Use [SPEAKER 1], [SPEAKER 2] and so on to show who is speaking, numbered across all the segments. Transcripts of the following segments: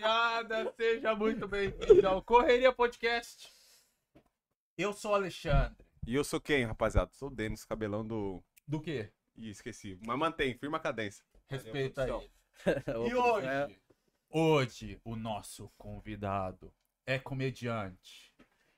[SPEAKER 1] rapaziada, seja muito bem-vindo ao Correria Podcast. Eu sou o Alexandre.
[SPEAKER 2] E eu sou quem, rapaziada? Sou o Denis, cabelão do.
[SPEAKER 1] Do quê?
[SPEAKER 2] Ih, esqueci. Mas mantém, firma a cadência.
[SPEAKER 1] Respeita aí. E hoje? Hoje, o nosso convidado é comediante.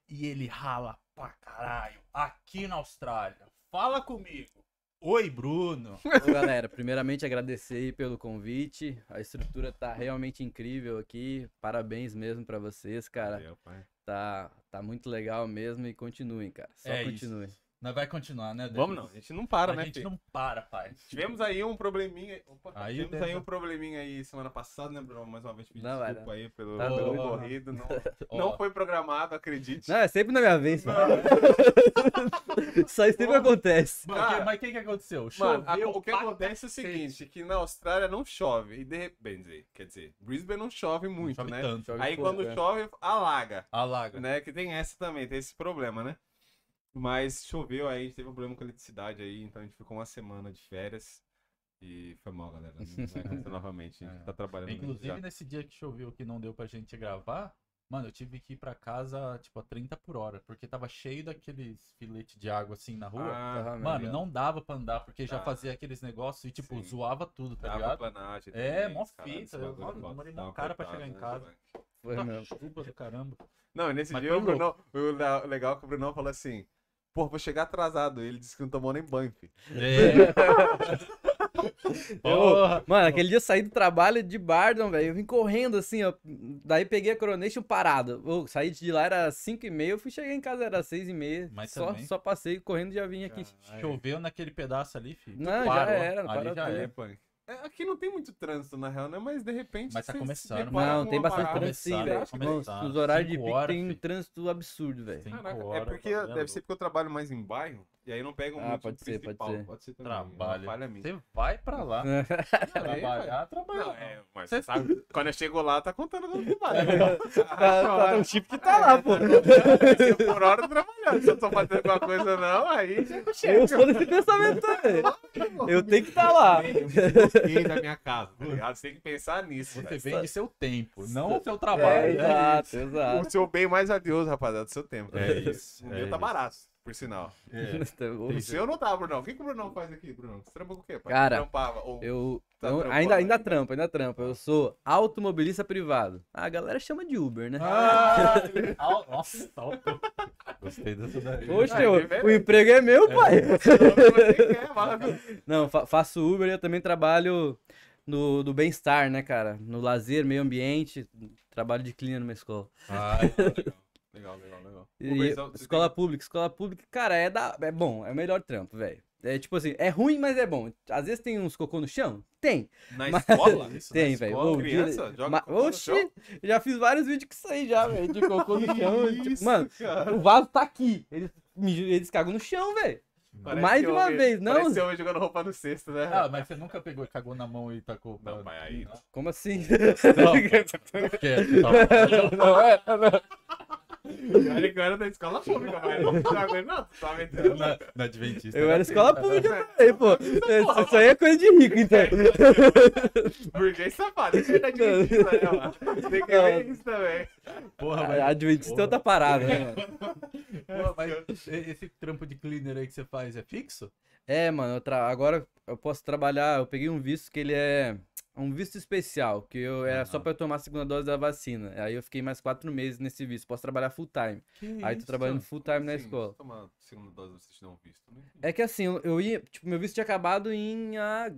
[SPEAKER 1] E ele rala pra caralho aqui na Austrália. Fala comigo. Oi, Bruno.
[SPEAKER 3] Ô, galera, primeiramente agradecer aí pelo convite. A estrutura tá realmente incrível aqui. Parabéns mesmo pra vocês, cara.
[SPEAKER 2] Valeu, pai.
[SPEAKER 3] Tá, tá muito legal mesmo e continuem, cara. Só
[SPEAKER 1] É isso. Nós vai continuar, né, Denis?
[SPEAKER 2] Vamos não, a gente não para,
[SPEAKER 1] a
[SPEAKER 2] né,
[SPEAKER 1] gente
[SPEAKER 2] Fê?
[SPEAKER 1] não para, pai.
[SPEAKER 2] Tivemos aí um probleminha. Opa,
[SPEAKER 1] Aí
[SPEAKER 2] tivemos aí um probleminha aí semana passada, né, Bruno? Mais uma vez pedir
[SPEAKER 3] Não, vai,
[SPEAKER 2] desculpa aí pelo,
[SPEAKER 3] Tá
[SPEAKER 2] pelo corrido. Não, não foi programado, acredite.
[SPEAKER 3] Não, é sempre na minha vez. Isso aí sempre acontece.
[SPEAKER 1] Mano,
[SPEAKER 2] Cara,
[SPEAKER 1] mas o que, que aconteceu?
[SPEAKER 2] Mano, a-
[SPEAKER 1] Choveu
[SPEAKER 2] o que acontece é o seguinte, que na Austrália não chove. E de repente, quer dizer, Brisbane não chove muito,
[SPEAKER 1] chove
[SPEAKER 2] né?
[SPEAKER 1] tanto.
[SPEAKER 3] Chove
[SPEAKER 2] Aí
[SPEAKER 3] pouco,
[SPEAKER 2] quando
[SPEAKER 3] é.
[SPEAKER 2] chove, alaga.
[SPEAKER 1] Alaga.
[SPEAKER 2] né? Que tem essa também, tem esse problema, né? Mas choveu aí, a gente teve um problema com a eletricidade aí, então a gente ficou uma semana de férias. E foi mal, galera. Não vai acontecer novamente. A gente
[SPEAKER 1] É.
[SPEAKER 2] tá trabalhando
[SPEAKER 1] Inclusive,
[SPEAKER 2] já.
[SPEAKER 1] nesse dia que choveu que não deu pra gente gravar, mano, eu tive que ir pra casa, tipo, a 30 por hora, porque tava cheio daqueles filetes de água assim na rua.
[SPEAKER 2] Ah,
[SPEAKER 1] mano, não dava pra andar, porque já
[SPEAKER 2] Tá.
[SPEAKER 1] fazia aqueles negócios e, tipo,
[SPEAKER 2] Sim.
[SPEAKER 1] zoava tudo, tá ligado?
[SPEAKER 2] planagem.
[SPEAKER 1] É, mó fita, eu- mano,
[SPEAKER 2] foda.
[SPEAKER 1] demorei mó cara pra chegar em
[SPEAKER 2] né,
[SPEAKER 1] casa.
[SPEAKER 2] velho?
[SPEAKER 3] Foi
[SPEAKER 1] Tá
[SPEAKER 3] mesmo.
[SPEAKER 1] chuva do caramba.
[SPEAKER 2] Não, e nesse
[SPEAKER 1] Mas
[SPEAKER 2] dia o, Brunão, o le- o legal é que o Brunão falou assim: Pô, vou chegar atrasado. Ele disse que não tomou nem banho, filho.
[SPEAKER 1] É.
[SPEAKER 3] Eu- mano, aquele dia eu saí do trabalho de Bardon, velho. Eu vim correndo assim, ó. Daí peguei a Coronation parado. Eu saí de lá, era 5 e meia. Eu fui chegar em casa, era 6 e meia.
[SPEAKER 1] Mas
[SPEAKER 3] Só,
[SPEAKER 1] também-
[SPEAKER 3] só passei correndo e já vim aqui.
[SPEAKER 1] Choveu naquele pedaço ali, filho.
[SPEAKER 3] Não, já era,
[SPEAKER 1] Ali já é.
[SPEAKER 2] É, punk. É, aqui não tem muito trânsito, na real, né? Mas de repente.
[SPEAKER 1] Mas tá começando,
[SPEAKER 2] depara
[SPEAKER 3] Não,
[SPEAKER 2] com
[SPEAKER 3] tem bastante trânsito sim,
[SPEAKER 1] Começaram,
[SPEAKER 3] velho. Nos- Nos horários de pico tem um trânsito absurdo, velho.
[SPEAKER 2] É porque
[SPEAKER 1] tá
[SPEAKER 2] deve ser porque eu trabalho mais em bairro e aí não pego
[SPEAKER 3] Ah,
[SPEAKER 2] muito
[SPEAKER 3] pode ser, pode ser.
[SPEAKER 2] também. é
[SPEAKER 1] Trabalho.
[SPEAKER 2] falha minha.
[SPEAKER 1] Você vai pra lá.
[SPEAKER 3] É.
[SPEAKER 1] Trabalhar, trabalhar.
[SPEAKER 2] Não, é, mas
[SPEAKER 1] Cê
[SPEAKER 2] você sabe, quando eu chego lá, tá contando como que vai.
[SPEAKER 3] Tá, tá um chip que tá lá, pô.
[SPEAKER 2] Por hora trabalhando. Se eu tô fazendo alguma coisa, não, aí chega o
[SPEAKER 3] Eu sou desse pensamento também. Eu tenho que estar tá lá.
[SPEAKER 2] chefe da minha casa, tá ligado? Você tem que pensar nisso.
[SPEAKER 1] Você
[SPEAKER 2] velho.
[SPEAKER 1] vende seu tempo, não o seu
[SPEAKER 3] É,
[SPEAKER 1] trabalho. né?
[SPEAKER 3] exato, exato.
[SPEAKER 2] O seu bem mais valioso, rapaziada, do seu tempo.
[SPEAKER 1] É isso,
[SPEAKER 2] O
[SPEAKER 1] é
[SPEAKER 2] meu tá barato, por sinal.
[SPEAKER 1] É.
[SPEAKER 2] O seu não tá, Brunão. O que, que o Brunão faz aqui, Brunão? Você trampa com o quê, pai?
[SPEAKER 3] Cara,
[SPEAKER 2] Trampava, ou...
[SPEAKER 3] Eu,
[SPEAKER 2] Tá
[SPEAKER 3] eu ainda, ainda
[SPEAKER 2] ainda?
[SPEAKER 3] trampo, ainda trampo. Eu sou automobilista privado. Ah, a galera chama de Uber, né?
[SPEAKER 1] Ah, nossa, saltou. Gostei dessa daí.
[SPEAKER 3] Poxa,
[SPEAKER 2] Ah, é
[SPEAKER 3] o, emprego é meu, pai.
[SPEAKER 2] Você quer, mano.
[SPEAKER 3] Não, fa- faço Uber e eu também trabalho no, do bem-estar, né, cara? No lazer, meio ambiente. Trabalho de cleaner numa escola.
[SPEAKER 2] Ah, legal, legal, legal, legal.
[SPEAKER 3] E escola
[SPEAKER 2] tem-
[SPEAKER 3] pública, escola pública, cara, é, da, é bom, é o melhor trampo, velho. É tipo assim, é ruim, mas é bom. Às vezes tem uns cocô no chão? Tem.
[SPEAKER 2] Na
[SPEAKER 3] Mas-
[SPEAKER 2] escola?
[SPEAKER 1] Isso,
[SPEAKER 3] Tem, velho.
[SPEAKER 2] criança?
[SPEAKER 3] dia-
[SPEAKER 2] Joga
[SPEAKER 3] Ma-
[SPEAKER 2] cocô no
[SPEAKER 3] Oxi,
[SPEAKER 2] chão?
[SPEAKER 3] já fiz vários vídeos com isso aí já, velho. De cocô no chão. tipo,
[SPEAKER 2] Isso,
[SPEAKER 3] mano,
[SPEAKER 2] cara.
[SPEAKER 3] o vaso tá aqui. Eles, me- eles cagam no chão, velho.
[SPEAKER 2] Parece
[SPEAKER 3] mais de uma
[SPEAKER 2] homem-
[SPEAKER 3] vez, não?
[SPEAKER 2] Parece homem jogando roupa no cesto, né?
[SPEAKER 1] Ah, mas você nunca pegou e cagou na mão e tacou.
[SPEAKER 2] Não, pai, aí não.
[SPEAKER 3] Como assim?
[SPEAKER 1] Não, quieto, tá.
[SPEAKER 3] não é, não.
[SPEAKER 2] Olha que eu era da escola pública, mas não não. Tu tá metendo
[SPEAKER 1] Na, na Adventista.
[SPEAKER 3] Eu era escola pública também, pô. Isso isso aí é coisa de rico, então.
[SPEAKER 2] burguês safado. Isso é da adventista, né, mano? Tem que ver isso também.
[SPEAKER 1] Porra,
[SPEAKER 3] A Adventista é outra parada, né, mano?
[SPEAKER 1] Pô, mas esse trampo de cleaner aí que você faz é fixo?
[SPEAKER 3] É, mano, eu tra- agora eu posso trabalhar. Eu peguei um visto que ele é um visto especial, que eu era só
[SPEAKER 1] Aham.
[SPEAKER 3] pra eu tomar a segunda dose da vacina. Aí eu fiquei mais quatro meses nesse visto. Posso trabalhar full time. Aí tô trabalhando full time na escola.
[SPEAKER 2] Toma segunda dose, vocês não visto. Não entendi.
[SPEAKER 3] É que assim, eu, ia. Tipo, meu visto tinha acabado em. A...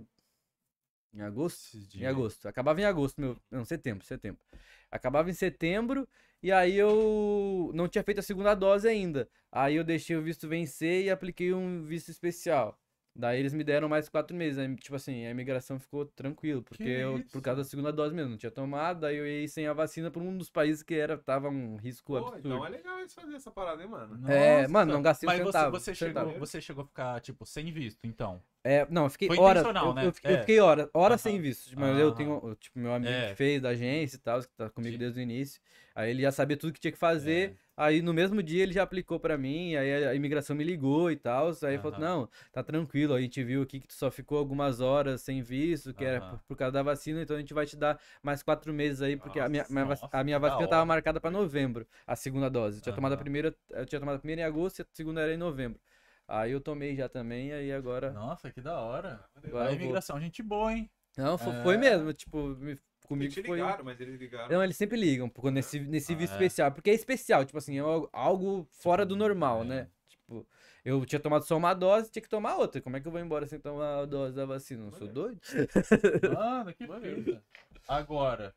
[SPEAKER 3] Em agosto? Em agosto. Acabava em agosto, meu. Não, setembro, setembro. Acabava em setembro e aí eu não tinha feito a segunda dose ainda. Aí eu deixei o visto vencer e apliquei um visto especial. Daí eles me deram mais quatro meses. Aí, tipo assim, a imigração ficou tranquilo, porque eu, por causa da segunda dose mesmo, não tinha tomado, daí eu ia ir sem a vacina pra um dos países que era, tava um risco
[SPEAKER 2] Pô,
[SPEAKER 3] absurdo.
[SPEAKER 2] então é legal eles fazerem essa parada, hein, mano?
[SPEAKER 3] É,
[SPEAKER 1] Nossa.
[SPEAKER 3] mano, não gastei um
[SPEAKER 1] Mas você,
[SPEAKER 3] centavo,
[SPEAKER 1] você,
[SPEAKER 3] centavo.
[SPEAKER 1] chegou, você chegou a ficar, tipo, sem visto, então.
[SPEAKER 3] É, não, eu fiquei
[SPEAKER 1] Foi
[SPEAKER 3] horas. Eu,
[SPEAKER 1] né?
[SPEAKER 3] eu fiquei, eu
[SPEAKER 1] É.
[SPEAKER 3] fiquei horas, horas sem visto. Mas eu
[SPEAKER 1] Aham.
[SPEAKER 3] tenho, tipo, meu amigo
[SPEAKER 1] É.
[SPEAKER 3] que fez da agência e tal, que tá comigo
[SPEAKER 1] Sim.
[SPEAKER 3] desde o início. Aí ele já sabia tudo que tinha que fazer.
[SPEAKER 1] É.
[SPEAKER 3] Aí no mesmo dia ele já aplicou pra mim. Aí a imigração me ligou e tal. Aí falou:
[SPEAKER 1] Aham.
[SPEAKER 3] Não, tá tranquilo. A gente viu aqui que tu só ficou algumas horas sem visto, que era
[SPEAKER 1] Aham.
[SPEAKER 3] por, por causa da vacina. Então a gente vai te dar mais quatro meses aí, porque a minha,
[SPEAKER 1] Nossa,
[SPEAKER 3] minha
[SPEAKER 1] nossa,
[SPEAKER 3] a minha vacina tava marcada pra novembro, a segunda dose. Eu tinha tomado a primeira, eu tinha tomado a primeira em agosto e a segunda era em novembro. Aí eu tomei já também, aí agora.
[SPEAKER 1] Nossa, que da hora.
[SPEAKER 3] Agora
[SPEAKER 1] a
[SPEAKER 3] eu vou.
[SPEAKER 1] imigração, gente boa, hein?
[SPEAKER 3] Não, fo-
[SPEAKER 1] É.
[SPEAKER 3] foi mesmo, tipo, me- comigo
[SPEAKER 2] te
[SPEAKER 3] foi.
[SPEAKER 2] ligaram, mas eles ligaram.
[SPEAKER 3] Não, eles sempre ligam pô, nesse, nesse
[SPEAKER 1] Ah,
[SPEAKER 3] visto
[SPEAKER 1] é.
[SPEAKER 3] especial, porque é especial, tipo assim, é algo- fora do normal,
[SPEAKER 1] É.
[SPEAKER 3] né? Tipo, eu tinha tomado só uma dose, tinha que tomar outra. Como é que eu vou embora sem tomar a dose da vacina? Não sou doido?
[SPEAKER 1] Mano, que beleza. Agora,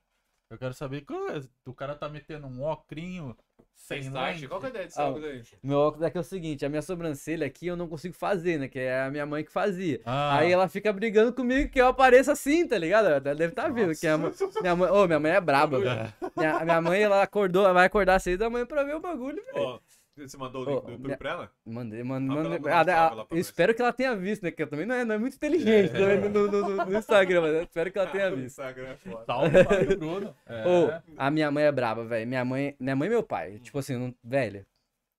[SPEAKER 1] eu quero saber, qual é- o cara tá metendo um ocrinho sem lente.
[SPEAKER 2] start. Qual que é a ideia desse
[SPEAKER 3] Ah,
[SPEAKER 2] óculos aí?
[SPEAKER 3] Meu óculos aqui é o seguinte, a minha sobrancelha aqui eu não consigo fazer, né? Que é a minha mãe que fazia.
[SPEAKER 1] Ah,
[SPEAKER 3] Aí ela fica brigando comigo que eu apareça assim, tá ligado? Ela deve estar vendo que a mãe- minha mãe, ô, minha mãe é braba, velho. Minha, minha mãe, ela acordou, ela vai acordar às seis da manhã pra ver o bagulho, velho.
[SPEAKER 2] Ó, você mandou o link
[SPEAKER 3] Ô,
[SPEAKER 2] do YouTube
[SPEAKER 3] minha-
[SPEAKER 2] pra ela?
[SPEAKER 3] Mandei, mandei,
[SPEAKER 2] Ah, pelo
[SPEAKER 3] mandei. Ah, ah, eu
[SPEAKER 2] nós.
[SPEAKER 3] espero que ela tenha visto, né? Que eu também não é, não é muito inteligente também no, no- no- no Instagram, mas eu espero que ela tenha visto.
[SPEAKER 2] Instagram é foda.
[SPEAKER 1] Salve o Bruno. É.
[SPEAKER 3] Ô, a minha mãe é braba, velho. Minha mãe, minha mãe e meu pai, tipo assim, não, velho,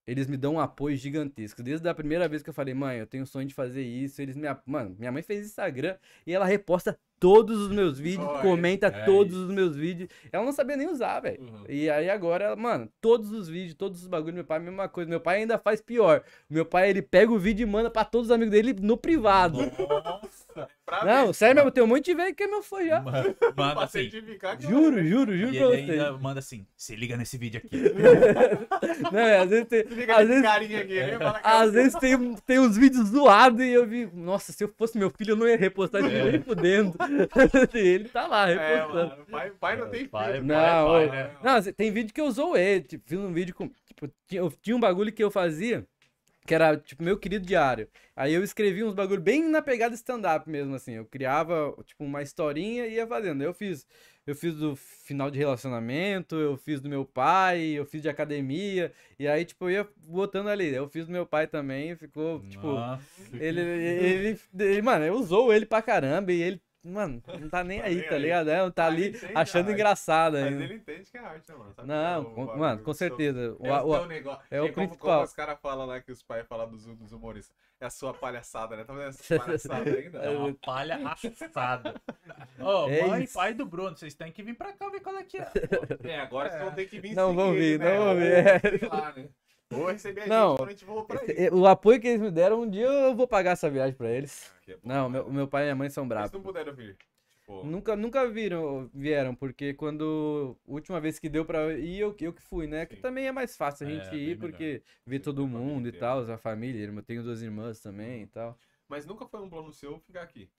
[SPEAKER 3] eles me dão um apoio gigantesco. Desde a primeira vez que eu falei, mãe, eu tenho o sonho de fazer isso, eles me. Mano, minha mãe fez Instagram e ela reposta todos os meus vídeos, comenta
[SPEAKER 1] é
[SPEAKER 3] todos
[SPEAKER 1] isso.
[SPEAKER 3] os meus vídeos. Ela não sabia nem usar, velho.
[SPEAKER 2] Uhum.
[SPEAKER 3] E aí agora, mano, todos os vídeos, todos os bagulhos, meu pai, a mesma coisa. Meu pai ainda faz pior. Meu pai, ele pega o vídeo e manda pra todos os amigos dele no privado.
[SPEAKER 1] Nossa,
[SPEAKER 2] Pra
[SPEAKER 3] Não,
[SPEAKER 2] ver,
[SPEAKER 3] sério mesmo, tem um monte de velho que é meu fã já.
[SPEAKER 1] mano, manda
[SPEAKER 2] pra
[SPEAKER 1] assim.
[SPEAKER 2] certificar que
[SPEAKER 3] Juro, juro, juro
[SPEAKER 1] E
[SPEAKER 3] pra
[SPEAKER 1] ele
[SPEAKER 3] você.
[SPEAKER 1] ainda manda assim, se liga nesse vídeo aqui.
[SPEAKER 3] Não, é, às vezes tem.
[SPEAKER 2] Fica
[SPEAKER 3] Às
[SPEAKER 2] com
[SPEAKER 3] vezes,
[SPEAKER 2] carinha aqui. é
[SPEAKER 3] às vezes tem, tem uns vídeos zoados e eu vi. Nossa, se eu fosse meu filho, eu não ia repostar de nem fudendo. ele tá lá,
[SPEAKER 2] É,
[SPEAKER 3] repostando.
[SPEAKER 2] mano. Pai, pai não tem
[SPEAKER 1] Pai-
[SPEAKER 2] filho.
[SPEAKER 3] Não,
[SPEAKER 1] pai,
[SPEAKER 3] ô,
[SPEAKER 1] né?
[SPEAKER 3] não, assim, tem vídeo que eu zoou ele. Tipo, fiz um vídeo com. Tipo, tinha, eu tinha um bagulho que eu fazia, que era, tipo, meu querido diário. Aí eu escrevia uns bagulho bem na pegada stand-up mesmo, assim. Eu criava, tipo, uma historinha e ia fazendo. Eu fiz. Eu fiz do final de relacionamento, eu fiz do meu pai, eu fiz de academia. E aí, tipo, eu ia botando ali. Eu fiz do meu pai também, ficou, tipo.
[SPEAKER 1] Nossa,
[SPEAKER 3] Ele, ele, ele, mano, eu usou ele pra caramba e ele, mano, não tá nem
[SPEAKER 2] Tá
[SPEAKER 3] aí, tá
[SPEAKER 2] aí.
[SPEAKER 3] ligado? É, tá
[SPEAKER 2] Ah,
[SPEAKER 3] ali achando engraçado
[SPEAKER 2] Mas
[SPEAKER 3] ainda.
[SPEAKER 2] ele entende que é arte, né, mano? Sabe
[SPEAKER 3] Não,
[SPEAKER 2] é
[SPEAKER 3] com- mano, com
[SPEAKER 2] seu-
[SPEAKER 3] certeza. O,
[SPEAKER 2] É o negócio.
[SPEAKER 3] é o
[SPEAKER 2] como,
[SPEAKER 3] principal.
[SPEAKER 2] Como os caras falam lá que os pais falam dos, dos humoristas. É a sua palhaçada, né? Tá vendo essa palhaçada ainda?
[SPEAKER 1] É uma palha assada. Ô,
[SPEAKER 3] É
[SPEAKER 1] mãe e
[SPEAKER 3] isso.
[SPEAKER 1] pai do Bruno, vocês têm que vir pra cá ver qual é que é.
[SPEAKER 2] É, agora vocês vão ter que vir
[SPEAKER 3] Não
[SPEAKER 2] seguir
[SPEAKER 3] vão vir,
[SPEAKER 2] né?
[SPEAKER 3] não vão vir.
[SPEAKER 2] lá, né? Ou receber a
[SPEAKER 3] Não.
[SPEAKER 2] gente a pra aí.
[SPEAKER 3] o apoio que eles me deram, um dia eu vou pagar essa viagem pra eles.
[SPEAKER 2] Que é bom,
[SPEAKER 3] Não,
[SPEAKER 2] né?
[SPEAKER 3] meu, meu pai e minha mãe são
[SPEAKER 2] Eles
[SPEAKER 3] bravos.
[SPEAKER 2] não puderam vir. Tipo,
[SPEAKER 3] Nunca, nunca viram, vieram, porque quando. Última vez que deu pra ir, eu, eu que fui, né? Que
[SPEAKER 2] Sim.
[SPEAKER 3] também é mais fácil a
[SPEAKER 1] É,
[SPEAKER 3] gente
[SPEAKER 1] bem
[SPEAKER 3] ir, porque
[SPEAKER 2] Sim,
[SPEAKER 3] todo mundo e tal, a família. Eu tenho duas irmãs também e tal.
[SPEAKER 2] Mas nunca foi um plano seu ficar aqui.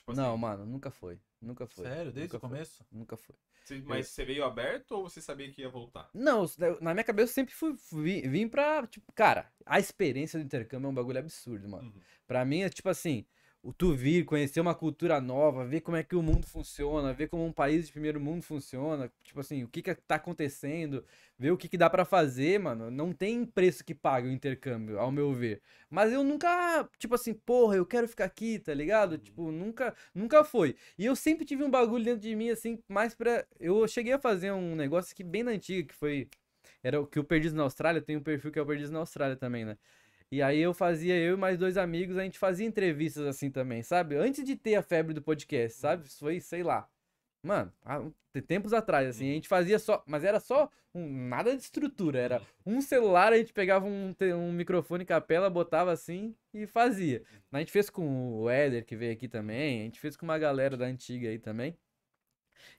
[SPEAKER 2] Tipo
[SPEAKER 3] Não,
[SPEAKER 2] assim,
[SPEAKER 3] mano, nunca foi. Nunca foi.
[SPEAKER 1] Sério, desde
[SPEAKER 3] nunca
[SPEAKER 1] o
[SPEAKER 3] foi,
[SPEAKER 1] começo?
[SPEAKER 3] Nunca foi.
[SPEAKER 2] você- mas você veio aberto ou você sabia que ia voltar?
[SPEAKER 3] Não, na minha cabeça eu sempre fui, fui- vim pra, tipo, cara, a experiência do intercâmbio é um bagulho absurdo, mano.
[SPEAKER 2] Uhum.
[SPEAKER 3] Pra mim é tipo assim, o tu vir, conhecer uma cultura nova, ver como é que o mundo funciona, ver como um país de primeiro mundo funciona, tipo assim, o que que tá acontecendo, ver o que que dá pra fazer, mano, não tem preço que pague o intercâmbio, ao meu ver. Mas eu nunca, tipo assim, porra, eu quero ficar aqui, tá ligado? Tipo, nunca, nunca foi. E eu sempre tive um bagulho dentro de mim, assim, mais pra... Eu cheguei a fazer um negócio aqui bem na antiga, que foi... Era o que o Perdido na Austrália, tem um perfil que é o Perdido na Austrália também, né? E aí eu fazia, eu e mais dois amigos, a gente fazia entrevistas assim também, sabe? Antes de ter a febre do podcast, sabe? Isso foi, sei lá. Mano, há te- tempos atrás, assim, a gente fazia só. Mas era só um, nada de estrutura. Era um celular, a gente pegava um, um microfone capela, botava assim e fazia. A gente fez com o Éder, que veio aqui também. A gente fez com uma galera da antiga aí também.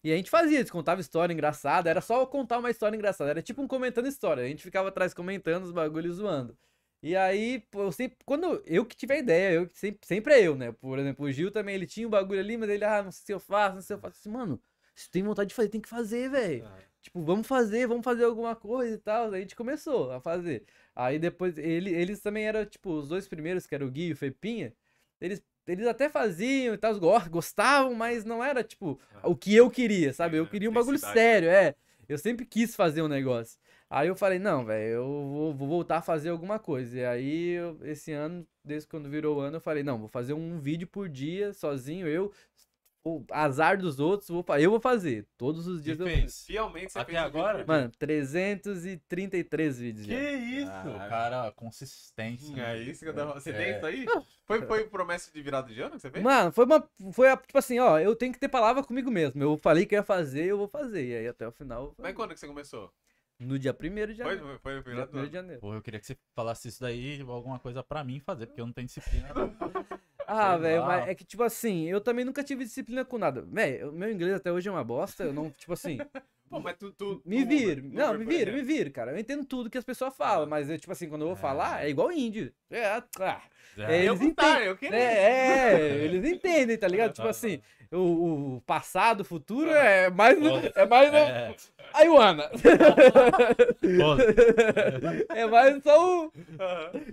[SPEAKER 3] E a gente fazia, eles contavam história engraçada, era só contar uma história engraçada, era tipo um comentando história, a gente ficava atrás comentando os bagulhos zoando. E aí, eu sempre, quando eu que tive a ideia, eu sempre, sempre é eu, né? Por exemplo, o Gil também, ele tinha um bagulho ali, mas ele, ah, não sei se eu faço, não sei se eu faço. Assim, mano, se tu tem vontade de fazer, tem que fazer, velho.
[SPEAKER 2] Ah,
[SPEAKER 3] Tipo, vamos fazer, vamos fazer alguma coisa e tal. Aí a gente começou a fazer. Aí depois, ele, eles também eram, tipo, os dois primeiros, que era o Gui e o Fepinha, eles, eles até faziam e tal, go- gostavam, mas não era, tipo,
[SPEAKER 2] Ah.
[SPEAKER 3] o que eu queria, sabe? Eu queria um bagulho
[SPEAKER 2] Intensidade, né?
[SPEAKER 3] sério, é. Eu sempre quis fazer um negócio. Aí eu falei, não, velho, eu vou, vou voltar a fazer alguma coisa. E aí, eu- esse ano, desde quando virou o ano, eu falei, não, vou fazer um vídeo por dia, sozinho, eu. O azar dos outros, vou, eu vou fazer. Todos os
[SPEAKER 1] E
[SPEAKER 3] dias eu
[SPEAKER 1] fez.
[SPEAKER 2] Fielmente você
[SPEAKER 1] Até
[SPEAKER 2] fez
[SPEAKER 1] agora?
[SPEAKER 2] vídeo.
[SPEAKER 3] Mano, 333 vídeos
[SPEAKER 1] Que
[SPEAKER 3] já.
[SPEAKER 1] isso,
[SPEAKER 2] Caralho.
[SPEAKER 1] cara, consistência.
[SPEAKER 2] É isso que eu tava... Você
[SPEAKER 1] É.
[SPEAKER 2] tem isso aí? Foi, foi promessa de virada de ano que você fez?
[SPEAKER 3] Mano, foi uma. Foi a- tipo assim, ó, eu tenho que ter palavra comigo mesmo. Eu falei que ia fazer, eu vou fazer. E aí até o final.
[SPEAKER 2] Mas quando que você começou?
[SPEAKER 3] No dia 1 de
[SPEAKER 2] Foi,
[SPEAKER 3] janeiro.
[SPEAKER 2] foi, foi no
[SPEAKER 3] Dia
[SPEAKER 2] virada do
[SPEAKER 3] 1 de janeiro.
[SPEAKER 1] Pô, eu queria que você falasse isso daí, alguma coisa pra mim fazer, porque eu não tenho disciplina. não.
[SPEAKER 3] Ah, velho, mas é que, tipo assim, eu também nunca tive disciplina com nada. Velho, o meu inglês até hoje é uma bosta. Eu não, tipo assim,
[SPEAKER 2] Pô, mas tu... tu
[SPEAKER 3] me
[SPEAKER 2] tu-
[SPEAKER 3] Não, me
[SPEAKER 2] exemplo,
[SPEAKER 3] me viro, cara. Eu entendo tudo que as pessoas falam, mas, eu, tipo assim, quando eu vou falar, é igual índio. É, ah,
[SPEAKER 1] É,
[SPEAKER 2] Eu
[SPEAKER 3] eles entendem.
[SPEAKER 2] eu queria.
[SPEAKER 3] É, é, eles entendem, tá ligado? Tipo assim, o, o passado, o futuro é mais. É mais.
[SPEAKER 1] é,
[SPEAKER 3] A Iwana.
[SPEAKER 1] pô,
[SPEAKER 3] É mais só o.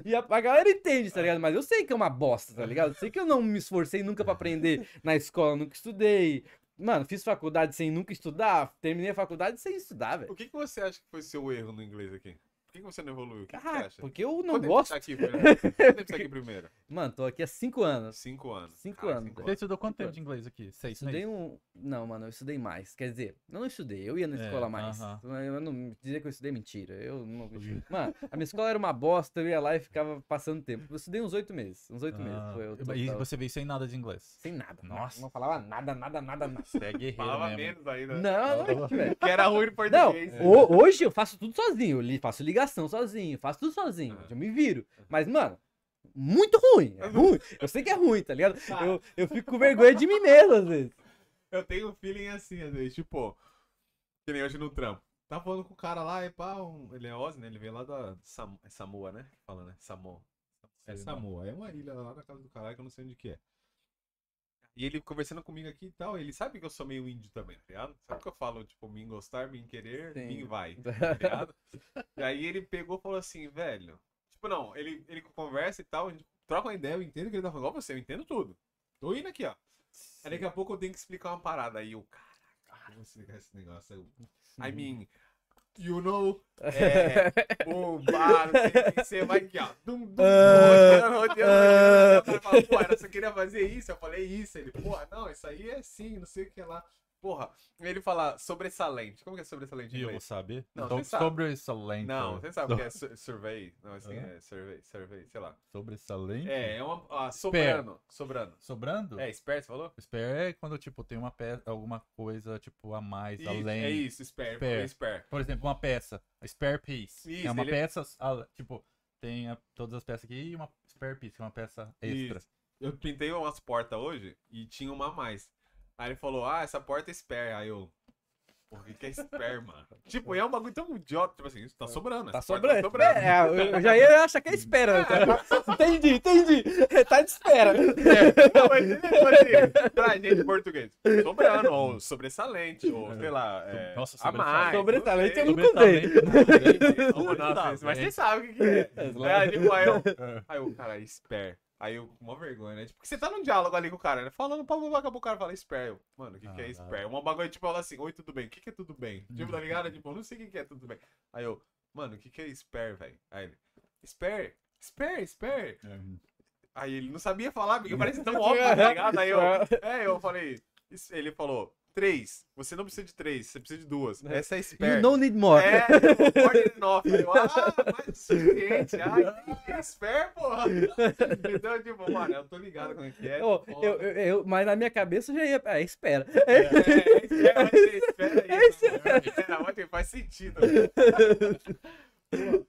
[SPEAKER 3] E a, a galera entende, tá ligado? Mas eu sei que é uma bosta, tá ligado? Eu sei que eu não me esforcei nunca pra aprender na escola, nunca estudei. Mano, fiz faculdade sem nunca estudar, terminei a faculdade sem estudar, velho.
[SPEAKER 2] O que, que você acha que foi seu erro no inglês aqui? Por que, você não evoluiu? O que, que você
[SPEAKER 3] Ah,
[SPEAKER 2] acha?
[SPEAKER 3] porque eu não
[SPEAKER 2] Quanto tempo
[SPEAKER 3] gosto.
[SPEAKER 2] você tá aqui primeiro? Quanto tempo você tá aqui primeiro?
[SPEAKER 3] Mano, tô aqui há cinco anos.
[SPEAKER 2] Cinco anos.
[SPEAKER 3] Cinco
[SPEAKER 2] Cara,
[SPEAKER 3] anos.
[SPEAKER 1] Você estudou quanto tempo de inglês aqui? Seis
[SPEAKER 3] Estudei
[SPEAKER 1] meses?
[SPEAKER 3] um. Não, mano, eu estudei mais. Quer dizer, eu não estudei, eu ia na
[SPEAKER 1] É,
[SPEAKER 3] escola mais.
[SPEAKER 1] aham.
[SPEAKER 3] Eu não dizer que eu estudei mentira. Eu não. Mano, a minha escola era uma bosta, eu ia lá e ficava passando tempo. Eu estudei uns oito meses. Uns oito meses.
[SPEAKER 1] Ah,
[SPEAKER 3] Foi o
[SPEAKER 1] e você veio sem nada de inglês?
[SPEAKER 3] Sem nada.
[SPEAKER 1] Nossa.
[SPEAKER 3] Não falava nada, nada, nada, nada.
[SPEAKER 1] Você é guerreiro
[SPEAKER 2] Falava
[SPEAKER 1] mesmo.
[SPEAKER 2] menos ainda.
[SPEAKER 3] Não, não, velho.
[SPEAKER 2] Que era ruim
[SPEAKER 3] Não,
[SPEAKER 2] português.
[SPEAKER 3] ho- hoje eu faço tudo sozinho. Eu faço ligação sozinho, faço tudo sozinho. Eu me viro. Mas, mano, muito ruim. É ruim. Eu sei que é ruim, tá ligado? Eu, eu fico com vergonha de mim mesmo, às vezes.
[SPEAKER 2] Eu tenho um feeling assim, às vezes, tipo, que nem hoje no trampo. Tá falando com o cara lá, e pá, um- ele é Ozzy, né? Ele veio lá da Sam- é Samoa, né? Que Fala, né? Samoa. É Samoa, é uma ilha lá na casa do caralho que eu não sei onde que é. E ele conversando comigo aqui e tal, ele sabe que eu sou meio índio também, tá ligado? Sabe que eu falo, tipo, mim gostar, mim querer,
[SPEAKER 3] Sim.
[SPEAKER 2] mim vai, tá ligado? e aí ele pegou e falou assim, velho. Tipo, não, ele, ele conversa e tal, a gente troca uma ideia, eu entendo que ele tá falando, igual você, eu entendo tudo. Tô indo aqui, ó. Aí daqui a pouco eu tenho que explicar uma parada. Aí eu, caraca, como explicar esse negócio? Aí eu, I mean, you know, é, bomba, não sei o que, você vai aqui, ó. Dum, dum, rodeando, rodeando. O cara fala, Pô, era você queria fazer isso? Eu falei isso. Ele, porra, não, isso aí é sim, não sei o que lá. Porra, ele fala sobressalente. Como que é sobressalente em
[SPEAKER 1] E eu vou
[SPEAKER 2] inglês?
[SPEAKER 1] saber?
[SPEAKER 2] Não,
[SPEAKER 1] Então. Sobressalente.
[SPEAKER 2] Não, você sabe o que é su- survey. Não, assim,
[SPEAKER 1] Hã?
[SPEAKER 2] é survey, survey, sei lá.
[SPEAKER 1] Sobressalente?
[SPEAKER 2] É, é uma. Ah, sobrando. Sobrando.
[SPEAKER 1] Sobrando?
[SPEAKER 2] É, esperto, você falou?
[SPEAKER 1] Spare é quando, tipo, tem uma peça, alguma coisa, tipo, a mais,
[SPEAKER 2] Isso,
[SPEAKER 1] além.
[SPEAKER 2] é isso, spare.
[SPEAKER 1] Spare.
[SPEAKER 2] Spare. spare.
[SPEAKER 1] Por exemplo, uma peça. Spare piece.
[SPEAKER 2] Isso,
[SPEAKER 1] é uma
[SPEAKER 2] ele-
[SPEAKER 1] peça, tipo, tem a- todas as peças aqui e uma spare piece, que é uma peça extra.
[SPEAKER 2] Isso. Eu pintei umas portas hoje e tinha uma a mais. Aí ele falou, ah, essa porta é spare. Aí eu. Porra, o que que é spare, mano? tipo, é um bagulho tão idiota. Tipo assim, isso tá sobrando.
[SPEAKER 3] Tá
[SPEAKER 2] essa porta
[SPEAKER 3] sobrando. É, eu eu já ia achar que é espera. tá? entendi, entendi. Tá de espera.
[SPEAKER 2] Não, mas tipo assim, pra gente em português. Sobrando, ou sobressalente, ou sei lá. É,
[SPEAKER 1] Nossa,
[SPEAKER 2] a mais.
[SPEAKER 3] Sobressalente eu nunca.
[SPEAKER 2] Ô, nossa, mas você sabe o que, que é.
[SPEAKER 3] É,
[SPEAKER 2] Aí, tipo, aí eu, aí o cara, spare. Aí eu, com uma vergonha, né? Tipo, porque você tá num diálogo ali com o cara, né? Falando, pá, pá, acabou o cara fala spare. Mano, o que, que é spare? Uma bagulho, tipo, fala assim, oi, tudo bem? O que, que é tudo bem? Tipo, tá ligado? Tipo, eu não sei o que, que é tudo bem. Aí eu, mano, o que, que é spare, velho? Aí ele, spare, spare, spare. Aí ele não sabia falar, porque parece tão óbvio, tá ligado? Aí eu, é, eu falei, ele falou, três. Você não precisa de três, você precisa de duas. Essa é spare.
[SPEAKER 3] You don't need more.
[SPEAKER 2] É, more than enough. Eu, ah, mas suficiente. Ah. Spare, porra. Então, tipo, mano, eu tô ligado como é que é. Foda.
[SPEAKER 3] eu, eu, eu- mas na minha cabeça eu já ia. É, espera.
[SPEAKER 2] É, é, espera, vai ter, espera isso. Espera, vai ter, faz sentido.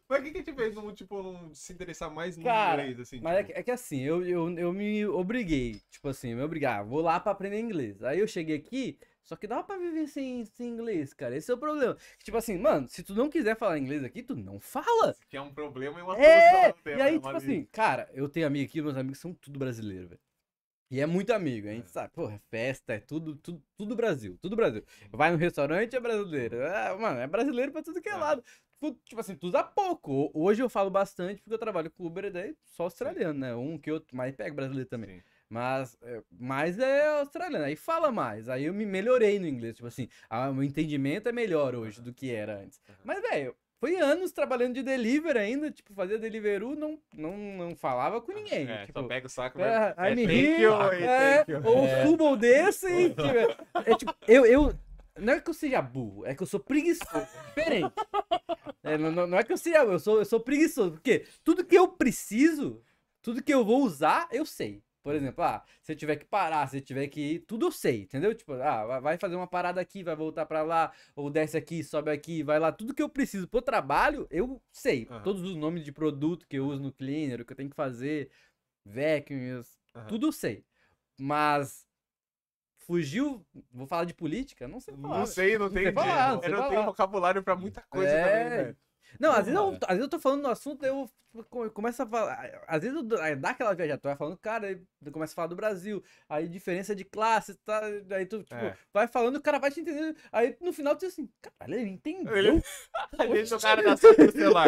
[SPEAKER 2] Mas o que que te fez não, tipo, não se interessar mais no
[SPEAKER 3] Cara,
[SPEAKER 2] inglês, assim?
[SPEAKER 3] Mas é
[SPEAKER 2] tipo?
[SPEAKER 3] que, é que assim, eu, eu, eu me obriguei. Tipo assim, me obrigar. Vou lá pra aprender inglês. Aí eu cheguei aqui, só que dava pra viver sem, sem inglês, cara. Esse é o problema. Tipo assim, mano, se tu não quiser falar inglês aqui, tu não fala.
[SPEAKER 2] Que é um problema e uma
[SPEAKER 3] É,
[SPEAKER 2] solução
[SPEAKER 3] e aí,
[SPEAKER 2] né,
[SPEAKER 3] tipo
[SPEAKER 2] Maria?
[SPEAKER 3] assim, cara, eu tenho amigo aqui, meus amigos são tudo brasileiro, velho. E é muito amigo, a gente sabe, porra, é festa, é tudo, tudo, tudo Brasil, tudo Brasil. Vai no restaurante, é brasileiro. É, mano, é brasileiro pra tudo que é
[SPEAKER 2] É.
[SPEAKER 3] lado. Tipo, assim, tu usa pouco. Ho- Hoje eu falo bastante porque eu trabalho com Uber e daí só australiano, né? Um que outro, mas pega brasileiro também.
[SPEAKER 2] Sim.
[SPEAKER 3] Mas é, mais é australiano, aí fala mais. Aí eu me melhorei no inglês, tipo assim, o meu entendimento é melhor hoje do que era antes. Mas, velho, foi anos trabalhando de delivery ainda, tipo, fazia Deliveroo, não, não, não falava com ninguém.
[SPEAKER 2] É,
[SPEAKER 3] tipo,
[SPEAKER 2] só pega o saco
[SPEAKER 3] é,
[SPEAKER 2] vai.
[SPEAKER 3] I me
[SPEAKER 2] thank
[SPEAKER 3] here,
[SPEAKER 2] you,
[SPEAKER 3] é,
[SPEAKER 2] you.
[SPEAKER 3] ou ou desça e, tipo, é, tipo, eu, eu, não é que eu seja burro, é que eu sou preguiçoso, diferente. É, não, não- não é que eu seja, eu sou, eu sou preguiçoso, porque tudo que eu preciso, tudo que eu vou usar, eu sei. Por exemplo, ah, se eu tiver que parar, se eu tiver que ir, tudo eu sei, entendeu? Tipo, ah, vai- fazer uma parada aqui, vai voltar pra lá, ou desce aqui, sobe aqui, vai lá. Tudo que eu preciso pro trabalho, eu sei.
[SPEAKER 2] Aham.
[SPEAKER 3] Todos os nomes de produto que eu uso no cleaner, o que eu tenho que fazer, vacuum,
[SPEAKER 2] Aham.
[SPEAKER 3] tudo eu sei. Mas fugiu, vou falar de política? Não sei falar.
[SPEAKER 2] Não sei, não
[SPEAKER 3] sei
[SPEAKER 2] tem.
[SPEAKER 3] falar, não
[SPEAKER 2] eu
[SPEAKER 3] sei
[SPEAKER 2] não
[SPEAKER 3] falar.
[SPEAKER 2] tenho vocabulário pra muita coisa
[SPEAKER 3] É.
[SPEAKER 2] também, velho.
[SPEAKER 3] Não, às vezes, eu,
[SPEAKER 1] Porra.
[SPEAKER 3] às vezes eu tô falando no assunto, eu co- começo a falar. Às vezes eu aí dá aquela viajada, tu vai falando, cara, aí eu começo a falar do Brasil, aí diferença de classe, tá? Aí tu, tipo,
[SPEAKER 2] É.
[SPEAKER 3] vai falando, o cara vai te entendendo. Aí no final tu diz assim, caralho, ele entendeu.
[SPEAKER 2] Ele- Deixa o cara na sua do celular.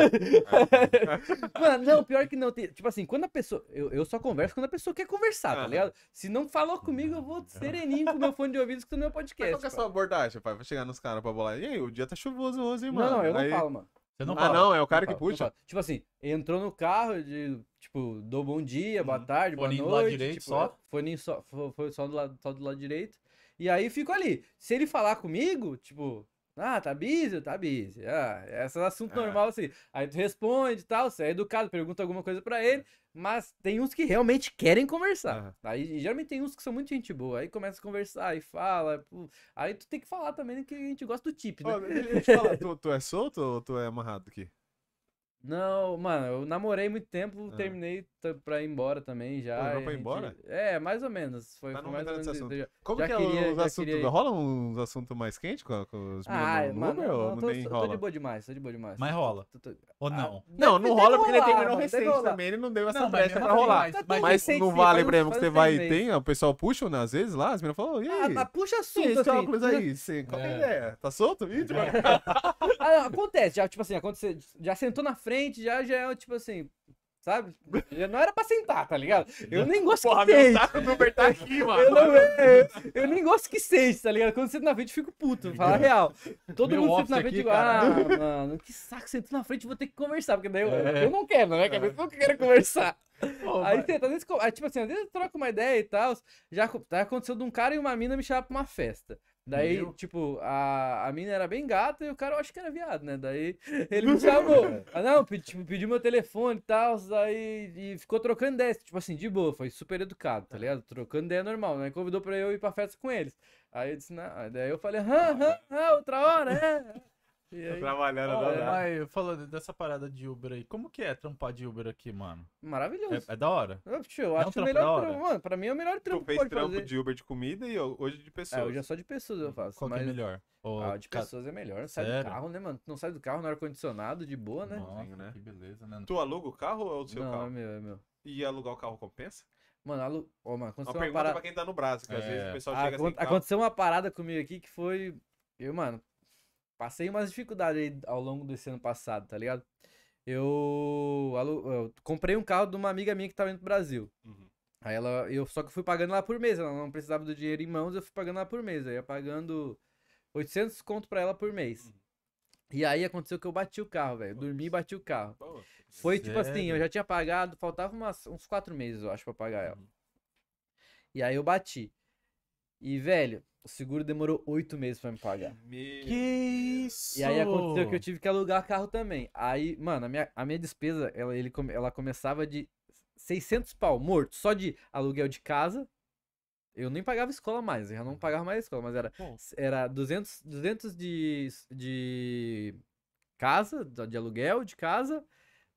[SPEAKER 3] Mano, não, pior que não. Tipo assim, quando a pessoa. Eu, eu só converso quando a pessoa quer conversar, tá ligado? Se não falou comigo, eu vou sereninho com meu fone de ouvido escutando meu
[SPEAKER 2] Mas
[SPEAKER 3] podcast.
[SPEAKER 2] qual que é a sua abordagem, pai? Vai chegar nos caras pra bolar. E aí, o dia tá chuvoso hoje, hein,
[SPEAKER 3] Não,
[SPEAKER 2] mano?
[SPEAKER 3] não, eu não
[SPEAKER 2] Aí-
[SPEAKER 3] falo, mano.
[SPEAKER 1] Você não
[SPEAKER 2] Ah,
[SPEAKER 1] fala.
[SPEAKER 2] não, é o cara
[SPEAKER 3] Não
[SPEAKER 2] que
[SPEAKER 3] não
[SPEAKER 2] puxa.
[SPEAKER 3] Tipo assim, entrou no carro, de, tipo, dou bom dia, boa
[SPEAKER 2] Uhum.
[SPEAKER 3] tarde, boa noite.
[SPEAKER 1] do lado direito
[SPEAKER 3] tipo,
[SPEAKER 1] só?
[SPEAKER 3] é, só, fo- foi só do, lado, só do lado direito. E aí fico ali. Se ele falar comigo, tipo, ah, tá busy? Tá busy. Ah, esse é assunto
[SPEAKER 2] É.
[SPEAKER 3] normal assim. Aí tu responde e tal, você é educado, pergunta alguma coisa pra ele. Mas tem uns que realmente querem conversar. Aí geralmente tem uns que são muito gente boa. Aí começa a conversar e fala. Aí tu tem que falar também que a gente gosta do tip, né?
[SPEAKER 2] Te falar, tu, tu é solto ou tu é amarrado aqui?
[SPEAKER 3] Não, mano, eu namorei muito tempo,
[SPEAKER 2] Ah.
[SPEAKER 3] terminei pra ir embora também já.
[SPEAKER 2] Pô, já pra ir
[SPEAKER 3] a gente-
[SPEAKER 2] embora?
[SPEAKER 3] É, mais ou menos. Foi,
[SPEAKER 2] Mas
[SPEAKER 3] foi
[SPEAKER 2] não
[SPEAKER 3] mais
[SPEAKER 2] vai
[SPEAKER 3] ou menos
[SPEAKER 2] nesse
[SPEAKER 3] isso. Já-
[SPEAKER 2] Como
[SPEAKER 3] já
[SPEAKER 2] que é
[SPEAKER 3] queria-
[SPEAKER 2] os assuntos?
[SPEAKER 3] queria.
[SPEAKER 2] Rola uns assuntos mais quentes com, com os meninos
[SPEAKER 3] Ah,
[SPEAKER 2] no
[SPEAKER 3] mano,
[SPEAKER 2] Uber
[SPEAKER 3] não,
[SPEAKER 2] ou
[SPEAKER 3] não,
[SPEAKER 2] não
[SPEAKER 3] tô,
[SPEAKER 2] nem
[SPEAKER 3] tô
[SPEAKER 2] rola?
[SPEAKER 3] de boa demais, tô de boa demais.
[SPEAKER 1] Mas rola.
[SPEAKER 3] Tô- tô-
[SPEAKER 1] Ou
[SPEAKER 3] Ah,
[SPEAKER 1] não?
[SPEAKER 2] Não,
[SPEAKER 3] deve-
[SPEAKER 2] não
[SPEAKER 3] deve
[SPEAKER 2] rola porque ele terminou recente também, ele não deu essa
[SPEAKER 1] Não,
[SPEAKER 2] brecha pra
[SPEAKER 1] assim,
[SPEAKER 2] rolar.
[SPEAKER 1] mas-
[SPEAKER 3] Tá recente,
[SPEAKER 2] não vale, exemplo, que você vai e tem, o pessoal puxa, né, às vezes lá, as meninas falam, e
[SPEAKER 3] Ah,
[SPEAKER 2] aí?
[SPEAKER 3] mas puxa assunto,
[SPEAKER 2] esse
[SPEAKER 3] assim.
[SPEAKER 2] óculos aí, sim, qual é a
[SPEAKER 1] É.
[SPEAKER 2] ideia? Tá solto? Tipo,
[SPEAKER 3] Ah, não, acontece, já, tipo assim, aconteceu, já sentou na frente, já, já é, tipo assim, sabe? Já não era pra sentar, tá ligado? Eu nem gosto
[SPEAKER 2] Porra,
[SPEAKER 3] que
[SPEAKER 2] meu
[SPEAKER 3] sente.
[SPEAKER 2] saco do Uber tá aqui, mano.
[SPEAKER 3] Eu, não, eu, eu nem gosto que sente, tá ligado? Quando eu sento na frente, eu fico puto, vou falar a real. Todo
[SPEAKER 1] Meu
[SPEAKER 3] mundo senta na frente e ah, mano, que saco, sento na frente, vou ter que conversar, porque daí eu,
[SPEAKER 1] É.
[SPEAKER 3] eu não quero, né? Cabeça, eu não quero conversar.
[SPEAKER 1] Pô,
[SPEAKER 3] Aí senta, às vezes, tipo assim, às vezes troca uma ideia e tal. Já, já aconteceu de um cara e uma mina me chamar pra uma festa. Daí,
[SPEAKER 1] Viu?
[SPEAKER 3] tipo, a, a mina era bem gata e o cara eu acho que era viado, né? Daí ele me chamou. Ah, não, pedi, tipo, pediu meu telefone e tal, daí e ficou trocando ideia, tipo assim, de boa, foi super educado, tá ligado? Trocando ideia normal, né? Convidou pra eu ir pra festa com eles. Aí eu disse, não, aí daí eu falei, hã, hã, hã, outra hora, é. E aí,
[SPEAKER 2] trabalhando,
[SPEAKER 1] Ó,
[SPEAKER 2] não
[SPEAKER 1] mas falando dessa parada de Uber aí, como que é trampar de Uber aqui, mano?
[SPEAKER 3] maravilhoso.
[SPEAKER 1] É, é da hora?
[SPEAKER 3] Eu, tio, eu
[SPEAKER 1] É um
[SPEAKER 3] acho o melhor
[SPEAKER 1] da hora.
[SPEAKER 3] trampo, mano, pra mim é o melhor trampo
[SPEAKER 2] Tu
[SPEAKER 3] que
[SPEAKER 2] fez
[SPEAKER 3] pode
[SPEAKER 2] trampo
[SPEAKER 3] fazer.
[SPEAKER 2] de Uber de comida e hoje de pessoas.
[SPEAKER 3] É, hoje é só de pessoas eu faço.
[SPEAKER 1] Qual que
[SPEAKER 3] mas...
[SPEAKER 1] é melhor? Ou
[SPEAKER 3] Ah, de pessoas é melhor. Sai
[SPEAKER 1] Sério?
[SPEAKER 3] do carro, né, mano? Tu não sai do carro no ar-condicionado, de boa, né?
[SPEAKER 1] Nossa,
[SPEAKER 2] né?
[SPEAKER 1] que beleza, né?
[SPEAKER 2] Tu aluga o carro ou é o seu
[SPEAKER 3] não, é
[SPEAKER 2] carro?
[SPEAKER 3] meu, é meu.
[SPEAKER 2] E alugar o carro compensa?
[SPEAKER 3] Mano, alu... Ô, mano,
[SPEAKER 2] Uma
[SPEAKER 3] aconteceu uma,
[SPEAKER 2] pergunta
[SPEAKER 3] parada.
[SPEAKER 2] pra quem tá no braço, que às
[SPEAKER 1] É.
[SPEAKER 2] vezes o pessoal
[SPEAKER 3] Ah,
[SPEAKER 2] chega
[SPEAKER 3] acon-
[SPEAKER 2] assim.
[SPEAKER 3] Aconteceu uma parada comigo aqui que foi. Eu, mano, passei umas dificuldades aí ao longo desse ano passado, tá ligado? Eu, alu... eu comprei um carro de uma amiga minha que tava indo pro Brasil.
[SPEAKER 2] Uhum.
[SPEAKER 3] Aí ela, eu só que eu fui pagando lá por mês, ela não precisava do dinheiro em mãos, eu fui pagando lá por mês. Eu ia pagando 800 conto pra ela por mês.
[SPEAKER 2] Uhum.
[SPEAKER 3] E aí aconteceu que eu bati o carro, velho. Dormi e bati o carro.
[SPEAKER 2] Pô,
[SPEAKER 3] Foi tipo assim, eu
[SPEAKER 1] Sério?
[SPEAKER 3] já tinha pagado, faltava umas- uns quatro meses, eu acho, pra pagar ela.
[SPEAKER 2] Uhum.
[SPEAKER 3] E aí eu bati. E, velho, o seguro demorou oito meses pra me pagar.
[SPEAKER 2] meu-
[SPEAKER 1] Que isso?
[SPEAKER 3] E aí aconteceu que eu tive que alugar carro também. Aí, mano, a minha, a minha despesa, ela, ele, ela começava de 600 pau morto, só de aluguel de casa. Eu nem pagava escola mais, eu já não pagava mais escola, mas era,
[SPEAKER 2] Bom.
[SPEAKER 3] era 200, 200 de, de casa, de aluguel de casa,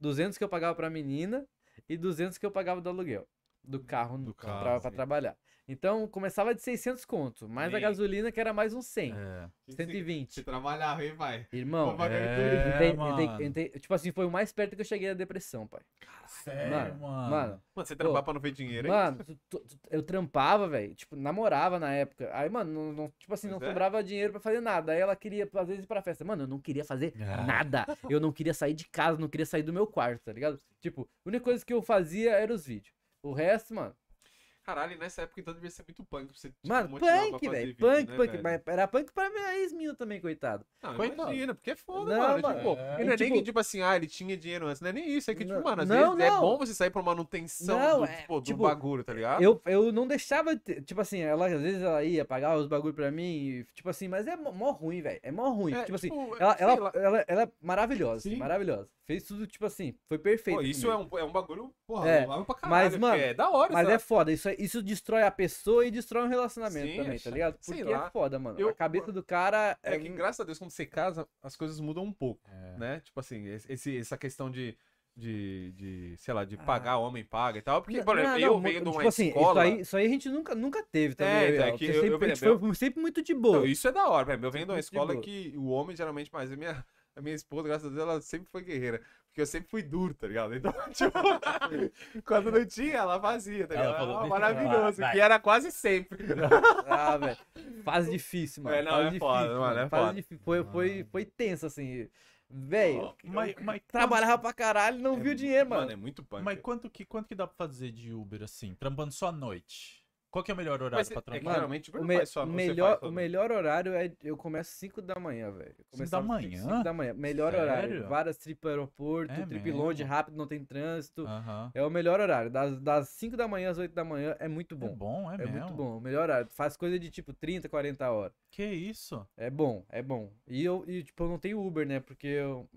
[SPEAKER 3] 200 que eu pagava pra menina e 200 que eu pagava do aluguel do carro,
[SPEAKER 1] Do
[SPEAKER 3] pra,
[SPEAKER 1] carro,
[SPEAKER 3] pra
[SPEAKER 2] sim.
[SPEAKER 3] trabalhar. Então começava de 600 conto, mais a
[SPEAKER 2] Sim.
[SPEAKER 3] gasolina que era mais uns 100,
[SPEAKER 1] É.
[SPEAKER 2] Se-
[SPEAKER 3] 120.
[SPEAKER 2] Se trabalhar, hein, vai.
[SPEAKER 3] Irmão,
[SPEAKER 1] É.
[SPEAKER 3] Entrei- entrei- entrei- tipo assim, foi o mais perto que eu cheguei da depressão, pai.
[SPEAKER 1] Sério,
[SPEAKER 3] Mano,
[SPEAKER 1] mano.
[SPEAKER 3] Mano,
[SPEAKER 2] Mano, você trampar pra não ver dinheiro, hein?
[SPEAKER 3] mano, tu- tu- tu- eu trampava, velho. Tipo, namorava na época. Aí, mano, não, não- tipo assim, não
[SPEAKER 2] Pois é.
[SPEAKER 3] sobrava dinheiro pra fazer nada. Aí ela queria, às vezes, ir pra festa. Mano, eu não queria fazer
[SPEAKER 1] Ah.
[SPEAKER 3] nada. Eu não queria sair de casa, não queria sair do meu quarto, tá ligado? Tipo, a única coisa que eu fazia era os vídeos. O resto, mano.
[SPEAKER 2] Caralho, nessa época então devia ser muito punk pra você tipo,
[SPEAKER 3] Mano, punk, velho. Punk,
[SPEAKER 2] né,
[SPEAKER 3] punk.
[SPEAKER 2] velho?
[SPEAKER 3] Mas era punk pra minha ex-mina também, coitado.
[SPEAKER 2] Não,
[SPEAKER 1] Coitado.
[SPEAKER 2] imagina, porque é foda,
[SPEAKER 3] Não,
[SPEAKER 2] mano.
[SPEAKER 3] mano,
[SPEAKER 2] Tipo,
[SPEAKER 1] é.
[SPEAKER 2] e não é
[SPEAKER 3] E,
[SPEAKER 2] nem
[SPEAKER 3] tipo-
[SPEAKER 2] que, tipo assim, ah, ele tinha dinheiro antes. Não é nem isso. É que, tipo,
[SPEAKER 3] Não,
[SPEAKER 2] mano, às
[SPEAKER 3] não,
[SPEAKER 2] vezes é bom você sair pra manutenção
[SPEAKER 3] Não,
[SPEAKER 2] do,
[SPEAKER 3] é,
[SPEAKER 2] tipo, do
[SPEAKER 3] tipo,
[SPEAKER 2] bagulho, tá ligado?
[SPEAKER 3] Eu, eu não deixava, tipo assim, ela às vezes ela ia pagar os bagulho pra mim, e, tipo assim, mas é mó, ruim, velho. É mó ruim.
[SPEAKER 2] É,
[SPEAKER 3] tipo assim,
[SPEAKER 2] tipo,
[SPEAKER 3] ela, ela, ela, ela é maravilhosa,
[SPEAKER 2] Sim.
[SPEAKER 3] maravilhosa. Fez tudo, tipo assim, foi perfeito.
[SPEAKER 2] Pô, isso é um, é um bagulho, porra,
[SPEAKER 3] É,
[SPEAKER 2] pra
[SPEAKER 3] mas,
[SPEAKER 2] caralho.
[SPEAKER 3] mano,
[SPEAKER 2] é da hora,
[SPEAKER 3] Mas é foda, isso, isso destrói a pessoa e destrói um relacionamento
[SPEAKER 2] Sim,
[SPEAKER 3] também, tá ligado? Porque é foda, mano.
[SPEAKER 2] Eu-
[SPEAKER 3] a cabeça do cara
[SPEAKER 2] É
[SPEAKER 3] é.
[SPEAKER 2] que, graças a Deus, quando você casa, as coisas mudam um pouco,
[SPEAKER 1] É.
[SPEAKER 2] né? Tipo assim, esse, essa questão de, de, de, sei lá, de
[SPEAKER 3] Ah.
[SPEAKER 2] pagar, homem paga e tal. Porque,
[SPEAKER 3] Não,
[SPEAKER 2] por exemplo,
[SPEAKER 3] não,
[SPEAKER 2] eu venho de uma
[SPEAKER 3] tipo assim,
[SPEAKER 2] escola...
[SPEAKER 3] isso aí, isso aí a gente nunca, nunca teve também.
[SPEAKER 2] É,
[SPEAKER 3] eu
[SPEAKER 2] é que eu-
[SPEAKER 3] sempre,
[SPEAKER 2] eu, exemplo,
[SPEAKER 3] foi sempre muito de boa.
[SPEAKER 2] Não, isso é da hora, velho. Eu venho de uma escola que o homem geralmente mais. A minha, a minha esposa, graças a Deus, ela sempre foi guerreira. Porque eu sempre fui duro, tá ligado? Então, tipo, quando não tinha, ela fazia, tá
[SPEAKER 1] Ela
[SPEAKER 2] ligado?
[SPEAKER 1] falou,
[SPEAKER 2] Era
[SPEAKER 1] "Deixa eu
[SPEAKER 2] maravilhoso, que
[SPEAKER 1] vai."
[SPEAKER 2] era quase sempre.
[SPEAKER 3] Ah, velho. Fase difícil, mano.
[SPEAKER 2] É, não,
[SPEAKER 3] fase
[SPEAKER 2] é
[SPEAKER 3] difícil,
[SPEAKER 2] foda, mano, é
[SPEAKER 3] Fase
[SPEAKER 2] foda.
[SPEAKER 3] difícil. Foi, foi, foi tenso, assim. Velho,
[SPEAKER 1] Ó, mas, mas,
[SPEAKER 3] trabalhava pra caralho e não viu dinheiro, mano.
[SPEAKER 2] Mano, é muito punk.
[SPEAKER 1] Mas quanto que, quanto que dá pra fazer de Uber assim? Trampando só à noite? Qual que é o melhor horário pra
[SPEAKER 2] é que
[SPEAKER 1] trampar?
[SPEAKER 2] geralmente Uber
[SPEAKER 3] O, me-
[SPEAKER 2] faz só-
[SPEAKER 3] melhor, o melhor horário é. Eu começo 5 da manhã, velho. Eu
[SPEAKER 1] Cinco
[SPEAKER 3] começava
[SPEAKER 1] da manhã?
[SPEAKER 3] 5 da manhã. Melhor horário.
[SPEAKER 1] Sério?
[SPEAKER 3] Várias trip pro aeroporto,
[SPEAKER 1] É
[SPEAKER 3] trip
[SPEAKER 1] mesmo?
[SPEAKER 3] longe, rápido, não tem trânsito.
[SPEAKER 1] Aham.
[SPEAKER 3] É o melhor horário. Das, das 5 da manhã às 8 da manhã é muito
[SPEAKER 1] É
[SPEAKER 3] bom.
[SPEAKER 1] bom, é,
[SPEAKER 3] É,
[SPEAKER 1] mesmo.
[SPEAKER 3] muito bom. O melhor horário. Faz coisa de tipo 30, 40 horas.
[SPEAKER 1] Que isso?
[SPEAKER 3] É bom, é bom. E eu, e, tipo, eu não tenho Uber, né? Porque eu,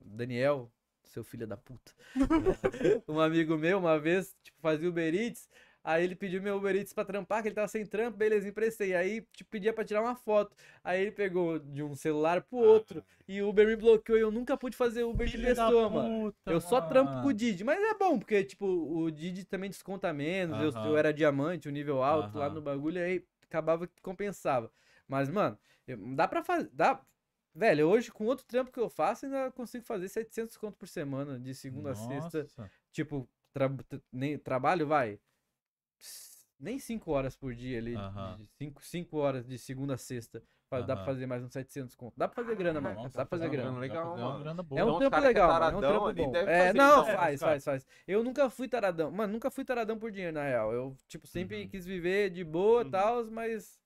[SPEAKER 3] Daniel, seu filho da puta. um amigo meu, uma vez, tipo, fazia Uber Eats. Aí ele pediu meu Uber Eats pra trampar, que ele tava sem trampo, beleza, emprestei. Aí, tipo, pedia pra tirar uma foto. Aí ele pegou de um celular pro outro. E o Uber me bloqueou e eu nunca pude fazer Uber de
[SPEAKER 1] Filho
[SPEAKER 3] pessoa, mano.
[SPEAKER 1] puta,
[SPEAKER 3] Eu só trampo com o. Didi, mas é bom, porque, tipo, o Didi também desconta menos, eu,
[SPEAKER 1] Aham.
[SPEAKER 3] eu era diamante, o nível alto lá
[SPEAKER 1] Aham.
[SPEAKER 3] no bagulho, aí acabava que compensava. Mas, mano, eu- dá pra fazer, dá... Velho, hoje com outro trampo que eu faço, ainda consigo fazer 700 conto por semana, de segunda a sexta.
[SPEAKER 1] Nossa.
[SPEAKER 3] Tipo, tra- tra- nem, trabalho, vai, nem 5 horas por dia ali,
[SPEAKER 1] Aham.
[SPEAKER 3] 5 horas de segunda a sexta. Dá pra
[SPEAKER 1] Aham.
[SPEAKER 3] fazer mais uns 700 conto. Dá pra fazer grana, mano.
[SPEAKER 1] Nossa,
[SPEAKER 3] Dá pra fazer grana.
[SPEAKER 2] legal,
[SPEAKER 1] Dá pra grana boa.
[SPEAKER 3] É um
[SPEAKER 2] Então,
[SPEAKER 3] trampo
[SPEAKER 2] é
[SPEAKER 3] legal. É um trampo bom. É, não,
[SPEAKER 2] então,
[SPEAKER 3] faz, faz, faz. Eu nunca fui taradão. Mano, nunca fui taradão por dinheiro, na real. Eu, tipo, sempre
[SPEAKER 1] Uhum.
[SPEAKER 3] quis viver de boa e
[SPEAKER 2] Uhum.
[SPEAKER 3] tal, mas.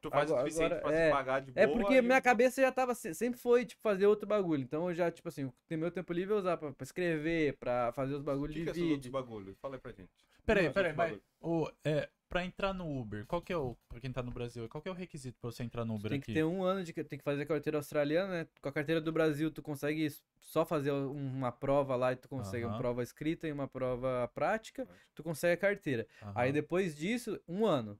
[SPEAKER 2] Tu faz
[SPEAKER 3] Agora-
[SPEAKER 2] o suficiente
[SPEAKER 3] agora,
[SPEAKER 2] pra
[SPEAKER 3] é-
[SPEAKER 2] se pagar de boa.
[SPEAKER 3] É porque
[SPEAKER 2] e-
[SPEAKER 3] minha cabeça já tava. se- Sempre foi, tipo, fazer outro bagulho. Então eu já, tipo assim, tem meu tempo livre eu usar pra, pra escrever, pra fazer os
[SPEAKER 2] O
[SPEAKER 3] bagulhos
[SPEAKER 2] que,
[SPEAKER 3] de
[SPEAKER 2] que é esses
[SPEAKER 3] vídeo.
[SPEAKER 2] bagulhos? Fala aí pra gente.
[SPEAKER 1] Peraí, peraí,
[SPEAKER 2] outros
[SPEAKER 1] mas. Ô, é, pra entrar no Uber, qual que é o. Pra quem tá no Brasil, qual que é o requisito pra você entrar no Uber
[SPEAKER 3] Tem
[SPEAKER 1] aqui?
[SPEAKER 3] que ter um ano de. Tem que fazer a carteira australiana, né? Com a carteira do Brasil, tu consegue só fazer uma prova lá e tu consegue uma prova escrita e uma prova prática, tu consegue a carteira. Aí depois disso, um ano.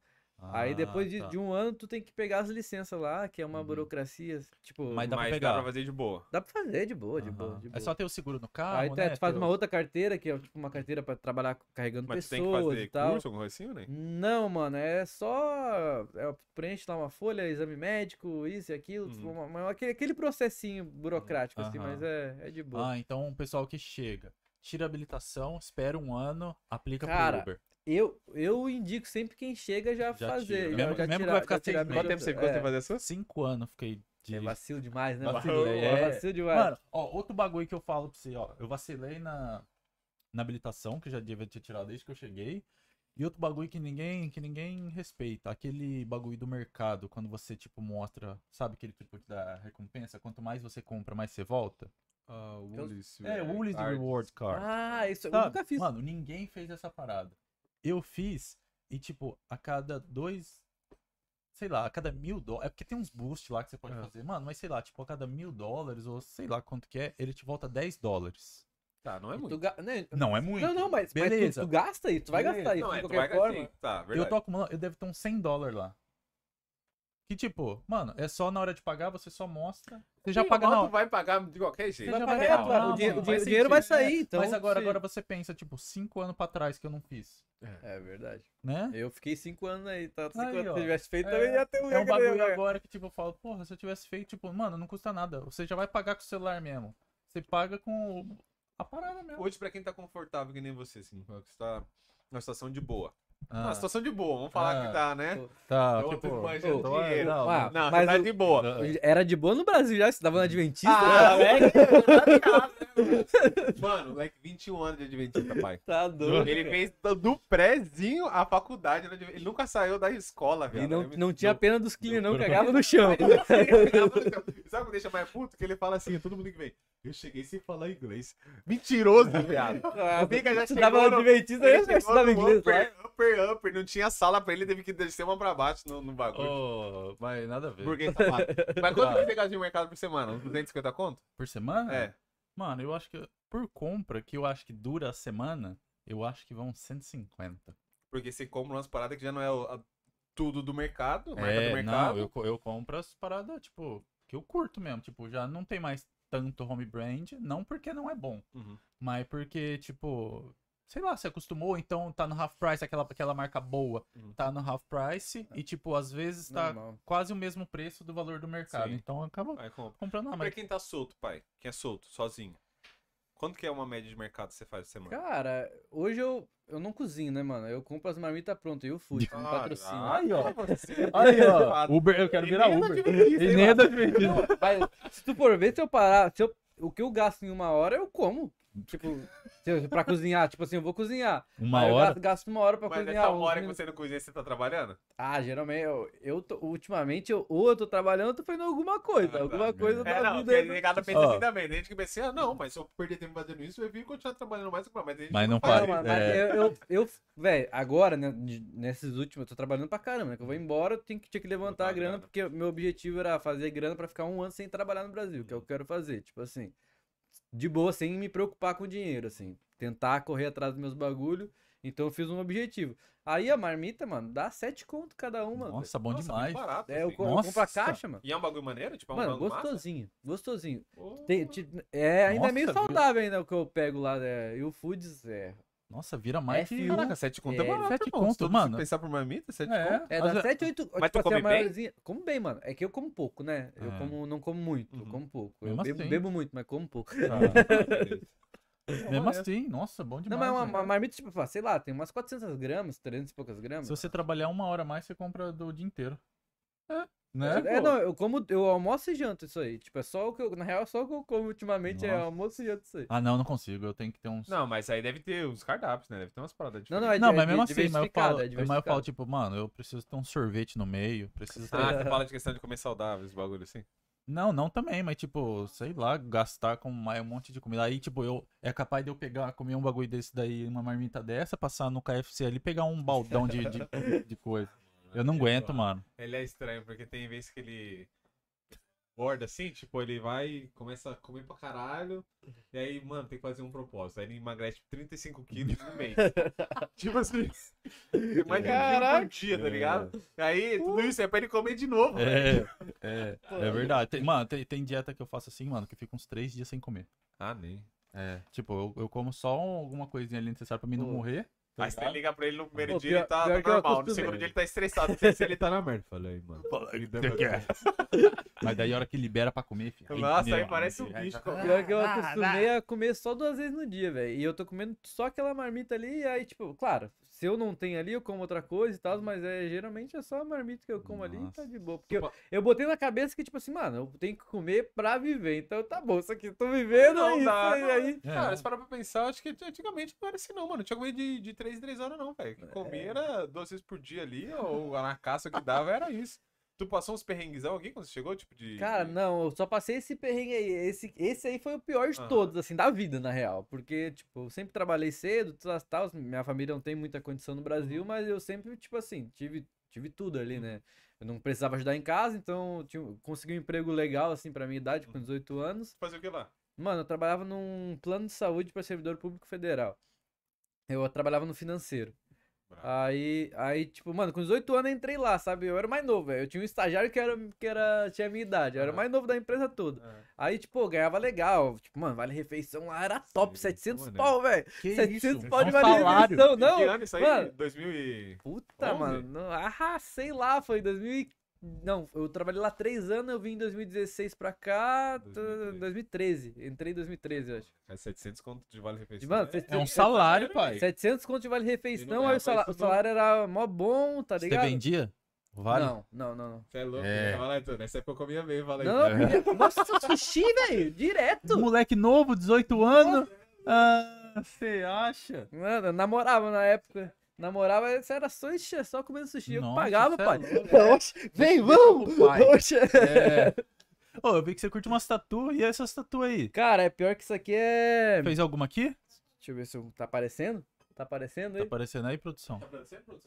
[SPEAKER 3] Aí
[SPEAKER 1] Ah,
[SPEAKER 3] depois de,
[SPEAKER 1] tá.
[SPEAKER 3] de um ano, tu tem que pegar as licenças lá, que é uma
[SPEAKER 1] Uhum.
[SPEAKER 3] burocracia, tipo,
[SPEAKER 1] Mas dá pra
[SPEAKER 2] Mas
[SPEAKER 1] pegar.
[SPEAKER 2] dá pra fazer de boa.
[SPEAKER 3] dá pra fazer de boa, de boa, de boa.
[SPEAKER 1] É só ter o seguro no carro,
[SPEAKER 3] Aí tu,
[SPEAKER 1] né?
[SPEAKER 3] tu faz
[SPEAKER 1] ter
[SPEAKER 3] uma
[SPEAKER 1] o-
[SPEAKER 3] outra carteira, que é tipo uma carteira pra trabalhar carregando
[SPEAKER 2] Mas tu tem
[SPEAKER 3] pessoas
[SPEAKER 2] que
[SPEAKER 3] e
[SPEAKER 2] fazer
[SPEAKER 3] tal.
[SPEAKER 2] curso, alguma coisa assim nem?
[SPEAKER 3] Não, mano, é só. É, preenche lá uma folha, exame médico, isso e aquilo.
[SPEAKER 2] Uhum.
[SPEAKER 3] tipo, uma- uma- aquele, aquele processinho burocrático, assim, mas é, é de boa.
[SPEAKER 1] Ah, então o pessoal que chega, tira a habilitação, espera um ano, aplica
[SPEAKER 3] Cara,
[SPEAKER 1] pro Uber.
[SPEAKER 3] Eu, eu indico sempre quem chega já,
[SPEAKER 1] Já
[SPEAKER 3] fazer.
[SPEAKER 1] tira.
[SPEAKER 3] já-
[SPEAKER 1] Mesmo-
[SPEAKER 3] já
[SPEAKER 1] mesmo que
[SPEAKER 3] tirar-
[SPEAKER 1] vai ficar seis meses.
[SPEAKER 3] a
[SPEAKER 2] Quanto tempo você ficou sem fazer essa?
[SPEAKER 1] Cinco anos fiquei de.
[SPEAKER 3] É vacilo demais, né?
[SPEAKER 1] Vacilei, é.
[SPEAKER 3] É vacilo demais.
[SPEAKER 1] Mano, ó, outro bagulho que eu falo pra você, ó. Eu vacilei na, na habilitação, que eu já devia ter tirado desde que eu cheguei. E outro bagulho que ninguém, que ninguém respeita, aquele bagulho do mercado, quando você, tipo, mostra, sabe aquele tipo da recompensa? Quanto mais você compra, mais você volta.
[SPEAKER 2] Ah, o
[SPEAKER 3] Eu-
[SPEAKER 2] Woolies.
[SPEAKER 1] É, o Woolies
[SPEAKER 2] Card.
[SPEAKER 1] Reward Card.
[SPEAKER 3] ah, isso eu nunca fiz.
[SPEAKER 1] Mano, ninguém fez essa parada. Eu fiz e, tipo, a cada dois. Sei lá, a cada mil dólares. É porque tem uns boosts lá que você pode
[SPEAKER 2] É.
[SPEAKER 1] fazer. Mano, mas sei lá, tipo, a cada mil dólares, ou sei lá quanto que é, ele te volta 10 dólares.
[SPEAKER 2] Tá, não é muito.
[SPEAKER 3] ga- né?
[SPEAKER 1] Não é muito.
[SPEAKER 3] Não, não, mas, mas tu,
[SPEAKER 1] Beleza.
[SPEAKER 3] tu gasta isso, tu vai
[SPEAKER 1] Beleza.
[SPEAKER 3] gastar isso
[SPEAKER 2] Não,
[SPEAKER 3] de
[SPEAKER 2] é,
[SPEAKER 3] qualquer forma.
[SPEAKER 2] assim. Tá,
[SPEAKER 1] eu tô acumulando, eu devo ter uns 100 dólares lá. Que tipo, mano, é só na hora de pagar, você só mostra. Você já
[SPEAKER 2] Sim,
[SPEAKER 1] paga
[SPEAKER 2] tu vai pagar de qualquer jeito.
[SPEAKER 1] Você já
[SPEAKER 3] Vai
[SPEAKER 1] vai
[SPEAKER 3] pagar,
[SPEAKER 1] não,
[SPEAKER 3] o dinheiro, o dinheiro-
[SPEAKER 1] faz
[SPEAKER 3] o dinheiro vai
[SPEAKER 1] sentido,
[SPEAKER 3] sair,
[SPEAKER 1] né?
[SPEAKER 3] então.
[SPEAKER 1] Mas agora, agora você pensa, tipo, 5 anos pra trás que eu não fiz.
[SPEAKER 3] É verdade.
[SPEAKER 1] Né?
[SPEAKER 3] Eu fiquei cinco anos aí, tá? Cinco
[SPEAKER 1] Aí,
[SPEAKER 3] anos
[SPEAKER 1] ó.
[SPEAKER 3] se tivesse feito
[SPEAKER 1] É,
[SPEAKER 3] também ia ter um
[SPEAKER 1] É um
[SPEAKER 3] eu
[SPEAKER 1] bagulho
[SPEAKER 3] ganhar.
[SPEAKER 1] agora que, tipo, eu falo, porra, se eu tivesse feito, tipo, mano, não custa nada. Você já vai pagar com o celular mesmo. Você paga com a parada mesmo.
[SPEAKER 2] Hoje, pra quem tá confortável que nem você, assim, que você tá numa situação de boa.
[SPEAKER 1] Ah,
[SPEAKER 2] Uma situação de boa, vamos falar
[SPEAKER 1] Ah.
[SPEAKER 2] que tá, né?
[SPEAKER 1] tá,
[SPEAKER 2] Eu
[SPEAKER 1] tipo,
[SPEAKER 2] tô manjando
[SPEAKER 1] tô-
[SPEAKER 2] dinheiro.
[SPEAKER 1] não,
[SPEAKER 3] Ah,
[SPEAKER 2] Não,
[SPEAKER 3] mas
[SPEAKER 2] você tá
[SPEAKER 3] o-
[SPEAKER 2] de boa.
[SPEAKER 3] Era de boa no Brasil já, estudava na Adventista.
[SPEAKER 2] Ah,
[SPEAKER 3] né?
[SPEAKER 2] Mano, moleque, 21 anos de Adventista, pai.
[SPEAKER 3] Tá doido.
[SPEAKER 2] Ele fez do- prézinho a faculdade. Ele nunca saiu da escola, velho.
[SPEAKER 3] E não, não tinha pena dos clean, não, cagava no chão.
[SPEAKER 2] Sabe o que deixa mais puto? Que ele fala assim, todo mundo que vem. Eu cheguei sem falar inglês. Mentiroso, viado.
[SPEAKER 3] Ah,
[SPEAKER 2] O Bica já chegou
[SPEAKER 3] na
[SPEAKER 2] no-
[SPEAKER 3] Adventista,
[SPEAKER 2] Ele
[SPEAKER 3] já
[SPEAKER 2] chegou
[SPEAKER 3] estudava
[SPEAKER 2] no
[SPEAKER 3] inglês
[SPEAKER 2] upper, upper, upper. Não tinha sala pra ele, teve que descer uma pra baixo no, no bagulho.
[SPEAKER 1] Ô, mas nada a ver.
[SPEAKER 2] Porque safado. Mas quanto que você gasta de mercado por semana? Uns 250 conto?
[SPEAKER 1] Por semana?
[SPEAKER 2] É.
[SPEAKER 1] Mano, eu acho que por compra, que eu acho que dura a semana, eu acho que vão 150.
[SPEAKER 2] Porque você compra umas paradas que já não é o- a- tudo do mercado, marca do
[SPEAKER 1] É,
[SPEAKER 2] mercado.
[SPEAKER 1] não, eu, eu compro as paradas, tipo, que eu curto mesmo. Tipo, já não tem mais tanto home brand, não porque não é bom,
[SPEAKER 2] Uhum.
[SPEAKER 1] mas porque, tipo, sei lá, você acostumou, então tá no half price, aquela, aquela marca boa,
[SPEAKER 2] Uhum.
[SPEAKER 1] tá no half price, e, tipo, às vezes tá
[SPEAKER 3] Normal.
[SPEAKER 1] quase o mesmo preço do valor do mercado.
[SPEAKER 2] Sim.
[SPEAKER 1] Então acaba comprando
[SPEAKER 2] Ah,
[SPEAKER 1] a
[SPEAKER 2] pra
[SPEAKER 1] marca.
[SPEAKER 2] quem tá solto, pai? Quem é solto, sozinho? Quanto que é uma média de mercado que você faz por semana?
[SPEAKER 3] Cara, hoje eu, eu não cozinho, né, mano? Eu compro as marmitas prontas e o food,
[SPEAKER 2] Ah,
[SPEAKER 3] me patrocina.
[SPEAKER 1] Aí, ó. Aí, ó. Uber, eu quero
[SPEAKER 2] E
[SPEAKER 1] virar Uber. E nem é da.
[SPEAKER 3] Mas se tu for ver, se eu parar, se eu, o que eu gasto em uma hora, eu como. Tipo, se eu, pra cozinhar, tipo assim, eu vou cozinhar.
[SPEAKER 1] Uma hora.
[SPEAKER 3] gasto, gasto uma hora pra
[SPEAKER 2] Mas
[SPEAKER 3] cozinhar.
[SPEAKER 2] nessa
[SPEAKER 3] uns
[SPEAKER 2] hora que você não cozinha, você tá trabalhando?
[SPEAKER 3] Ah, geralmente, eu, eu tô- ultimamente, eu, ou eu tô trabalhando, ou tô fazendo alguma coisa.
[SPEAKER 2] Ah, tá.
[SPEAKER 3] alguma coisa
[SPEAKER 2] É,
[SPEAKER 3] da
[SPEAKER 2] não, porque negado pensa
[SPEAKER 1] Ó.
[SPEAKER 2] assim também. Tem gente que pensa assim, ah, não, mas se eu perder tempo fazendo isso, eu vim continuar trabalhando mais. Mas,
[SPEAKER 1] Mas não
[SPEAKER 3] Não,
[SPEAKER 1] faz.
[SPEAKER 3] mano,
[SPEAKER 1] É.
[SPEAKER 3] mas eu, eu, eu velho, agora, né, nesses últimos, eu tô trabalhando pra caramba, né? Que eu vou embora, eu tenho que, tinha que levantar a
[SPEAKER 2] Levantar a
[SPEAKER 3] grana,
[SPEAKER 2] grana.
[SPEAKER 3] porque meu objetivo era fazer grana pra ficar um ano sem trabalhar no Brasil, que é o que eu quero fazer. Tipo assim, de boa, sem me preocupar com dinheiro, assim. Tentar correr atrás dos meus bagulho. Então eu fiz um objetivo. Aí a marmita, mano, dá sete conto cada uma.
[SPEAKER 1] Nossa, bom
[SPEAKER 2] Nossa,
[SPEAKER 1] demais.
[SPEAKER 2] barato,
[SPEAKER 3] É, eu,
[SPEAKER 2] assim.
[SPEAKER 3] co- eu compro a
[SPEAKER 1] Nossa.
[SPEAKER 3] caixa, mano.
[SPEAKER 2] E é um bagulho maneiro? Tipo, é um
[SPEAKER 3] Mano,
[SPEAKER 2] bagulho massa?
[SPEAKER 3] gostosinho, gostosinho.
[SPEAKER 2] Pô.
[SPEAKER 3] Tem- é, ainda é meio
[SPEAKER 1] Nossa, viu?
[SPEAKER 3] saudável ainda o que eu pego lá. É, e o Foods é.
[SPEAKER 1] Nossa, vira mais que...
[SPEAKER 3] F1.
[SPEAKER 2] Caraca, 7 conto é,
[SPEAKER 3] É,
[SPEAKER 2] barato,
[SPEAKER 1] sete
[SPEAKER 2] irmão.
[SPEAKER 1] conto,
[SPEAKER 2] Se
[SPEAKER 1] mano.
[SPEAKER 2] mundo pensar por marmita, 7
[SPEAKER 1] É.
[SPEAKER 2] conto.
[SPEAKER 3] É, dá
[SPEAKER 1] ve-
[SPEAKER 3] 7, 8.
[SPEAKER 2] Mas tu come bem?
[SPEAKER 3] bem? Como bem, mano. É que eu como pouco, né? Eu
[SPEAKER 1] É.
[SPEAKER 3] como, não como muito, eu
[SPEAKER 2] Uhum.
[SPEAKER 3] como pouco. Eu
[SPEAKER 1] Mesmo
[SPEAKER 3] bebo,
[SPEAKER 1] assim.
[SPEAKER 3] bebo muito, mas como pouco.
[SPEAKER 1] Mesmo assim, nossa, bom
[SPEAKER 3] Não,
[SPEAKER 1] demais.
[SPEAKER 3] mas é uma,
[SPEAKER 1] né?
[SPEAKER 3] uma marmita, tipo, sei lá, tem umas 400 gramas, 300 e poucas gramas.
[SPEAKER 1] Se você trabalhar uma hora a mais, você compra do dia inteiro. É. Né?
[SPEAKER 3] É,
[SPEAKER 1] pô?
[SPEAKER 3] não, eu como, eu almoço e janto isso aí. Tipo, é só o que eu, na real, só o que eu como ultimamente é
[SPEAKER 1] Nossa.
[SPEAKER 3] almoço e janto isso aí.
[SPEAKER 1] Ah, não, não consigo. Eu tenho que ter uns.
[SPEAKER 2] Não, mas aí deve ter os cardápios, né? Deve ter umas paradas
[SPEAKER 3] Não,
[SPEAKER 2] diferentes.
[SPEAKER 3] não, é,
[SPEAKER 1] Não, mas
[SPEAKER 3] é
[SPEAKER 1] mesmo assim, mas eu falo,
[SPEAKER 3] é
[SPEAKER 1] mas eu falo, tipo, mano, eu preciso ter um sorvete no meio, preciso ter...
[SPEAKER 2] Ah, você fala de questão de comer saudável, esse bagulho assim?
[SPEAKER 1] Não, não também, mas tipo, sei lá, gastar com mais um monte de comida. Aí, tipo, eu é capaz de eu pegar, comer um bagulho desse daí, uma marmita dessa, passar no KFC ali e pegar um baldão de, de, de coisa. Eu não aguento, mano.
[SPEAKER 2] Ele é estranho, porque tem vezes que ele borda assim, tipo, ele vai, começa a comer pra caralho, e aí, mano, tem que fazer um propósito. Aí ele emagrece tipo, 35 quilos no mês. tipo assim, quilo por dia, tá ligado? Aí, tudo isso é pra ele comer de novo, velho.
[SPEAKER 1] É, é, é verdade. Tem- mano, tem, tem dieta que eu faço assim, mano, que fica uns três dias sem comer.
[SPEAKER 2] Ah, nem.
[SPEAKER 1] É, tipo, eu, eu como só alguma coisinha ali necessária pra mim não
[SPEAKER 3] Pô.
[SPEAKER 1] morrer. Tá
[SPEAKER 2] Aí você
[SPEAKER 1] ligado?
[SPEAKER 2] liga pra ele no primeiro
[SPEAKER 3] Pô,
[SPEAKER 2] dia,
[SPEAKER 3] pior-
[SPEAKER 2] ele tá,
[SPEAKER 3] pior
[SPEAKER 2] tá
[SPEAKER 3] que eu
[SPEAKER 2] normal. No
[SPEAKER 3] acostumei.
[SPEAKER 2] segundo dia ele tá estressado. No terceiro ele tá na merda. Falei, mano. Me dá?
[SPEAKER 1] Mas daí a hora que libera pra comer, filho.
[SPEAKER 2] Nossa, aí parece um bicho. cara.
[SPEAKER 3] Pior que eu acostumei a comer só duas vezes no dia, velho. E eu tô comendo só aquela marmita ali, e aí, tipo, claro, se eu não tenho ali, eu como outra coisa e tal, mas é, geralmente é só a marmita que eu como ali e tá
[SPEAKER 1] Nossa.
[SPEAKER 3] de boa. Porque eu, eu botei na cabeça que, tipo assim, mano, eu tenho que comer pra viver. Então tá bom, isso aqui, tô vivendo,
[SPEAKER 2] Não
[SPEAKER 3] é
[SPEAKER 2] dá,
[SPEAKER 3] aí,
[SPEAKER 2] não.
[SPEAKER 3] aí.
[SPEAKER 1] É.
[SPEAKER 2] Cara, se parar pra pensar, acho que antigamente não era assim, não, mano. Não tinha comido de, de 3 em 3 horas, não, velho. Comer era duas vezes por dia ali, ou na caça que dava era isso. Tu passou uns perrenguezão aqui quando você chegou, tipo de.
[SPEAKER 3] Cara, não, eu só passei esse perrengue aí. Esse, esse aí foi o pior de
[SPEAKER 2] Aham.
[SPEAKER 3] todos, assim, da vida, na real. Porque, tipo, eu sempre trabalhei cedo, tal, tal, minha família não tem muita condição no Brasil, mas eu sempre, tipo assim, tive, tive tudo ali, né? Eu não precisava ajudar em casa, então tinha, consegui um emprego legal, assim, pra minha idade, com 18 anos.
[SPEAKER 2] Fazer o que lá?
[SPEAKER 3] Mano, eu trabalhava num plano de saúde para servidor público federal. Eu trabalhava no financeiro. Aí, aí, tipo, mano, com 18 anos eu entrei lá, sabe? Eu era mais novo, velho. Eu tinha um estagiário que era, que era, tinha a minha idade. Eu era mais novo da empresa toda. Aí, tipo, ganhava legal. Tipo, mano, vale refeição lá era top,
[SPEAKER 2] Sim,
[SPEAKER 3] 700
[SPEAKER 2] maneiro.
[SPEAKER 3] pau, velho.
[SPEAKER 1] Que
[SPEAKER 3] 700
[SPEAKER 1] isso?
[SPEAKER 3] pau de vale
[SPEAKER 1] salário.
[SPEAKER 3] refeição,
[SPEAKER 2] Que
[SPEAKER 3] não.
[SPEAKER 2] ano isso aí?
[SPEAKER 3] mano.
[SPEAKER 2] 2000 e...
[SPEAKER 3] Puta,
[SPEAKER 2] 11?
[SPEAKER 3] mano. Não, ah, sei lá, foi 2000 e- Não, eu trabalhei lá três anos, eu vim em 2016 pra cá. tô-
[SPEAKER 2] 2013.
[SPEAKER 3] 2013. Entrei em 2013, eu acho.
[SPEAKER 2] É 700 conto de vale refeição.
[SPEAKER 3] Mano,
[SPEAKER 2] é,
[SPEAKER 1] É um salário, pai.
[SPEAKER 3] 700 conto de vale refeição, aí
[SPEAKER 2] ganhava
[SPEAKER 3] o salário, o salário era mó bom, tá
[SPEAKER 1] Você
[SPEAKER 3] ligado?
[SPEAKER 1] vendia? Vale?
[SPEAKER 3] Não, não, não, não.
[SPEAKER 2] Você é louco,
[SPEAKER 1] É.
[SPEAKER 2] é. Tava lá, então. Nessa época eu comia bem, fala aí.
[SPEAKER 3] Não, porque- nossa, sushi, velho, direto.
[SPEAKER 1] Moleque novo, 18 anos. Ah, você acha?
[SPEAKER 3] Mano, eu namorava na época. Namorava, isso era só, é só comendo sushi. Eu
[SPEAKER 1] Nossa,
[SPEAKER 3] pagava,
[SPEAKER 1] cê é
[SPEAKER 3] pai. Oxe, vem, vamos! Oxe.
[SPEAKER 1] É. Ô, eu vi que você curte umas tatu e essas tatu aí?
[SPEAKER 3] Cara, é pior que isso aqui é.
[SPEAKER 1] Fez alguma aqui?
[SPEAKER 3] Deixa eu ver se eu- tá aparecendo. Tá aparecendo
[SPEAKER 1] Tá
[SPEAKER 3] aí?
[SPEAKER 1] aparecendo aí, produção?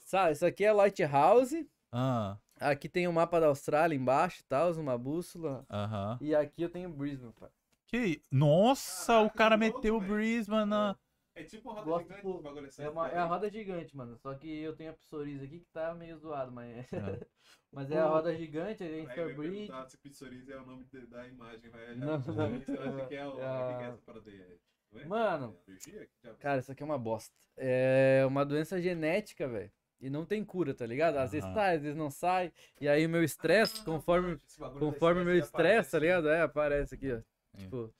[SPEAKER 3] Sabe, isso aqui é Lighthouse.
[SPEAKER 1] Ah,
[SPEAKER 3] Aqui tem o mapa da Austrália embaixo e tal, uma bússola.
[SPEAKER 1] aham.
[SPEAKER 3] E aqui eu tenho Brisbane, pai.
[SPEAKER 1] Que... Nossa,
[SPEAKER 2] Caraca,
[SPEAKER 1] o cara meteu o. Brisbane na...
[SPEAKER 2] É tipo uma roda
[SPEAKER 3] Gosto
[SPEAKER 2] gigante, esse bagulho assim.
[SPEAKER 3] É, uma, é a roda gigante, mano. Só que eu tenho a psoríase aqui que tá meio zoado, mas.
[SPEAKER 1] É.
[SPEAKER 3] mas é a roda gigante, a gente
[SPEAKER 2] vai
[SPEAKER 3] Bridge.
[SPEAKER 2] se psoríase é o nome de- da imagem, vai
[SPEAKER 3] Não, não.
[SPEAKER 2] Acha que é o...
[SPEAKER 3] É
[SPEAKER 2] é essa parada aí? É- é?
[SPEAKER 3] Mano.
[SPEAKER 2] É?
[SPEAKER 3] Cara, isso aqui é uma bosta. É uma doença genética, velho. E não tem cura, tá ligado? Às vezes
[SPEAKER 1] Aham.
[SPEAKER 3] sai, às vezes não sai. E aí o meu estresse,
[SPEAKER 2] Ah,
[SPEAKER 3] conforme, conforme o meu
[SPEAKER 2] estresse
[SPEAKER 3] tá ligado? É, aparece aqui, ó.
[SPEAKER 1] É.
[SPEAKER 3] Tipo,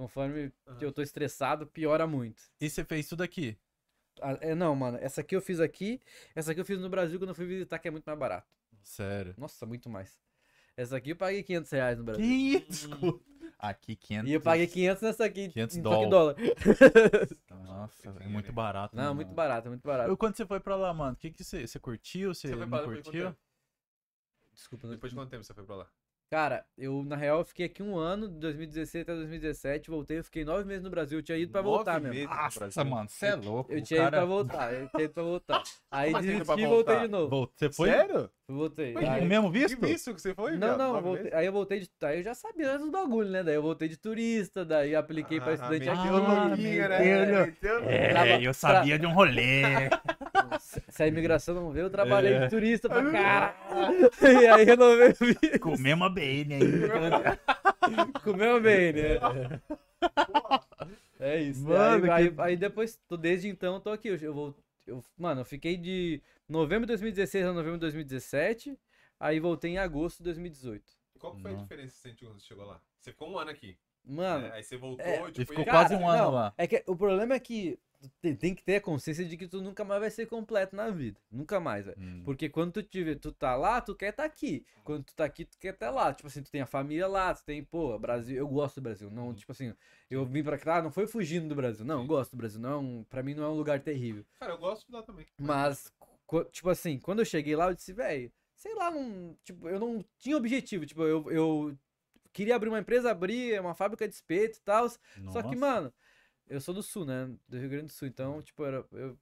[SPEAKER 3] conforme
[SPEAKER 2] Aham.
[SPEAKER 3] eu tô estressado, piora muito.
[SPEAKER 1] E você fez tudo aqui?
[SPEAKER 3] Ah, é, não, mano, essa aqui eu fiz aqui. Essa aqui eu fiz no Brasil quando eu fui visitar, que é muito mais barato.
[SPEAKER 1] Sério.
[SPEAKER 3] Nossa, muito mais. Essa aqui eu paguei 500 reais no Brasil.
[SPEAKER 1] Que isso? Aqui, 500.
[SPEAKER 3] E eu paguei 500 nessa aqui.
[SPEAKER 1] 500
[SPEAKER 3] em toque
[SPEAKER 1] dólar. Nossa, é muito barato. né,
[SPEAKER 3] Não, muito
[SPEAKER 1] mano?
[SPEAKER 3] barato, muito barato.
[SPEAKER 1] Eu, quando você foi pra lá, mano, o que que você... Você curtiu? Você,
[SPEAKER 2] Você
[SPEAKER 1] não curtiu?
[SPEAKER 3] Desculpa, não
[SPEAKER 2] Depois de quanto tempo você foi pra lá?
[SPEAKER 3] Cara, eu, na real, eu fiquei aqui um ano, de 2016 até 2017, voltei, eu fiquei nove meses no Brasil, eu tinha ido pra
[SPEAKER 2] Nove
[SPEAKER 3] voltar mesmo.
[SPEAKER 1] Nossa, mano, você é louco.
[SPEAKER 3] Eu
[SPEAKER 1] o
[SPEAKER 3] tinha ido
[SPEAKER 1] cara...
[SPEAKER 3] pra voltar, eu tinha ido pra voltar. Aí
[SPEAKER 2] Como assim,
[SPEAKER 3] desisti
[SPEAKER 2] pra
[SPEAKER 3] e voltei de novo.
[SPEAKER 1] Você foi?
[SPEAKER 2] Sério?
[SPEAKER 3] Voltei.
[SPEAKER 2] Foi
[SPEAKER 3] Aí-
[SPEAKER 1] O mesmo
[SPEAKER 2] Que
[SPEAKER 1] visto?
[SPEAKER 2] visto que você foi,
[SPEAKER 3] Não,
[SPEAKER 2] viado?
[SPEAKER 3] não, voltei- aí eu voltei de. Aí eu já sabia antes do bagulho, né? Daí eu voltei de turista, daí apliquei pra
[SPEAKER 2] Ah,
[SPEAKER 3] estudante
[SPEAKER 2] meteu
[SPEAKER 3] aqui.
[SPEAKER 1] Ah,
[SPEAKER 2] né?
[SPEAKER 3] Trava-
[SPEAKER 1] É, eu sabia de um rolê.
[SPEAKER 3] Se- a imigração não veio, eu trabalhei
[SPEAKER 1] É.
[SPEAKER 3] de turista pra caralho. E aí renovei o visto.
[SPEAKER 1] Comemos a BN ainda.
[SPEAKER 3] Comeu bem, né? É isso.
[SPEAKER 1] Mano,
[SPEAKER 3] aí,
[SPEAKER 1] que-
[SPEAKER 3] aí, aí depois, tô, desde então, eu tô aqui. Eu, eu vou. Eu, mano, eu fiquei de novembro de 2016 a novembro de 2017. Aí voltei em agosto de 2018.
[SPEAKER 2] Qual que foi a
[SPEAKER 1] Não.
[SPEAKER 2] diferença que você sentiu quando você chegou lá? Você ficou um ano aqui.
[SPEAKER 3] Mano,
[SPEAKER 2] né? Aí você voltou
[SPEAKER 3] é,
[SPEAKER 2] e tipo...
[SPEAKER 1] ficou quase um ano
[SPEAKER 3] não,
[SPEAKER 1] lá.
[SPEAKER 3] É que o problema é que tem, tem que ter a consciência de que tu nunca mais vai ser completo na vida. Nunca mais, velho.
[SPEAKER 1] Hum.
[SPEAKER 3] Porque quando tu, tiver, tu tá lá, tu quer estar aqui. Quando tu tá aqui, tu quer estar lá. Tipo assim, tu tem a família lá, tu tem, pô, Brasil. Eu gosto do Brasil. Não, tipo assim, eu vim pra cá, não foi fugindo do Brasil. Não, eu gosto do Brasil. Não, é um- pra mim não é um lugar terrível.
[SPEAKER 2] Cara, eu gosto de lá também.
[SPEAKER 3] Mas, tipo assim, quando eu cheguei lá, eu disse, velho, sei lá, não, tipo, eu não tinha objetivo. Tipo, eu, eu queria abrir uma empresa, abrir uma fábrica de espeto e tal. Só que, mano, eu sou do sul, né? Do Rio Grande do Sul. Então, tipo, era, eu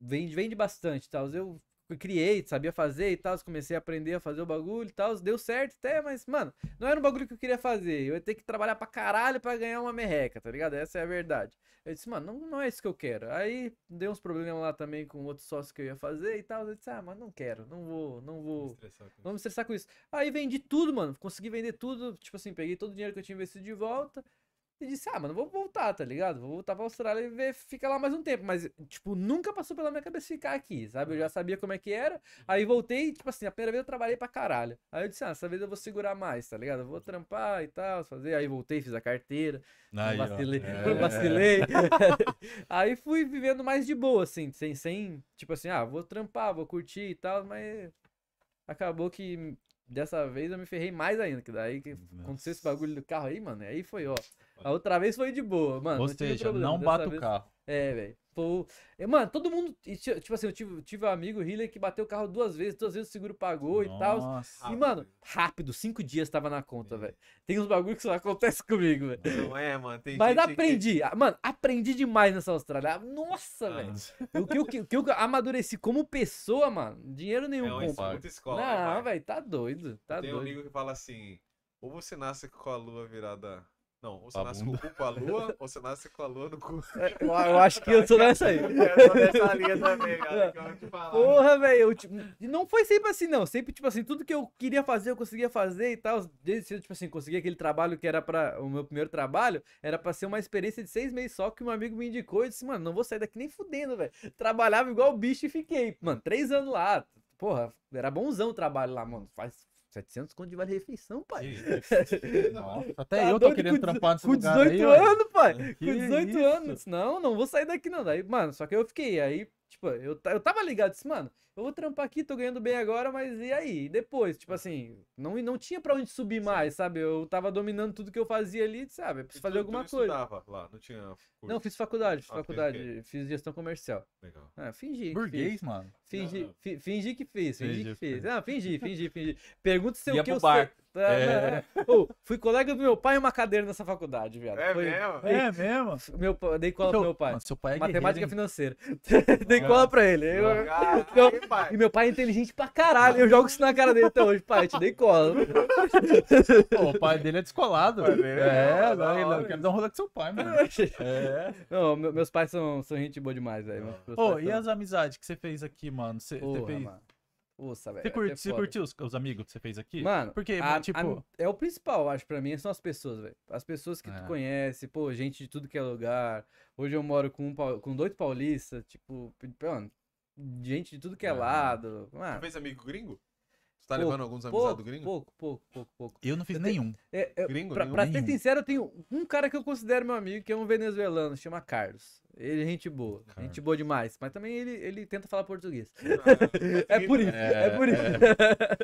[SPEAKER 3] vende, vende bastante e tal. Eu criei, sabia fazer e tal. Comecei a aprender a fazer o bagulho e tal. Deu certo até, mas, mano, não era um bagulho que eu queria fazer. Eu ia ter que trabalhar pra caralho pra ganhar uma merreca, tá ligado? Essa é a verdade. Eu disse, mano, não, não é isso que eu quero. Aí deu uns problemas lá também com outros sócios que eu ia fazer e tal. Eu disse, ah, mas não quero, não vou, não vou.
[SPEAKER 2] Com
[SPEAKER 3] Não me estressar com isso. Aí vendi tudo, mano. Consegui vender tudo. Tipo assim, peguei todo o dinheiro que eu tinha investido de volta. E disse, ah, mano, vou voltar, tá ligado? Vou voltar pra Austrália e ver, fica lá mais um tempo. Mas, tipo, nunca passou pela minha cabeça ficar aqui, sabe? Eu já sabia como é que era. Aí voltei, tipo assim, a primeira vez eu trabalhei pra caralho. Aí eu disse, ah, essa vez eu vou segurar mais, tá ligado? Eu vou trampar e tal, fazer. Aí voltei, fiz a carteira.
[SPEAKER 1] Aí,
[SPEAKER 3] vacilei.
[SPEAKER 1] É.
[SPEAKER 3] vacilei. Aí fui vivendo mais de boa, assim, sem, sem, tipo assim, ah, vou trampar, vou curtir e tal, mas acabou que dessa vez eu me ferrei mais ainda, que daí que aconteceu esse bagulho do carro aí, mano, aí foi, ó. A outra vez foi de boa, mano.
[SPEAKER 1] Ou
[SPEAKER 3] não
[SPEAKER 1] seja,
[SPEAKER 3] problema.
[SPEAKER 1] não bata o
[SPEAKER 3] vez-
[SPEAKER 1] carro.
[SPEAKER 3] É, velho. Pô, Mano, todo mundo. ti- Tipo assim, eu tive, tive um amigo Hiller que bateu o carro duas vezes, duas vezes o seguro pagou e tal.
[SPEAKER 1] Nossa.
[SPEAKER 3] E, mano, rápido, cinco dias tava na conta, velho. Tem uns bagulho que só acontece comigo, velho.
[SPEAKER 2] Não é, mano. Tem
[SPEAKER 3] Mas
[SPEAKER 2] gente que-
[SPEAKER 3] aprendi. ah, Mano, aprendi demais nessa Austrália. Nossa,
[SPEAKER 2] Ah,
[SPEAKER 3] velho. O que, eu- o que eu amadureci como pessoa, mano, dinheiro nenhum
[SPEAKER 2] É uma muita escola.
[SPEAKER 3] Não, velho, tá doido. Tá
[SPEAKER 2] Tem um amigo que fala assim: ou você nasce com a lua virada. Não, ou você
[SPEAKER 1] Pra
[SPEAKER 2] nasce com o cu com a lua, ou você nasce com a lua no cu.
[SPEAKER 3] É, Eu, eu acho que eu sou nessa aí.
[SPEAKER 2] Eu tô nessa linha também, cara, que eu te falar.
[SPEAKER 3] Porra, velho. eu, tipo, E não foi sempre assim, não. Sempre, tipo assim, tudo que eu queria fazer, eu conseguia fazer e tal. Desde cedo, tipo assim, consegui aquele trabalho que era pra. O meu primeiro trabalho era pra ser uma experiência de seis meses só que um amigo me indicou. Eu disse, mano, não vou sair daqui nem fudendo, velho. Trabalhava igual bicho e fiquei. Mano, três anos lá. Porra, era bonzão o trabalho lá, mano. Faz 700 conto de vale refeição, pai.
[SPEAKER 1] Nossa, até
[SPEAKER 3] Tá
[SPEAKER 1] eu tô querendo trampar nesse
[SPEAKER 3] Com
[SPEAKER 1] lugar
[SPEAKER 3] 18
[SPEAKER 1] aí, ó.
[SPEAKER 3] anos, pai.
[SPEAKER 1] Que
[SPEAKER 3] Com 18
[SPEAKER 1] isso?
[SPEAKER 3] anos. Não, não vou sair daqui, não. Daí, mano, só que eu fiquei. Aí, tipo, eu, eu tava ligado, disse, mano, eu vou trampar aqui, tô ganhando bem agora, mas e aí? E depois? Tipo assim, não, não tinha pra onde subir mais, sabe? Eu tava dominando tudo que eu fazia ali, sabe? Eu preciso fazer alguma coisa.
[SPEAKER 2] Estudava lá, não tinha curso.
[SPEAKER 3] Não, fiz faculdade, fiz
[SPEAKER 2] Ah, o
[SPEAKER 3] faculdade, fiz gestão comercial.
[SPEAKER 2] Legal.
[SPEAKER 3] Ah, fingi. que
[SPEAKER 1] Burguês,
[SPEAKER 3] fiz.
[SPEAKER 1] mano.
[SPEAKER 3] Fingi,
[SPEAKER 2] Não, não.
[SPEAKER 3] fi- fingi que fiz, fingi
[SPEAKER 1] Fingi
[SPEAKER 3] que
[SPEAKER 1] que
[SPEAKER 3] fiz. Não, fingi, fingi, fingi. Pergunta se o
[SPEAKER 1] Ia
[SPEAKER 3] que
[SPEAKER 1] pro
[SPEAKER 3] eu
[SPEAKER 1] bar.
[SPEAKER 3] sei. Ah,
[SPEAKER 1] É.
[SPEAKER 3] não. Fui colega do meu pai em uma cadeira nessa faculdade, viado.
[SPEAKER 2] É
[SPEAKER 3] Foi-
[SPEAKER 2] mesmo?
[SPEAKER 1] É mesmo?
[SPEAKER 3] Meu, dei cola pro meu pai.
[SPEAKER 1] Mano, seu pai é
[SPEAKER 3] Matemática financeira. dei cola pra ele. Eu- Não,
[SPEAKER 2] pai.
[SPEAKER 3] e meu pai é inteligente pra caralho. Eu jogo isso na cara dele até hoje. Pai, te dei cola.
[SPEAKER 1] Pô, o pai dele é descolado.
[SPEAKER 2] dele é
[SPEAKER 1] É, não, eu quero dar um rolê com seu pai, mano. É.
[SPEAKER 3] Não, me- meus pais são, são gente boa demais, velho.
[SPEAKER 1] Ô,
[SPEAKER 3] pais
[SPEAKER 1] e
[SPEAKER 3] são-
[SPEAKER 1] as amizades que você fez aqui, mano? Você, você
[SPEAKER 3] Porra,
[SPEAKER 1] fez...
[SPEAKER 3] mano. Velho.
[SPEAKER 1] Você, curte,
[SPEAKER 3] é
[SPEAKER 1] você
[SPEAKER 3] foda.
[SPEAKER 1] curtiu os, os amigos que você fez aqui?
[SPEAKER 3] Mano,
[SPEAKER 1] Porque,
[SPEAKER 3] a-
[SPEAKER 1] tipo...
[SPEAKER 3] a- é o principal, acho, pra mim, são as pessoas, velho. As pessoas que
[SPEAKER 1] É.
[SPEAKER 3] tu conhece, pô, gente de tudo que é lugar. Hoje eu moro com, um, pau- com dois paulistas, tipo, mano, gente de tudo que é,
[SPEAKER 1] É.
[SPEAKER 3] lado.
[SPEAKER 2] Você
[SPEAKER 3] Mano,
[SPEAKER 2] fez amigo gringo? Você tá
[SPEAKER 3] Pouco,
[SPEAKER 2] levando alguns amizades
[SPEAKER 3] pouco,
[SPEAKER 2] do gringo?
[SPEAKER 3] pouco, pouco, pouco, pouco.
[SPEAKER 1] Eu não fiz
[SPEAKER 3] Eu tenho-
[SPEAKER 1] nenhum.
[SPEAKER 3] É, é,
[SPEAKER 2] Gringo,
[SPEAKER 3] pra,
[SPEAKER 2] nenhum?
[SPEAKER 3] pra ser
[SPEAKER 1] Nenhum.
[SPEAKER 3] sincero, eu tenho um cara que eu considero meu amigo, que é um venezuelano, chama Carlos. Ele é gente boa,
[SPEAKER 1] Carlos.
[SPEAKER 3] gente boa demais. Mas também ele, ele tenta falar português.
[SPEAKER 2] Ah,
[SPEAKER 3] É por isso, é, por isso.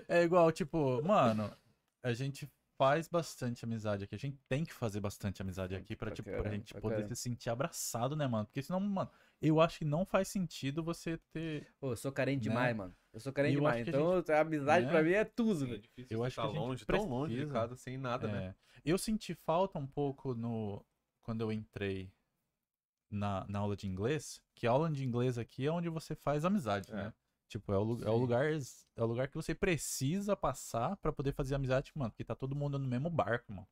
[SPEAKER 1] É igual, tipo, mano, a gente faz bastante amizade aqui. A gente tem que fazer bastante amizade aqui pra,
[SPEAKER 3] Pra
[SPEAKER 1] tipo, pra
[SPEAKER 3] caramba,
[SPEAKER 1] gente
[SPEAKER 3] pra
[SPEAKER 1] poder
[SPEAKER 3] caramba.
[SPEAKER 1] se sentir abraçado, né, mano? Porque senão, mano, eu acho que não faz sentido você ter.
[SPEAKER 3] Pô, eu sou carente
[SPEAKER 1] Né?
[SPEAKER 3] demais, mano. Eu sou carente
[SPEAKER 1] eu
[SPEAKER 3] demais.
[SPEAKER 1] que a
[SPEAKER 3] Então, a amizade
[SPEAKER 1] né?
[SPEAKER 3] pra mim é tudo,
[SPEAKER 2] Sim, é
[SPEAKER 3] velho.
[SPEAKER 2] difícil
[SPEAKER 1] Eu acho
[SPEAKER 2] tá
[SPEAKER 1] que a gente
[SPEAKER 2] longe, tão longe de
[SPEAKER 1] precisa.
[SPEAKER 2] casa, sem nada, né?
[SPEAKER 1] é, eu senti falta um pouco no quando eu entrei na, na aula de inglês, que a aula de inglês aqui é onde você faz amizade,
[SPEAKER 2] É.
[SPEAKER 1] né? Tipo, é o, é o lugar é o lugar que você precisa passar pra poder fazer amizade, mano, porque tá todo mundo no mesmo barco, mano.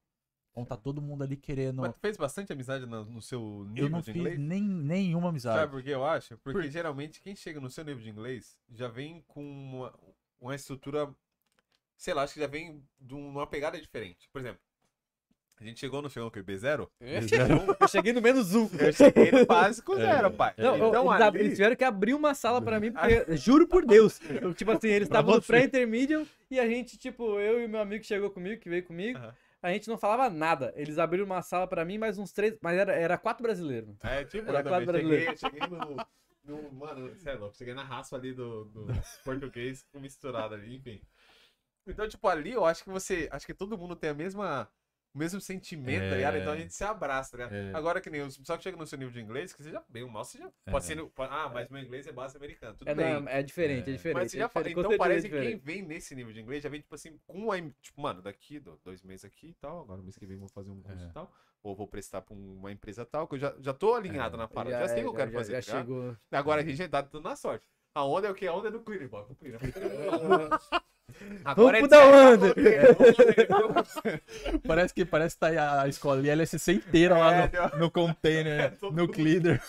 [SPEAKER 1] Então tá todo mundo ali querendo
[SPEAKER 2] Mas tu fez bastante amizade no, no seu nível
[SPEAKER 1] Eu não
[SPEAKER 2] de
[SPEAKER 1] fiz
[SPEAKER 2] inglês?
[SPEAKER 1] nem, nenhuma amizade.
[SPEAKER 2] Sabe por que eu acho? Porque
[SPEAKER 1] Por-
[SPEAKER 2] geralmente quem chega no seu nível de inglês já vem com uma, uma estrutura, sei lá, acho que já vem de um- uma pegada diferente. Por exemplo, a gente chegou no chegou com o B0,
[SPEAKER 3] Eu cheguei no menos um.
[SPEAKER 2] eu cheguei no básico zero,
[SPEAKER 1] É,
[SPEAKER 2] pai.
[SPEAKER 1] é.
[SPEAKER 3] Não, eu-
[SPEAKER 2] então
[SPEAKER 3] eles, ab-
[SPEAKER 2] ali,
[SPEAKER 3] eles tiveram que abrir uma sala pra mim, porque, juro por Deus. eu, tipo assim, eles
[SPEAKER 1] Pra
[SPEAKER 3] estavam no
[SPEAKER 1] você.
[SPEAKER 3] pré-intermediate e a gente, tipo, eu e o meu amigo que chegou comigo, que veio comigo,
[SPEAKER 2] Aham.
[SPEAKER 3] A gente não falava nada. Eles abriram uma sala pra mim, mais uns três, mas era, era quatro brasileiros.
[SPEAKER 2] É, tipo,
[SPEAKER 3] Era
[SPEAKER 2] eu
[SPEAKER 3] quase
[SPEAKER 2] também cheguei, cheguei no, no- Mano, você é louco, cheguei na raspa ali do, do português misturado ali, enfim. Então, tipo, ali eu acho que você. Acho que todo mundo tem a mesma. O mesmo sentimento, tá?
[SPEAKER 1] É.
[SPEAKER 2] Então a gente se abraça, tá ligado?
[SPEAKER 1] É.
[SPEAKER 2] Agora que nem os pessoal que chega no seu nível de inglês, que você já bem ou mal, você já
[SPEAKER 1] É.
[SPEAKER 2] pode ser. no- pode- ah, mas meu inglês é base americano. Tudo
[SPEAKER 3] É,
[SPEAKER 2] bem.
[SPEAKER 3] não, é diferente, é,
[SPEAKER 1] É.
[SPEAKER 3] diferente.
[SPEAKER 2] Mas você
[SPEAKER 3] é
[SPEAKER 2] já fala, então
[SPEAKER 3] é
[SPEAKER 2] parece que quem vem nesse nível de inglês já vem, tipo assim, com a. Tipo, mano, daqui, do- dois meses aqui e tal, agora mês que vem vou fazer um curso
[SPEAKER 1] É.
[SPEAKER 2] e tal, ou vou prestar pra um- uma empresa tal, que eu já, já tô alinhado
[SPEAKER 1] É.
[SPEAKER 2] na parada, já, sei o que eu quero
[SPEAKER 3] já,
[SPEAKER 2] fazer.
[SPEAKER 3] Já
[SPEAKER 2] tá ligado?
[SPEAKER 3] chegou.
[SPEAKER 2] Agora a gente tá dando na sorte. A onda é o que? A onda é do Cleaner, bora Cleaner.
[SPEAKER 3] Vamos
[SPEAKER 2] é
[SPEAKER 3] pro
[SPEAKER 2] certo,
[SPEAKER 3] onda.
[SPEAKER 1] Parece que parece que tá aí a, a escola LSC inteira lá
[SPEAKER 2] É,
[SPEAKER 1] no,
[SPEAKER 2] deu-
[SPEAKER 1] no container, né?
[SPEAKER 2] todo
[SPEAKER 1] no Cleaner.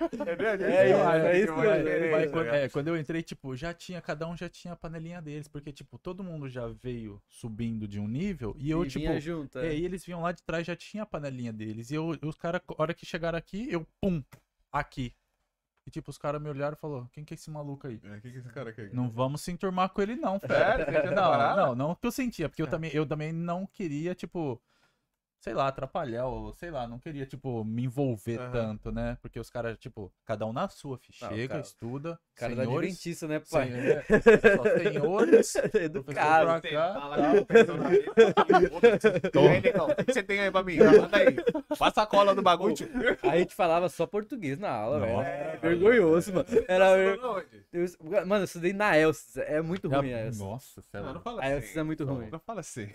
[SPEAKER 3] É isso, é isso é
[SPEAKER 2] tá
[SPEAKER 1] quando, é, eu entrei, tipo, já tinha, cada um já tinha a panelinha deles, porque, tipo, todo mundo já veio subindo de um nível e eu,
[SPEAKER 3] e
[SPEAKER 1] tipo.
[SPEAKER 3] junto.
[SPEAKER 1] É,
[SPEAKER 3] É.
[SPEAKER 1] e eles vinham lá de trás, já tinha a panelinha deles. E eu, os caras, a hora que chegaram aqui, eu, pum, aqui. E tipo, os caras me olharam e falaram, quem que é esse maluco aí?
[SPEAKER 2] É, O que que esse cara quer?
[SPEAKER 1] Não vamos se enturmar com ele não,
[SPEAKER 2] Sério? Você
[SPEAKER 1] Não,
[SPEAKER 2] separado?
[SPEAKER 1] não, não que eu sentia, porque eu também, eu também não queria, tipo, sei lá, atrapalhar, ou sei lá, não queria, tipo, me envolver
[SPEAKER 2] Aham.
[SPEAKER 1] tanto, né? Porque os caras, tipo, cada um na sua, fi,
[SPEAKER 3] Não,
[SPEAKER 1] chega,
[SPEAKER 3] cara-
[SPEAKER 1] estuda,
[SPEAKER 3] Cara da
[SPEAKER 1] senhores,
[SPEAKER 3] adventista, né, pai?
[SPEAKER 1] é, só senhores,
[SPEAKER 3] Educado.
[SPEAKER 1] cá,
[SPEAKER 2] Sentar lá
[SPEAKER 1] tal.
[SPEAKER 2] com o na negão, o que você tem aí pra mim? Manda aí. Passa a cola do bagulho.
[SPEAKER 3] A gente falava só português na aula, velho. Era vergonhoso, mano. Era ver- eu- Mano, eu estudei na Elsis. É muito ruim a Elsis.
[SPEAKER 1] Nossa, sei
[SPEAKER 2] Não,
[SPEAKER 1] lá.
[SPEAKER 2] não fala
[SPEAKER 3] A
[SPEAKER 2] assim.
[SPEAKER 3] Elsis é muito ruim.
[SPEAKER 2] Não fala assim.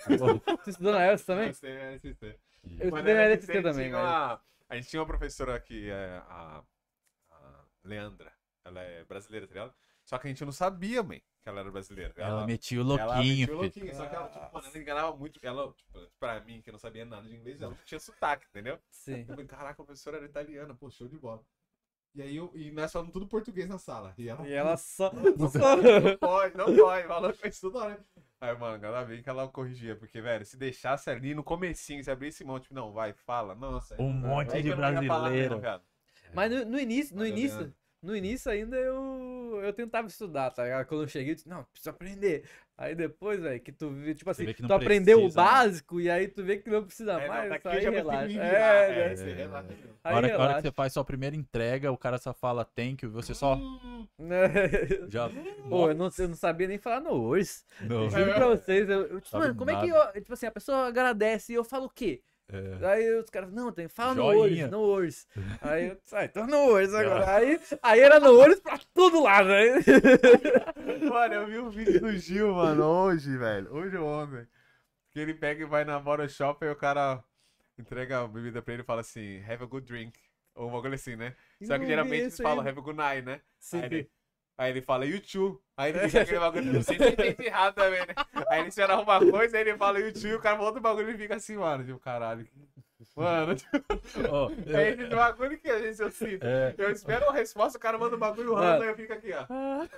[SPEAKER 3] Tu estudou na Elsis também?
[SPEAKER 2] Eu sei, é, sei, sei.
[SPEAKER 3] Eu estudei na LST
[SPEAKER 2] tem-
[SPEAKER 3] também,
[SPEAKER 2] uma- A gente tinha uma professora aqui, é, a Leandra. Ela é brasileira, tá ligado? Só que a gente não sabia, man, que ela era brasileira.
[SPEAKER 1] Ela metia o
[SPEAKER 2] ela
[SPEAKER 1] louquinho,
[SPEAKER 2] metia o louquinho, Só que ela, tipo, mano, ela enganava muito. Ela, tipo, pra mim, que não sabia nada de inglês, ela tinha sotaque, entendeu?
[SPEAKER 3] Sim.
[SPEAKER 2] Eu falei, caraca, a professora era italiana, pô, show de bola. E aí eu, e nós falamos tudo português na sala. E ela,
[SPEAKER 3] E ela só...
[SPEAKER 2] não
[SPEAKER 3] só...
[SPEAKER 2] pode, não pode, falou que fez tudo hora. Aí, mano, cada vez que ela corrigia, porque, velho, se deixasse ali no comecinho, se abrisse mão, tipo, não, vai, fala, nossa. aí
[SPEAKER 1] Um
[SPEAKER 2] não dá.
[SPEAKER 1] monte
[SPEAKER 2] Aí
[SPEAKER 1] de
[SPEAKER 2] não falar
[SPEAKER 1] brasileiro.
[SPEAKER 2] mesmo, viado.
[SPEAKER 3] Mas no, no início, no
[SPEAKER 2] Mas
[SPEAKER 3] início. No início ainda eu, eu tentava estudar, tá ligado? Quando eu cheguei, eu disse, não, preciso aprender. Aí depois, velho, que tu vê, tipo assim,
[SPEAKER 1] não
[SPEAKER 3] tu aprendeu o
[SPEAKER 1] precisa, né?
[SPEAKER 3] básico e aí tu vê que não precisa
[SPEAKER 2] É, não,
[SPEAKER 3] mais.
[SPEAKER 2] daqui
[SPEAKER 3] aí relaxa. É, né?
[SPEAKER 2] É, você relaxa.
[SPEAKER 3] Aí
[SPEAKER 1] hora, que você faz sua primeira entrega, o cara só fala thank you, você só já.
[SPEAKER 3] Pô, eu não, eu não sabia nem falar no.
[SPEAKER 1] Não.
[SPEAKER 3] Juro pra vocês, eu, eu tipo, mano, como é que eu, tipo assim, a pessoa agradece e eu falo o quê?
[SPEAKER 1] É.
[SPEAKER 3] Aí os caras, não, tem, fala no
[SPEAKER 1] Joinha.
[SPEAKER 3] Words, no Words. Aí eu, ah, então no Words agora. Aí, aí era no Words pra todo lado, né?
[SPEAKER 2] Mano, eu vi um vídeo do Gil, mano, hoje, velho. Hoje ou ontem. Que ele pega e vai na Bottle Shop e o cara entrega a bebida pra ele e fala assim, have a good drink. Ou um bagulho assim, né? Só que geralmente eles falam have a good night, né?
[SPEAKER 3] Sim.
[SPEAKER 2] Aí ele, aí ele fala you too. Aí ele diz aquele bagulho, não sei se ele entende errado também, né? Aí ele espera uma coisa, aí ele fala you too, e o cara volta outro bagulho e fica assim, mano, tipo, caralho. Mano,
[SPEAKER 1] Ó,
[SPEAKER 2] é esse bagulho que a gente eu sinto.
[SPEAKER 1] É.
[SPEAKER 2] Eu espero uma resposta, o cara manda um bagulho random e eu fico aqui, ó.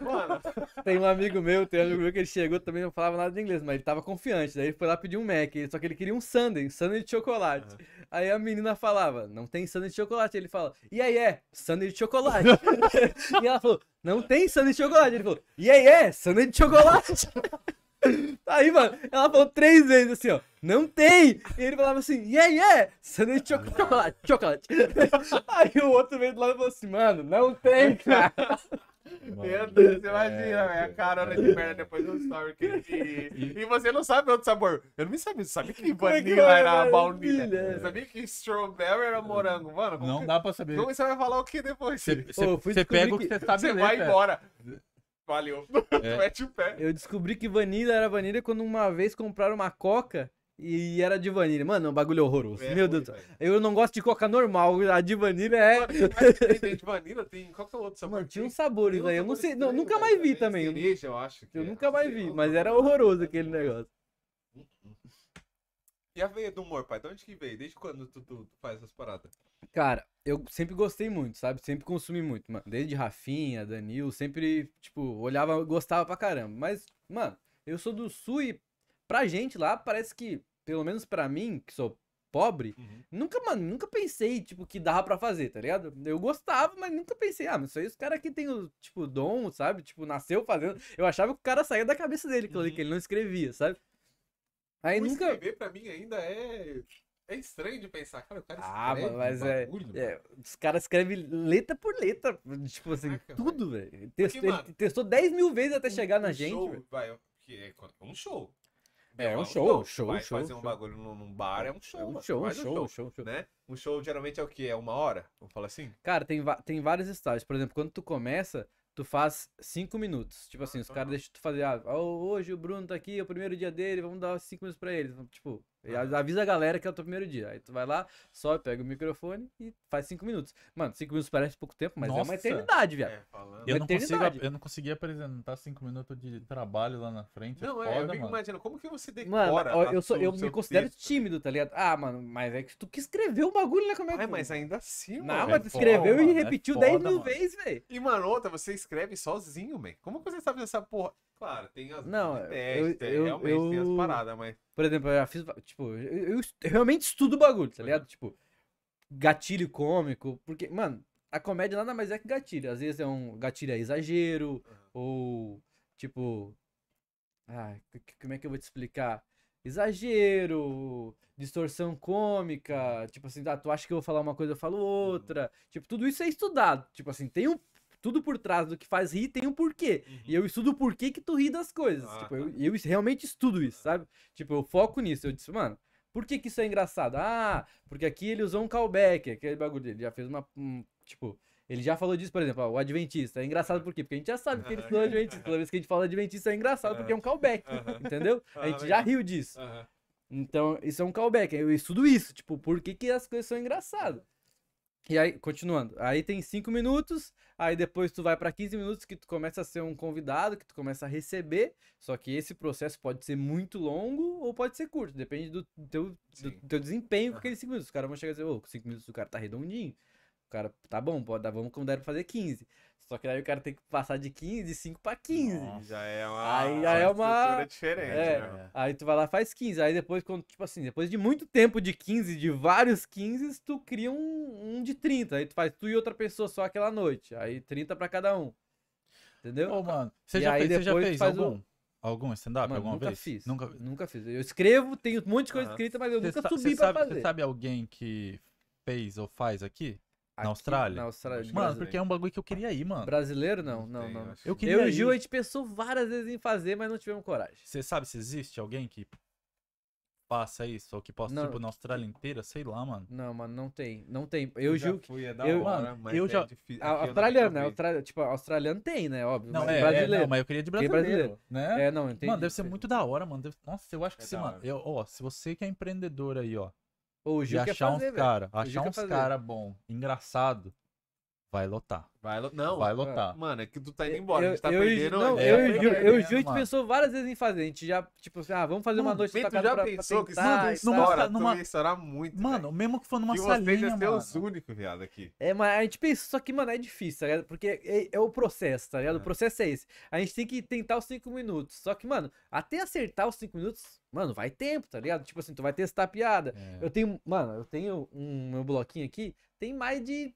[SPEAKER 2] Mano,
[SPEAKER 3] Tem um amigo meu, tem um amigo meu que ele chegou também não falava nada de inglês, mas ele tava confiante. Daí ele foi lá pedir um Mac, só que ele queria um sundae, um sundae de chocolate. Aí a menina falava, não tem sundae de chocolate. Ele fala, e aí é, sundae de chocolate. e ela falou, não tem sundae de chocolate. Ele falou, e aí é, sundae de chocolate. Aí, mano, ela falou três vezes assim, ó, não tem! E ele falava assim, e aí é, sundae de choco- chocolate, chocolate. Aí o outro veio do lado e falou assim, mano, não tem, cara.
[SPEAKER 2] Meu Deus, você imagina, velho, a carona de merda depois do story que ele... E você não sabe outro sabor. Eu não me sabia, sabia que
[SPEAKER 3] é
[SPEAKER 2] vanilla
[SPEAKER 3] vai,
[SPEAKER 2] era baunilha. Sabia que strawberry era morango. Mano,
[SPEAKER 1] Não
[SPEAKER 2] que-
[SPEAKER 1] dá pra saber.
[SPEAKER 2] como você vai falar o que depois?
[SPEAKER 1] Você
[SPEAKER 2] Você,
[SPEAKER 1] você pega o que você sabe ler,
[SPEAKER 2] vai embora. Valeu.
[SPEAKER 1] É.
[SPEAKER 2] Mete o pé.
[SPEAKER 3] Eu descobri que vanilla era vanilla quando uma vez compraram uma coca e era de vanilla. Mano, é um bagulho horroroso.
[SPEAKER 2] É
[SPEAKER 3] Meu Deus do céu.
[SPEAKER 2] velho.
[SPEAKER 3] Eu não gosto de coca normal, a de vanilla é.
[SPEAKER 2] Mas tem, de vanilla, tem qual que é o outro sabor?
[SPEAKER 3] Mano, tinha uns sabores
[SPEAKER 2] um
[SPEAKER 3] aí. Eu não
[SPEAKER 2] sabor
[SPEAKER 3] sei, não, nunca
[SPEAKER 2] velho,
[SPEAKER 3] mais vi
[SPEAKER 2] também. Cereja, eu acho. que
[SPEAKER 3] eu
[SPEAKER 2] é.
[SPEAKER 3] nunca mais
[SPEAKER 2] Sei
[SPEAKER 3] vi, mas era
[SPEAKER 2] sabor.
[SPEAKER 3] horroroso aquele negócio.
[SPEAKER 2] E a veia do humor, pai? De onde que veio? Desde quando tu, tu- tu faz essas paradas?
[SPEAKER 3] Cara, eu sempre gostei muito, sabe? Sempre consumi muito, mano. Desde Rafinha, Danil, sempre, tipo, olhava, gostava pra caramba. Mas, mano, eu sou do sul e pra gente lá, parece que, pelo menos pra mim, que sou pobre,
[SPEAKER 2] Uhum.
[SPEAKER 3] nunca, mano, nunca pensei, tipo, que dava pra fazer, tá ligado? Eu gostava, mas nunca pensei, ah, mas isso aí os caras que tem o, tipo, dom, sabe? Tipo, nasceu fazendo. Eu achava que o cara saía da cabeça dele,
[SPEAKER 2] Uhum.
[SPEAKER 3] que ele não escrevia, sabe? Aí
[SPEAKER 2] O
[SPEAKER 3] nunca.
[SPEAKER 2] escrever pra mim ainda é... É estranho de pensar. Cara, o cara
[SPEAKER 3] Ah,
[SPEAKER 2] escreve
[SPEAKER 3] mas
[SPEAKER 2] um
[SPEAKER 3] é-
[SPEAKER 2] bagulho,
[SPEAKER 3] É, os caras escrevem letra por letra, tipo assim,
[SPEAKER 2] Caraca,
[SPEAKER 3] tudo, velho. Testou-
[SPEAKER 2] mano,
[SPEAKER 3] Ele testou 10 mil vezes até chegar na
[SPEAKER 2] um
[SPEAKER 3] gente,
[SPEAKER 2] show, vai, que é um show.
[SPEAKER 3] É, um
[SPEAKER 2] um
[SPEAKER 3] show, show,
[SPEAKER 2] Vai
[SPEAKER 3] show,
[SPEAKER 2] fazer um
[SPEAKER 3] show.
[SPEAKER 2] bagulho num, bar, é um show.
[SPEAKER 3] É um show, um
[SPEAKER 2] Faz um
[SPEAKER 3] show, show, show.
[SPEAKER 2] Né? Um show geralmente é o quê? É uma hora? Vamos falar assim?
[SPEAKER 3] Cara, tem, tem vários estágios. Por exemplo, quando tu começa, tu faz 5 minutos. Tipo assim, os caras deixam tu fazer, ah, hoje o Bruno tá aqui, é o primeiro dia dele, vamos dar 5 minutos pra ele. Tipo, e avisa a galera que é o teu primeiro dia. Aí tu vai lá, sobe, pega o microfone e faz 5 minutos. Mano, 5 minutos parece pouco tempo, mas é uma
[SPEAKER 1] Nossa.
[SPEAKER 3] eternidade, viado.
[SPEAKER 2] É, falando.
[SPEAKER 1] Eu
[SPEAKER 3] Uma
[SPEAKER 1] não, consigo,
[SPEAKER 3] eternidade.
[SPEAKER 1] eu não consegui apresentar cinco minutos de trabalho lá na frente.
[SPEAKER 2] Não,
[SPEAKER 1] é
[SPEAKER 2] é, eu
[SPEAKER 1] foda,
[SPEAKER 2] fico
[SPEAKER 1] mano.
[SPEAKER 2] imaginando, como que você decora
[SPEAKER 3] Mano, eu, sou, eu me considero
[SPEAKER 2] texto?
[SPEAKER 3] tímido, tá ligado? Ah, mano, mas é que tu que escreveu o bagulho, né? Como é que.
[SPEAKER 2] Ai, mas ainda assim,
[SPEAKER 3] Não,
[SPEAKER 2] mano.
[SPEAKER 3] mas tu
[SPEAKER 1] é foda,
[SPEAKER 3] escreveu e
[SPEAKER 1] mano, é
[SPEAKER 3] repetiu
[SPEAKER 1] foda,
[SPEAKER 3] 10 mil vezes, velho.
[SPEAKER 2] E, mano, outra, você escreve sozinho, man. Como que você sabe dessa porra? Claro, tem as
[SPEAKER 3] Não, eu-
[SPEAKER 2] tem-
[SPEAKER 3] eu-
[SPEAKER 2] realmente tem as
[SPEAKER 3] eu-
[SPEAKER 2] paradas, mas...
[SPEAKER 3] Por exemplo, eu já fiz. Tipo, eu, eu eu realmente estudo o bagulho, tá ligado? Tipo, gatilho cômico. Porque, mano, a comédia nada mais é que gatilho. Às vezes é um gatilho é exagero, ou tipo. C- como é que eu vou te explicar? Exagero, distorção cômica, tipo assim, ah, tu acha que eu vou falar uma coisa, eu falo outra. Tipo, tudo isso é estudado. Tipo assim, tem um. Tudo por trás do que faz rir tem um porquê. E eu estudo o porquê que tu ri das coisas.
[SPEAKER 2] Ah,
[SPEAKER 3] tipo,
[SPEAKER 2] tá.
[SPEAKER 3] eu, eu realmente estudo isso, sabe? Tipo, eu foco nisso. Eu disse, mano, por que que isso é engraçado? Ah, porque aqui ele usou um callback, aquele bagulho dele. Já fez uma. um, tipo, ele já falou disso, por exemplo, ó, o Adventista. É engraçado por quê? Porque a gente já sabe que ele estudou Adventista. Toda vez que a gente fala Adventista é engraçado porque é um callback. Entendeu? A
[SPEAKER 2] Ah,
[SPEAKER 3] gente já riu disso. Então, isso é um callback. Eu estudo isso. Tipo, por que, que as coisas são engraçadas? E aí, continuando. Aí tem 5 minutos. Aí depois tu vai pra 15 minutos que tu começa a ser um convidado, que tu começa a receber. Só que esse processo pode ser muito longo ou pode ser curto. Depende do teu, do teu desempenho com aqueles 5 minutos. Os caras vão chegar e dizer, ô, com 5 minutos o cara tá redondinho. O cara, tá bom, pode dar, vamos convidar ele pra fazer 15. Só que aí o cara tem que passar de 15, de 5 pra 15.
[SPEAKER 1] Nossa.
[SPEAKER 2] Já é uma,
[SPEAKER 3] Aí já é uma-
[SPEAKER 2] estrutura diferente,
[SPEAKER 3] É,
[SPEAKER 2] né?
[SPEAKER 3] aí tu vai lá e faz 15. Aí depois, quando, tipo assim, depois de muito tempo de 15, de vários 15, tu cria um, um de 30. Aí tu faz tu e outra pessoa só aquela noite. Aí 30 pra cada um. Entendeu?
[SPEAKER 1] Ô, mano, você já
[SPEAKER 3] aí
[SPEAKER 1] fez, você já fez
[SPEAKER 3] faz o-
[SPEAKER 1] algum? algum stand-up alguma
[SPEAKER 3] nunca
[SPEAKER 1] vez?
[SPEAKER 3] fiz.
[SPEAKER 1] Nunca.
[SPEAKER 3] Nunca fiz. Eu escrevo, tenho um monte de coisa
[SPEAKER 2] Aham.
[SPEAKER 3] escrita, mas eu
[SPEAKER 1] Cê
[SPEAKER 3] nunca subi pra
[SPEAKER 1] sabe,
[SPEAKER 3] fazer.
[SPEAKER 1] Você sabe alguém que fez ou faz aqui?
[SPEAKER 3] Aqui,
[SPEAKER 1] Austrália?
[SPEAKER 3] Na Austrália.
[SPEAKER 2] Acho que
[SPEAKER 1] Mano,
[SPEAKER 2] brasileiro.
[SPEAKER 1] porque é um bagulho que eu queria ir, mano.
[SPEAKER 3] Brasileiro, não, não,
[SPEAKER 2] tem,
[SPEAKER 3] não.
[SPEAKER 2] eu
[SPEAKER 1] Eu queria
[SPEAKER 3] Eu e o. Gil, a gente pensou várias vezes em fazer, mas não tivemos coragem.
[SPEAKER 1] Você sabe se existe alguém que faça isso? Ou que possa,
[SPEAKER 3] Não.
[SPEAKER 1] tipo, na Austrália inteira? Sei lá, mano.
[SPEAKER 3] Não, mano, não tem. Não tem. Eu e
[SPEAKER 2] já
[SPEAKER 3] Gil.
[SPEAKER 2] fui, é da
[SPEAKER 3] eu-
[SPEAKER 2] hora,
[SPEAKER 1] mano,
[SPEAKER 2] mas
[SPEAKER 1] eu
[SPEAKER 2] é
[SPEAKER 1] já-
[SPEAKER 2] difícil.
[SPEAKER 3] A-
[SPEAKER 2] eu
[SPEAKER 3] Australiano, né? Austrália, tipo, australiano tem, né? Óbvio.
[SPEAKER 1] Não,
[SPEAKER 3] mas
[SPEAKER 1] é, é,
[SPEAKER 3] brasileiro.
[SPEAKER 1] não, mas eu queria de
[SPEAKER 3] Tem
[SPEAKER 1] brasileiro,
[SPEAKER 3] brasileiro.
[SPEAKER 1] né?
[SPEAKER 3] É, não, entendi.
[SPEAKER 1] Mano, deve ser muito da hora, mano. Deve- Nossa, eu acho que
[SPEAKER 2] É
[SPEAKER 1] se, mano, eu, ó, se você que é empreendedor aí, ó,
[SPEAKER 3] O
[SPEAKER 1] e
[SPEAKER 3] Gil quer
[SPEAKER 1] achar
[SPEAKER 3] fazer,
[SPEAKER 1] uns cara, achar uns
[SPEAKER 3] fazer.
[SPEAKER 1] cara bom, engraçado, vai lotar.
[SPEAKER 2] Vai, lo- não,
[SPEAKER 1] Vai lotar.
[SPEAKER 2] mano, é que tu tá indo embora, a gente tá
[SPEAKER 3] eu,
[SPEAKER 2] perdendo.
[SPEAKER 3] Não,
[SPEAKER 1] é,
[SPEAKER 3] eu, o Gil- eu e
[SPEAKER 1] mano.
[SPEAKER 3] pensou várias vezes em fazer. A gente já, tipo assim, ah, vamos fazer uma noite
[SPEAKER 2] tu
[SPEAKER 3] tacada
[SPEAKER 2] já
[SPEAKER 3] pra, pra
[SPEAKER 2] pensou que isso
[SPEAKER 1] numa-
[SPEAKER 2] estoura,
[SPEAKER 1] numa-
[SPEAKER 2] tu ia estourar muito,
[SPEAKER 1] Mano,
[SPEAKER 2] velho.
[SPEAKER 1] mesmo que for numa
[SPEAKER 2] E vocês
[SPEAKER 1] salinha, mano.
[SPEAKER 2] os únicos, viado, aqui.
[SPEAKER 3] É, mas a gente pensa, só que, mano, é difícil, tá ligado? Porque é, é o processo, tá ligado? O
[SPEAKER 2] É.
[SPEAKER 3] processo é esse. A gente tem que tentar os 5 minutos. Só que, mano, até acertar os 5 minutos, mano, vai tempo, tá ligado? Tipo assim, tu vai testar a piada.
[SPEAKER 1] É.
[SPEAKER 3] Eu tenho, mano, eu tenho um meu bloquinho aqui, tem mais de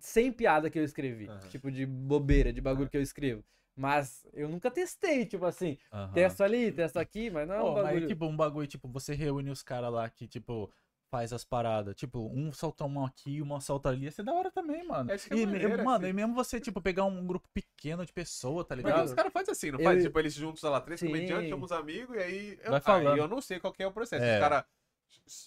[SPEAKER 3] 100 piadas que eu escrevi.
[SPEAKER 2] Aham.
[SPEAKER 3] Tipo, de bobeira, de bagulho que eu escrevo. Mas eu nunca testei, tipo assim,
[SPEAKER 1] Aham.
[SPEAKER 3] testo ali, testo aqui, mas não é um
[SPEAKER 1] Pô, mas
[SPEAKER 3] bagulho.
[SPEAKER 1] tipo, um bagulho, tipo, você reúne os caras lá que, tipo, faz as paradas. Tipo, um solta uma aqui, uma solta ali. Ia ser da hora também, mano.
[SPEAKER 2] É
[SPEAKER 1] e,
[SPEAKER 2] maneiro,
[SPEAKER 1] me- mano,
[SPEAKER 2] assim.
[SPEAKER 1] e mesmo você, tipo, pegar um grupo pequeno de pessoa, tá ligado?
[SPEAKER 2] os caras fazem assim, não
[SPEAKER 3] Eu-
[SPEAKER 2] faz? Tipo, eles juntos, sei lá, três
[SPEAKER 3] Sim.
[SPEAKER 2] comediantes, chamam os amigos e aí. Eu,
[SPEAKER 1] Vai falando.
[SPEAKER 2] Aí eu não sei qual que é o processo.
[SPEAKER 1] É.
[SPEAKER 2] Os caras.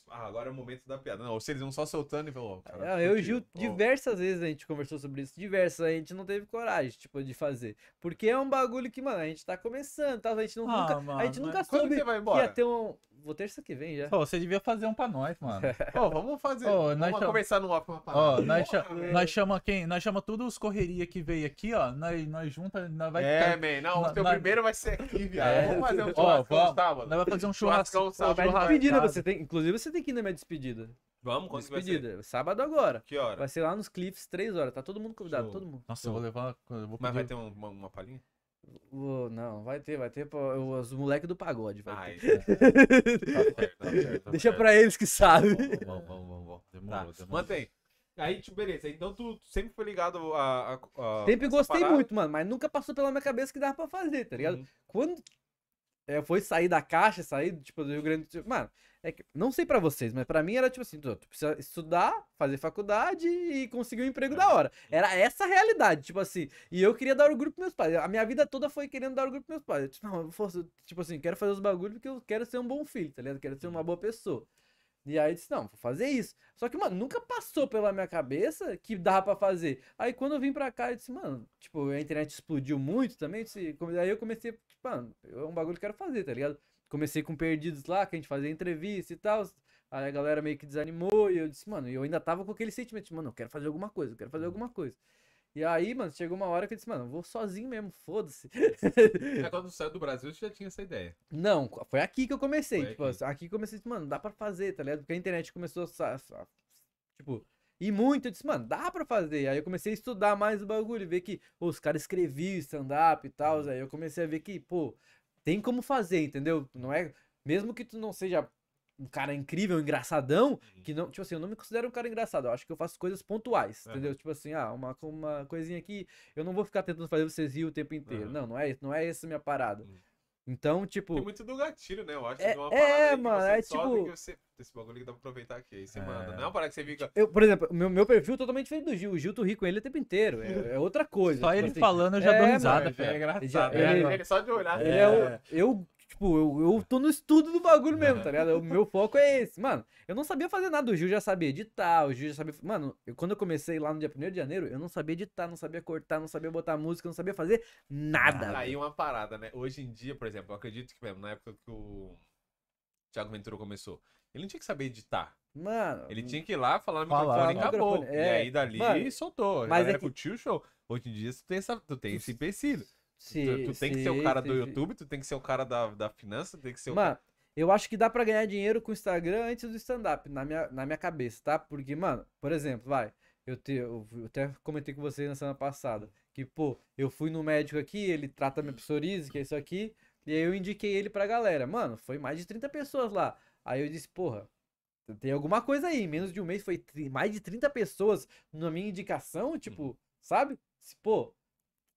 [SPEAKER 2] Ah, agora é o momento da piada. Não, ou se eles vão só soltando e cara.
[SPEAKER 3] Ah, eu e o. Gil,
[SPEAKER 2] Ó,
[SPEAKER 3] diversas vezes a gente conversou sobre isso. Diversas, a gente não teve coragem, tipo, de fazer. Porque é um bagulho que, mano, a gente tá começando, tá? A gente, não,
[SPEAKER 1] Ah,
[SPEAKER 3] nunca,
[SPEAKER 1] mano,
[SPEAKER 3] a gente nunca soube que
[SPEAKER 2] embora?
[SPEAKER 3] ia ter um... Vou terça que vem já.
[SPEAKER 1] Pô, você devia fazer um pra nós, mano.
[SPEAKER 2] Ó, vamos fazer.
[SPEAKER 1] Ô,
[SPEAKER 2] vamos
[SPEAKER 1] chama-
[SPEAKER 2] conversar no off uma
[SPEAKER 1] Ó,
[SPEAKER 2] parada.
[SPEAKER 1] nós, cha nós chama quem? Nós chama todos os correria que veio aqui, ó. Nós, nós junta, nós vai
[SPEAKER 2] É,
[SPEAKER 1] ficar-
[SPEAKER 2] man, não,
[SPEAKER 1] na-
[SPEAKER 2] o teu
[SPEAKER 1] na-
[SPEAKER 2] primeiro vai ser aqui, viado.
[SPEAKER 1] É.
[SPEAKER 2] Vamos fazer um
[SPEAKER 1] Ó,
[SPEAKER 2] churrascão
[SPEAKER 1] vamos,
[SPEAKER 2] sábado.
[SPEAKER 1] nós vai fazer um churrasco.
[SPEAKER 2] Churrascão
[SPEAKER 3] Pô, despedida, você tem... Inclusive, você tem que ir na minha despedida.
[SPEAKER 2] Vamos, quando que vai ser?
[SPEAKER 3] Despedida. Sábado agora.
[SPEAKER 2] Que hora?
[SPEAKER 3] Vai ser lá nos Cliffs, 3 horas. Tá todo mundo convidado,
[SPEAKER 2] Show.
[SPEAKER 3] todo mundo.
[SPEAKER 1] Nossa, eu vou levar. Eu vou
[SPEAKER 2] Mas vai ter um- uma, uma palhinha?
[SPEAKER 3] Vou- não, vai ter, vai ter os moleques do pagode. Vai
[SPEAKER 2] Ai,
[SPEAKER 3] ter.
[SPEAKER 2] tá certo, tá certo, tá
[SPEAKER 3] Deixa
[SPEAKER 2] certo.
[SPEAKER 3] pra eles que sabem.
[SPEAKER 2] Vamos, vamos, vamos, vamos.
[SPEAKER 1] Demorou,
[SPEAKER 2] Tá,
[SPEAKER 1] demorou.
[SPEAKER 2] mantém. Aí, tipo, beleza. Então tu sempre foi ligado a. a, a
[SPEAKER 3] Sempre gostei
[SPEAKER 2] parada?
[SPEAKER 3] muito, mano, mas nunca passou pela minha cabeça que dava pra fazer, tá ligado?
[SPEAKER 2] Uhum.
[SPEAKER 3] Quando é, foi sair da caixa, sair, tipo, do Rio Grande do Sul. Mano, é que, não sei pra vocês, mas pra mim era tipo assim, tu, tu precisa estudar, fazer faculdade e conseguir um emprego da hora. Era essa a realidade, tipo assim. E eu queria dar orgulho pros meus pais. A minha vida toda foi querendo dar orgulho pros meus pais. Eu, tipo, não, eu tipo assim, quero fazer os bagulhos porque eu quero ser um bom filho, tá ligado? Quero ser uma boa pessoa. E aí eu disse, não, vou fazer isso. Só que, mano, nunca passou pela minha cabeça que dava pra fazer. Aí quando eu vim pra cá, eu disse, mano, tipo, a internet explodiu muito também. eu Disse, aí eu comecei, tipo, mano, é um bagulho que eu quero fazer, tá ligado? Comecei com Perdidos lá, que a gente fazia entrevista e tal. Aí a galera meio que desanimou e eu disse, mano, e eu ainda tava com aquele sentimento, mano, eu quero fazer alguma coisa, eu quero fazer alguma coisa. E aí, mano, chegou uma hora que eu disse, mano, eu vou sozinho mesmo, foda-se.
[SPEAKER 2] Mas quando tu saiu do Brasil, você já tinha essa ideia.
[SPEAKER 3] Não, foi aqui que eu comecei.
[SPEAKER 2] Foi
[SPEAKER 3] tipo,
[SPEAKER 2] aqui.
[SPEAKER 3] aqui. que comecei, mano, dá pra fazer, tá ligado? Porque a internet começou a, tipo, ir muito. Eu disse, mano, dá pra fazer. Aí eu comecei a estudar mais o bagulho, ver que pô, os caras escreviam stand-up e tal.
[SPEAKER 2] Uhum.
[SPEAKER 3] Aí eu comecei a ver que, pô, tem como fazer, entendeu? Não é. Mesmo que tu não seja um cara incrível, engraçadão,
[SPEAKER 2] Uhum.
[SPEAKER 3] que não, tipo assim, eu não me considero um cara engraçado, eu acho que eu faço coisas pontuais,
[SPEAKER 2] Aham.
[SPEAKER 3] entendeu? Tipo assim, ah, uma, uma coisinha aqui, eu não vou ficar tentando fazer vocês rir o tempo inteiro.
[SPEAKER 2] Aham.
[SPEAKER 3] Não, não é, não é essa a minha parada.
[SPEAKER 2] Uhum.
[SPEAKER 3] Então, tipo,
[SPEAKER 2] Tem muito do gatilho, né? Eu acho
[SPEAKER 3] É-
[SPEAKER 2] que uma
[SPEAKER 3] é,
[SPEAKER 2] parada aí que
[SPEAKER 3] mano,
[SPEAKER 2] você
[SPEAKER 3] é tipo-
[SPEAKER 2] que você... Esse bagulho que dá pra aproveitar aqui. Aí você
[SPEAKER 1] É.
[SPEAKER 2] manda. Não é uma parada que você fica...
[SPEAKER 3] Eu, por exemplo, meu, meu perfil é totalmente diferente do Gil. O Gil, tu ri com ele o tempo inteiro. É, é outra coisa.
[SPEAKER 1] Só
[SPEAKER 3] tipo
[SPEAKER 1] ele
[SPEAKER 3] assim.
[SPEAKER 1] falando eu já
[SPEAKER 3] É,
[SPEAKER 1] dou
[SPEAKER 3] mano,
[SPEAKER 1] risada,
[SPEAKER 2] já é
[SPEAKER 1] velho.
[SPEAKER 2] engraçado.
[SPEAKER 3] Já-
[SPEAKER 2] né?
[SPEAKER 3] ele-
[SPEAKER 2] Ele só de olhar.
[SPEAKER 3] Ele é o. Eu, tipo, eu, eu tô no estudo do bagulho mesmo, tá ligado? O meu foco é esse. Mano, eu não sabia fazer nada. O Gil já sabia editar, o Gil já sabia. Mano, eu- quando eu comecei lá no dia 1 de janeiro, eu não sabia editar, não sabia cortar, não sabia botar música, não sabia fazer nada.
[SPEAKER 2] Tá aí uma parada, né? Hoje em dia, por exemplo, eu acredito que mesmo na época que o Thiago Ventura começou, ele não tinha que saber editar.
[SPEAKER 3] Mano.
[SPEAKER 2] Ele tinha que ir lá, falar no
[SPEAKER 1] Falar
[SPEAKER 2] microfone e acabou.
[SPEAKER 3] microfone,
[SPEAKER 2] E
[SPEAKER 3] é.
[SPEAKER 2] aí dali
[SPEAKER 3] Mano,
[SPEAKER 2] soltou.
[SPEAKER 3] mas é
[SPEAKER 2] era
[SPEAKER 3] que-
[SPEAKER 2] curtiu o show. Hoje em dia tu tem, essa, tu tem esse empecilho.
[SPEAKER 3] Se-
[SPEAKER 2] tu, tu tem que ser o cara do YouTube, tu tem que ser o cara da, da finança, tu tem que ser o
[SPEAKER 3] Mano, eu acho que dá pra ganhar dinheiro com o Instagram antes do stand-up, na minha, na minha cabeça, tá? Porque, mano, por exemplo, vai, eu, te, eu, eu até comentei com vocês na semana passada, que, pô, eu fui no médico aqui, ele trata minha psoríase, que é isso aqui, e aí eu indiquei ele pra galera. Mano, foi mais de 30 pessoas lá. Aí eu disse, porra, tem alguma coisa aí, menos de um mês foi mais de 30 pessoas na minha indicação, tipo, sabe? Se, Pô,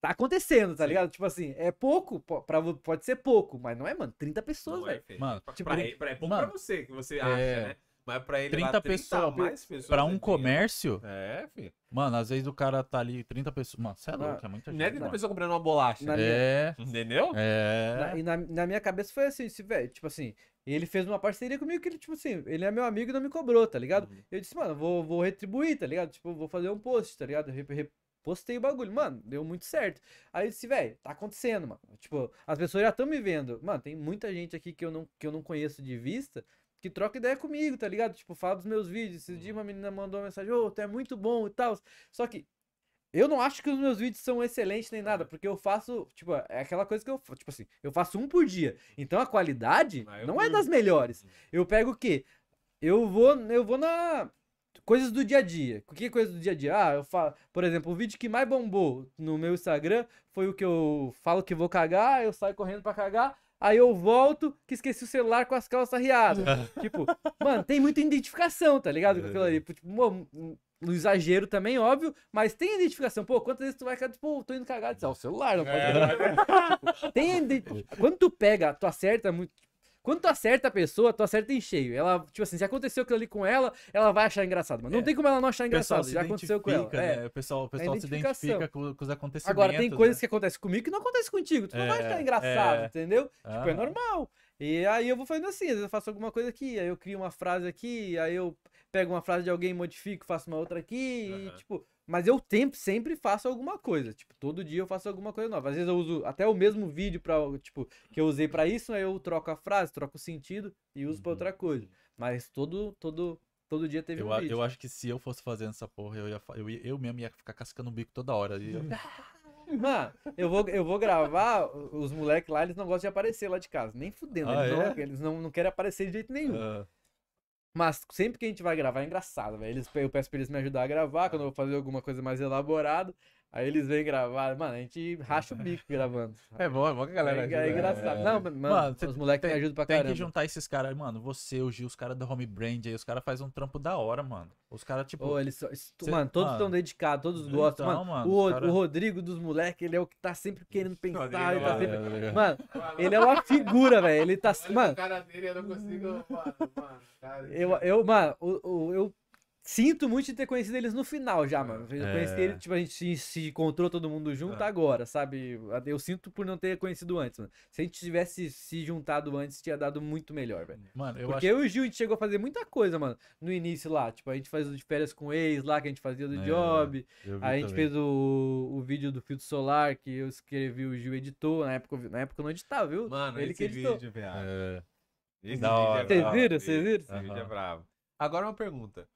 [SPEAKER 3] tá acontecendo, tá ligado? Tipo assim, é pouco, po- pra, pode ser pouco, mas não é, mano, 30 pessoas,
[SPEAKER 2] é,
[SPEAKER 3] velho.
[SPEAKER 2] feio.
[SPEAKER 1] Mano,
[SPEAKER 3] tipo,
[SPEAKER 2] pra,
[SPEAKER 3] ele-
[SPEAKER 2] pra, é bom
[SPEAKER 1] mano,
[SPEAKER 2] pra você, que você
[SPEAKER 1] é,
[SPEAKER 2] acha, né? Mas pra ele
[SPEAKER 1] 30
[SPEAKER 2] lá,
[SPEAKER 1] pessoas-
[SPEAKER 2] mais pessoas.
[SPEAKER 1] Pra um
[SPEAKER 2] é dinheiro.
[SPEAKER 1] comércio,
[SPEAKER 2] É, filho.
[SPEAKER 1] mano, às vezes o cara tá ali, 30 pessoas. Mano, você é louco, é muita
[SPEAKER 2] Não é
[SPEAKER 1] gente.
[SPEAKER 2] 30
[SPEAKER 1] mano.
[SPEAKER 2] pessoas comprando uma bolacha.
[SPEAKER 3] Na
[SPEAKER 1] É,
[SPEAKER 2] Entendeu?
[SPEAKER 1] é.
[SPEAKER 3] Na- e na, na minha cabeça foi assim, esse velho, tipo assim, ele fez uma parceria comigo que ele, tipo assim, ele é meu amigo e não me cobrou, tá ligado?
[SPEAKER 2] Uhum.
[SPEAKER 3] Eu disse, mano, vou, vou retribuir, tá ligado? Tipo, vou fazer um post, tá ligado? Eu re- repostei o bagulho, mano, deu muito certo. Aí eu disse, velho, tá acontecendo, mano. Tipo, as pessoas já estão me vendo. Mano, tem muita gente aqui que eu não, que eu não conheço de vista. Que troca ideia comigo, tá ligado? Tipo, fala dos meus vídeos. Esses dias uma menina mandou uma mensagem, ô, tu é muito bom e tal. Só que eu não acho que os meus vídeos são excelentes nem nada, porque eu faço, tipo, é aquela coisa que eu, tipo assim, eu faço um por dia. Então a qualidade
[SPEAKER 2] Ah, eu
[SPEAKER 3] não é das melhores. Eu pego o quê? Eu vou, eu vou na coisas do dia a dia. O que é coisa do dia a dia? Ah, eu falo, por exemplo, o vídeo que mais bombou no meu Instagram foi o que eu falo que vou cagar, eu saio correndo pra cagar, aí eu volto que esqueci o celular com as calças riadas. tipo, mano, tem muita identificação, tá ligado? Com aquilo ali. Tipo, mo- no exagero também, óbvio, mas tem identificação. Pô, quantas vezes tu vai cagar? Pô, tô indo cagar. Diz, ah, o celular, não pode Tipo, tem Quando tu pega, tu acerta muito. Quando tu acerta a pessoa, tu acerta em cheio. Ela, tipo assim, se aconteceu aquilo ali com ela, ela vai achar engraçado. Mas não
[SPEAKER 1] É.
[SPEAKER 3] tem como ela não achar engraçado.
[SPEAKER 1] se
[SPEAKER 3] Já aconteceu com ela. É.
[SPEAKER 1] né? O pessoal, o pessoal se identifica com, com os acontecimentos.
[SPEAKER 3] Agora, tem coisas
[SPEAKER 1] né?
[SPEAKER 3] que acontecem comigo que não acontecem contigo. Tu não vai
[SPEAKER 1] É,
[SPEAKER 3] achar engraçado,
[SPEAKER 1] é.
[SPEAKER 3] entendeu? Tipo, é
[SPEAKER 1] Ah.
[SPEAKER 3] normal. E aí eu vou fazendo assim, às vezes eu faço alguma coisa aqui, aí eu crio uma frase aqui, aí eu pego uma frase de alguém, modifico, faço uma outra aqui, e,
[SPEAKER 2] Aham.
[SPEAKER 3] tipo, mas eu tempo, sempre faço alguma coisa, tipo, todo dia eu faço alguma coisa nova. Às vezes eu uso até o mesmo vídeo para, tipo, que eu usei pra isso, aí eu troco a frase, troco o sentido e uso pra
[SPEAKER 1] Uhum.
[SPEAKER 3] outra coisa. Mas todo todo todo dia teve
[SPEAKER 1] Eu,
[SPEAKER 3] um vídeo.
[SPEAKER 1] eu acho que se eu fosse fazendo essa porra, eu, ia, eu, ia- eu mesmo ia ficar cascando o bico toda hora. Eu-
[SPEAKER 3] Mano, eu vou, eu vou gravar, os moleques lá, eles não gostam de aparecer lá de casa, nem fudendo,
[SPEAKER 1] Ah,
[SPEAKER 3] eles, não,
[SPEAKER 1] é?
[SPEAKER 3] eles não, não querem aparecer de jeito nenhum.
[SPEAKER 1] Ah,
[SPEAKER 3] Mas sempre que a gente vai gravar é engraçado, velho. Eu peço pra eles me ajudar a gravar, quando eu vou fazer alguma coisa mais elaborada. Aí eles vêm gravar. Mano, a gente racha o bico gravando.
[SPEAKER 1] É bom, é bom que a galera
[SPEAKER 3] é,
[SPEAKER 1] ajuda,
[SPEAKER 3] é
[SPEAKER 1] né?
[SPEAKER 3] engraçado.
[SPEAKER 1] É.
[SPEAKER 3] Não, mano,
[SPEAKER 1] Mano,
[SPEAKER 3] os moleques me
[SPEAKER 1] tem-
[SPEAKER 3] ajudam pra
[SPEAKER 1] Tem
[SPEAKER 3] caramba.
[SPEAKER 1] que juntar esses caras, mano. Você, o Gil, os caras do Home Brand aí, os caras fazem um trampo da hora, mano. Os caras, tipo.
[SPEAKER 3] Ô, eles,
[SPEAKER 1] cê-
[SPEAKER 3] mano, todos estão dedicados, todos gostam.
[SPEAKER 1] então,
[SPEAKER 3] Mano,
[SPEAKER 1] mano,
[SPEAKER 3] o,
[SPEAKER 1] cara-
[SPEAKER 3] o Rodrigo dos moleques, ele é o que tá sempre querendo pensar.
[SPEAKER 2] Rodrigo,
[SPEAKER 3] ele tá sempre... Mano, ele é uma figura, velho. Ele tá. Mano,
[SPEAKER 2] cara dele, eu não consigo. Mano, mano, cara,
[SPEAKER 3] Eu, eu, mano, o, o- eu sinto muito de ter conhecido eles no final já, mano. Eu
[SPEAKER 1] É.
[SPEAKER 3] conheci eles, tipo, a gente se, se encontrou todo mundo junto
[SPEAKER 2] É.
[SPEAKER 3] agora, sabe? Eu sinto por não ter conhecido antes, mano. Se a gente tivesse se juntado antes, tinha dado muito melhor, velho.
[SPEAKER 1] Mano, eu
[SPEAKER 3] Porque
[SPEAKER 1] acho.
[SPEAKER 3] eu e o Gil, a gente chegou a fazer muita coisa, mano, no início lá. Tipo, a gente fazia de férias com ex lá, que a gente fazia do
[SPEAKER 1] É,
[SPEAKER 3] job.
[SPEAKER 1] eu vi
[SPEAKER 3] Aí a gente
[SPEAKER 1] também.
[SPEAKER 3] fez o, o vídeo do filtro solar, que eu escrevi, o Gil editou. Na época, eu- na época eu não editava, viu?
[SPEAKER 2] Mano,
[SPEAKER 3] Ele
[SPEAKER 2] esse
[SPEAKER 3] que editou.
[SPEAKER 2] vídeo, viado.
[SPEAKER 1] É,
[SPEAKER 2] Esse
[SPEAKER 1] Da
[SPEAKER 2] vídeo
[SPEAKER 1] hora.
[SPEAKER 2] é
[SPEAKER 3] Vocês
[SPEAKER 2] brabo,
[SPEAKER 3] viram? Vocês viram?
[SPEAKER 2] Esse vídeo é brabo. Agora uma pergunta.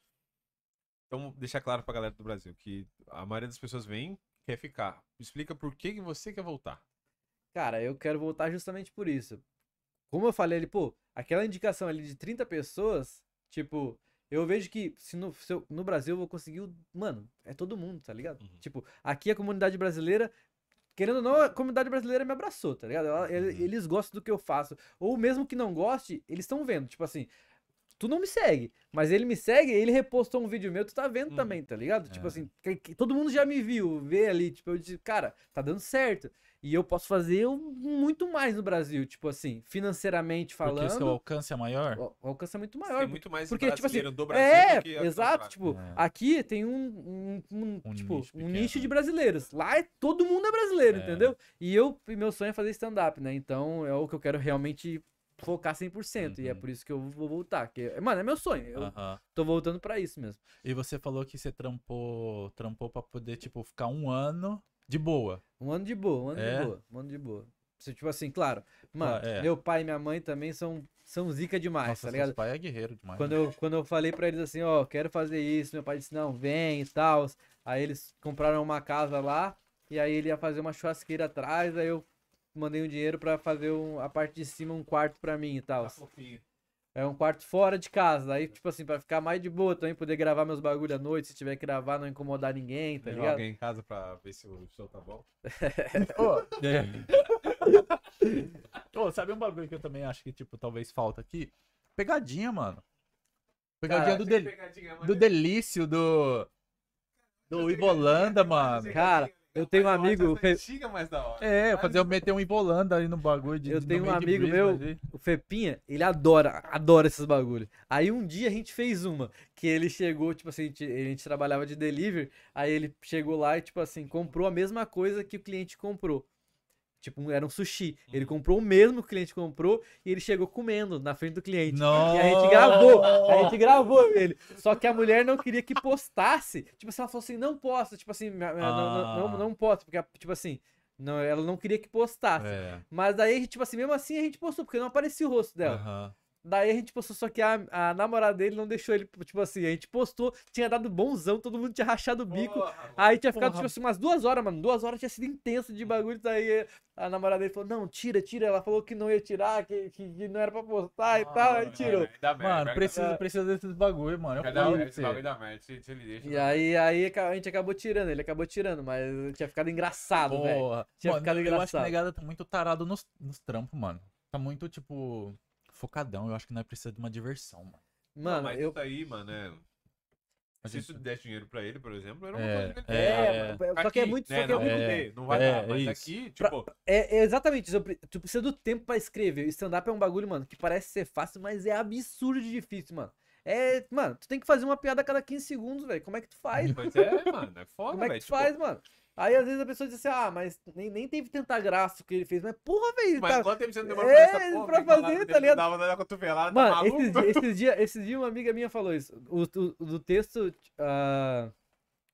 [SPEAKER 2] Então, deixar claro pra galera do Brasil que a maioria das pessoas vem quer ficar. Explica por que, que você quer voltar.
[SPEAKER 3] Cara, eu quero voltar justamente por isso. Como eu falei ali, pô, aquela indicação ali de 30 pessoas, tipo, eu vejo que se no, se eu- no Brasil eu vou conseguir. Mano, é todo mundo, tá ligado?
[SPEAKER 2] Uhum.
[SPEAKER 3] Tipo, aqui a comunidade brasileira. Querendo ou não, a comunidade brasileira me abraçou, tá ligado?
[SPEAKER 2] Uhum.
[SPEAKER 3] Eles gostam do que eu faço. Ou mesmo que não goste, eles estão vendo. Tipo assim, tu não me segue, mas ele me segue, ele repostou um vídeo meu, tu tá vendo
[SPEAKER 2] Uhum.
[SPEAKER 3] também, tá ligado? Tipo
[SPEAKER 1] É.
[SPEAKER 3] assim, que- que todo mundo já me viu, vê ali, tipo, eu disse, cara, tá dando certo. E eu posso fazer muito mais no Brasil, tipo assim, financeiramente
[SPEAKER 1] Porque seu
[SPEAKER 3] falando,
[SPEAKER 1] alcance é maior?
[SPEAKER 3] o o alcance é muito
[SPEAKER 2] Tem
[SPEAKER 3] maior.
[SPEAKER 2] muito mais
[SPEAKER 3] porque, tipo assim,
[SPEAKER 2] do Brasil
[SPEAKER 3] É,
[SPEAKER 2] do que
[SPEAKER 3] exato, tipo,
[SPEAKER 1] É.
[SPEAKER 3] aqui tem um, um, um,
[SPEAKER 1] Um
[SPEAKER 3] tipo,
[SPEAKER 1] nicho
[SPEAKER 3] um nicho de
[SPEAKER 1] né?
[SPEAKER 3] brasileiros. Lá é, todo mundo é brasileiro,
[SPEAKER 1] É.
[SPEAKER 3] entendeu? E eu, e meu sonho é fazer stand-up, né? Então é o que eu quero realmente focar 100%. E é
[SPEAKER 1] Uhum.
[SPEAKER 3] por isso que eu vou voltar. Que, mano, é meu sonho. Eu
[SPEAKER 1] Aham.
[SPEAKER 3] tô voltando pra isso mesmo.
[SPEAKER 1] E você falou que você trampou, trampou pra poder, tipo, ficar um ano de boa.
[SPEAKER 3] Um ano de boa, um ano
[SPEAKER 1] É?
[SPEAKER 3] de boa, um ano de boa. Você, Tipo assim, claro, mano,
[SPEAKER 1] Ah, é.
[SPEAKER 3] meu pai e minha mãe também são, são zica demais,
[SPEAKER 1] Nossa,
[SPEAKER 3] tá ligado?
[SPEAKER 1] pai é guerreiro demais.
[SPEAKER 3] Quando
[SPEAKER 1] né?
[SPEAKER 3] eu, quando eu falei pra eles assim, ó, quero fazer isso, meu pai disse, não, vem e tal. Aí eles compraram uma casa lá, e aí ele ia fazer uma churrasqueira atrás, aí eu mandei um dinheiro pra fazer um- a parte de cima, um quarto pra mim e tal.
[SPEAKER 2] Tá.
[SPEAKER 3] É um quarto fora de casa, aí, tipo assim, pra ficar mais de boa também, poder gravar meus bagulho à noite, se tiver que gravar, não incomodar ninguém, tá
[SPEAKER 2] Tem
[SPEAKER 3] ligado?
[SPEAKER 2] alguém em casa pra ver se o show tá bom?
[SPEAKER 1] Ô, sabe um bagulho que eu também acho que, tipo, talvez falta aqui? Pegadinha, mano. Pegadinha do, del... do Delício, do. Do Ivolanda, mano.
[SPEAKER 3] Cara, Eu tenho um
[SPEAKER 2] acho
[SPEAKER 3] amigo, Fe-
[SPEAKER 2] antiga da hora.
[SPEAKER 1] É, fazer eu meter um embolando ali no bagulho de
[SPEAKER 3] Eu tenho um amigo meu- o Fepinha, ele adora, adora esses bagulho. Aí um dia a gente fez uma, que ele chegou, tipo assim, a gente, a gente trabalhava de delivery, aí ele chegou lá e, tipo assim, comprou a mesma coisa que o cliente comprou. Tipo, era um sushi. Ele comprou o mesmo que o cliente comprou e ele chegou comendo na frente do cliente.
[SPEAKER 1] Não.
[SPEAKER 3] E a gente gravou, a gente gravou ele. Só que a mulher não queria que postasse. Tipo assim, ela falou assim, não posta. Tipo assim, minha- não, não, não,
[SPEAKER 1] Ah.
[SPEAKER 3] posta. Porque, tipo assim, não, ela não queria que postasse.
[SPEAKER 1] É.
[SPEAKER 3] Mas daí, tipo assim, mesmo assim a gente postou, porque não aparecia o rosto dela.
[SPEAKER 1] aham.
[SPEAKER 3] Daí a gente postou, só que a, a namorada dele não deixou ele, tipo assim, a gente postou, tinha dado bonzão, todo mundo tinha rachado o bico.
[SPEAKER 2] Porra.
[SPEAKER 3] Aí tinha ficado,
[SPEAKER 1] Porra.
[SPEAKER 3] tipo assim, umas duas horas, mano. Duas horas tinha sido intenso de bagulho. Daí a namorada dele falou: Não, tira, tira. Ela falou que não ia tirar, que, que, que não era pra postar e tal. Aí
[SPEAKER 2] Ah,
[SPEAKER 3] tirou.
[SPEAKER 2] aí dá merda,
[SPEAKER 1] Mano, precisa,
[SPEAKER 3] É.
[SPEAKER 1] precisa desses bagulho, mano. Eu falo
[SPEAKER 2] merda,
[SPEAKER 1] pra
[SPEAKER 2] Esse bagulho dá merda. Se, se ele deixa.
[SPEAKER 3] E aí, aí a gente acabou tirando, ele acabou tirando, mas tinha ficado engraçado, velho.
[SPEAKER 1] Porra.
[SPEAKER 3] Tinha
[SPEAKER 1] Mano,
[SPEAKER 3] ficado
[SPEAKER 1] eu acho que
[SPEAKER 3] engraçado.
[SPEAKER 1] a negada tá muito tarado nos, nos trampos, mano. Tá muito, tipo, focadão. Eu acho que nós precisa de uma diversão, mano.
[SPEAKER 2] Não,
[SPEAKER 3] Mano,
[SPEAKER 2] mas
[SPEAKER 3] eu.
[SPEAKER 2] isso aí, mano, é... Se
[SPEAKER 1] gente-
[SPEAKER 2] isso desse dinheiro pra ele, por exemplo, era uma
[SPEAKER 1] É,
[SPEAKER 2] coisa que ele
[SPEAKER 1] é,
[SPEAKER 2] fez.
[SPEAKER 3] só que é muito.
[SPEAKER 2] né,
[SPEAKER 3] Só que é
[SPEAKER 2] não,
[SPEAKER 3] muito.
[SPEAKER 1] é,
[SPEAKER 2] não vai
[SPEAKER 1] é,
[SPEAKER 2] dar, mas
[SPEAKER 1] é
[SPEAKER 2] aqui, tipo...
[SPEAKER 3] É, é exatamente isso. Tu precisa do tempo pra escrever. Stand-up é um bagulho, mano, que parece ser fácil, mas é absurdo de difícil, mano. É, mano, tu tem que fazer uma piada a cada 15 segundos, velho. Como é que tu faz?
[SPEAKER 2] Pois é, mano, é foda,
[SPEAKER 3] Como é que
[SPEAKER 2] velho.
[SPEAKER 3] tu
[SPEAKER 2] tipo,
[SPEAKER 3] faz, mano? Aí às vezes a pessoa diz assim, ah, mas nem, nem teve tanta graça o que ele fez. Mas porra, velho.
[SPEAKER 2] Mas
[SPEAKER 3] tá-
[SPEAKER 2] quanto tempo você não demorou
[SPEAKER 3] É,
[SPEAKER 2] pra essa porra?
[SPEAKER 3] pra fazer, tá ligado?
[SPEAKER 2] uma dada cotovelada, tá
[SPEAKER 3] Mano,
[SPEAKER 2] maluco?
[SPEAKER 3] esses, esses dias esses dia uma amiga minha falou isso. O, o- do texto. ah,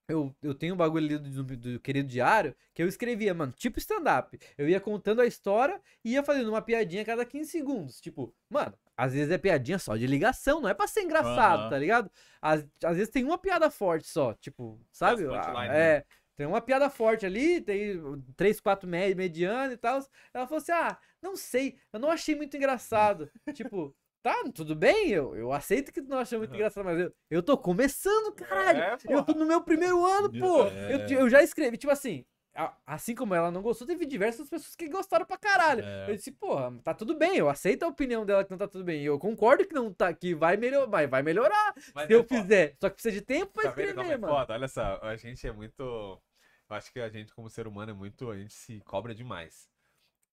[SPEAKER 3] eu, eu tenho um bagulho ali do, do- do querido diário que eu escrevia, mano, tipo stand-up. Eu ia contando a história e ia fazendo uma piadinha a cada 15 segundos. Tipo, mano, às vezes é piadinha só de ligação, não é pra ser engraçado,
[SPEAKER 1] Aham.
[SPEAKER 3] tá ligado? Às, às vezes tem uma piada forte só, tipo, sabe? Ah,
[SPEAKER 2] né?
[SPEAKER 3] É. Tem uma piada forte ali, tem três, quatro me mediano e tal. Ela falou assim: ah, não sei, eu não achei muito engraçado. tipo, tá, tudo bem, eu, eu aceito que tu não achou muito engraçado, mas eu, eu tô começando, caralho.
[SPEAKER 2] É,
[SPEAKER 3] eu tô no meu primeiro ano, pô.
[SPEAKER 1] É.
[SPEAKER 3] Eu, eu já escrevi, tipo assim, assim como ela não gostou, teve diversas pessoas que gostaram pra caralho.
[SPEAKER 1] É.
[SPEAKER 3] Eu disse, porra, tá tudo bem, eu aceito a opinião dela que não tá tudo bem. E eu concordo que não tá, que vai melhorar, vai, vai melhorar
[SPEAKER 2] Mas
[SPEAKER 3] se eu
[SPEAKER 2] é foda.
[SPEAKER 3] fizer. Só que precisa de tempo pra
[SPEAKER 2] Tá vendo
[SPEAKER 3] escrever,
[SPEAKER 2] é
[SPEAKER 3] mano.
[SPEAKER 2] foda? Olha só, a gente é muito. Eu acho que a gente, como ser humano, é muito. A gente se cobra demais.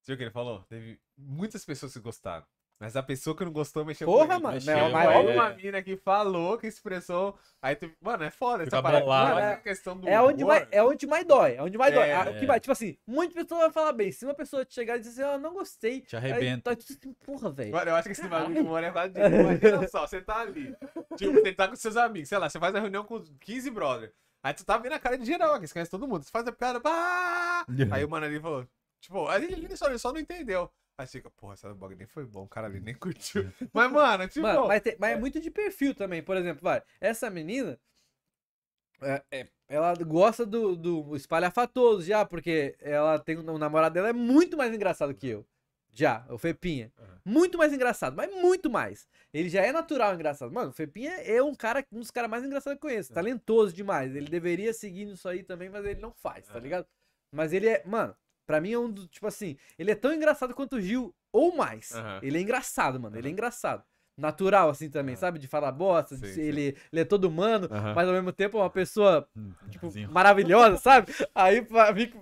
[SPEAKER 2] Você viu o que ele falou? Teve muitas pessoas que gostaram. Mas a pessoa que não gostou mexeu
[SPEAKER 3] Porra,
[SPEAKER 2] com ele.
[SPEAKER 3] mano,
[SPEAKER 1] mexeu,
[SPEAKER 3] não,
[SPEAKER 1] mas-
[SPEAKER 3] mas,
[SPEAKER 2] uma mina que falou, que expressou. Aí tu. Mano, é foda essa
[SPEAKER 1] Fica
[SPEAKER 2] parada.
[SPEAKER 1] bolado.
[SPEAKER 2] Mas
[SPEAKER 3] Mano,
[SPEAKER 2] a questão do.
[SPEAKER 3] É onde, mais, é onde mais dói. É onde mais dói.
[SPEAKER 2] É,
[SPEAKER 3] o que
[SPEAKER 1] é.
[SPEAKER 3] vai, tipo assim, muita pessoa vai falar bem. Se uma pessoa te chegar e dizer assim, ah, não gostei.
[SPEAKER 1] Te
[SPEAKER 3] Aí,
[SPEAKER 1] arrebenta.
[SPEAKER 3] tá tudo assim, porra, velho.
[SPEAKER 2] Mano, eu acho que esse bagulho de humor é quase disso. Imagina só, você tá ali. Tipo, você tá com seus amigos, sei lá, você faz a reunião com 15 brother. Aí tu tá vendo a cara de geral, que você conhece todo mundo. Você faz a piada, pá! Aí o mano ali falou, tipo, aí ele só, ele só não entendeu. Aí você fica, porra, essa bagulho nem foi bom, o cara ali nem curtiu. Mas, mano, tipo.
[SPEAKER 3] Mano, mas, tem- mas é muito de perfil também. Por exemplo, vai, essa menina. é- é, ela gosta do, do espalhafatoso já, porque ela tem um, o namorado dela é muito mais engraçado que eu. Já, o Fepinha.
[SPEAKER 2] Aham.
[SPEAKER 3] Muito mais engraçado, mas muito mais. Ele já é natural engraçado. Mano, o Fepinha é um cara, um dos caras mais engraçados que eu conheço. Talentoso demais. Ele deveria seguir nisso aí também, mas ele não faz, tá
[SPEAKER 2] Aham.
[SPEAKER 3] ligado? Mas ele é, mano, pra mim é um do, tipo assim, ele é tão engraçado quanto o Gil ou mais. Ele é engraçado, mano. Ele é engraçado. Natural, assim, também,
[SPEAKER 2] Aham.
[SPEAKER 3] sabe? De falar bosta, de
[SPEAKER 2] Sim,
[SPEAKER 3] ser-
[SPEAKER 2] sim.
[SPEAKER 3] Ele, ele é todo humano,
[SPEAKER 2] Aham.
[SPEAKER 3] mas ao mesmo tempo é uma pessoa,
[SPEAKER 1] Hum,
[SPEAKER 3] tipo, maravilhosa, sabe? Aí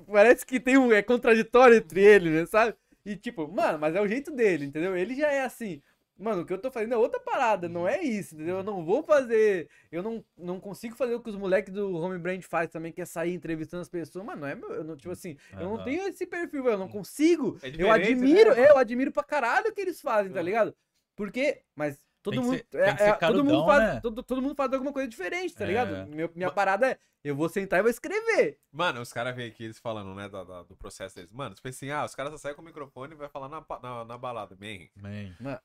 [SPEAKER 3] parece que tem um. É contraditório entre eles, né, sabe? E tipo, mano, mas é o jeito dele, entendeu? Ele já é assim. Mano, o que eu tô fazendo é outra parada, não é isso, entendeu? Eu não vou fazer. Eu não, não consigo fazer o que os moleques do Home Brand faz também, que é sair entrevistando as pessoas. Mano, não é meu. Eu não, tipo assim, eu não tenho esse perfil, eu não consigo.
[SPEAKER 2] É
[SPEAKER 3] eu
[SPEAKER 2] diferente,
[SPEAKER 3] admiro,
[SPEAKER 2] né,
[SPEAKER 3] é, eu admiro pra caralho o que eles fazem, tá
[SPEAKER 2] Uhum.
[SPEAKER 3] ligado? Porque. Mas todo mundo.
[SPEAKER 1] ser-
[SPEAKER 3] é- é, todo mundo
[SPEAKER 1] carudão,
[SPEAKER 3] faz.
[SPEAKER 1] né?
[SPEAKER 3] Todo, todo mundo faz alguma coisa diferente, tá
[SPEAKER 1] É.
[SPEAKER 3] ligado? Meu- minha parada é. Eu vou sentar e vou escrever.
[SPEAKER 2] Mano, os caras veem aqui eles falando, né, da- da- do processo deles. Mano, tipo assim, ah, os caras só saem com o microfone e vai falar na, na, na balada. Man.
[SPEAKER 1] Man.
[SPEAKER 2] Mano,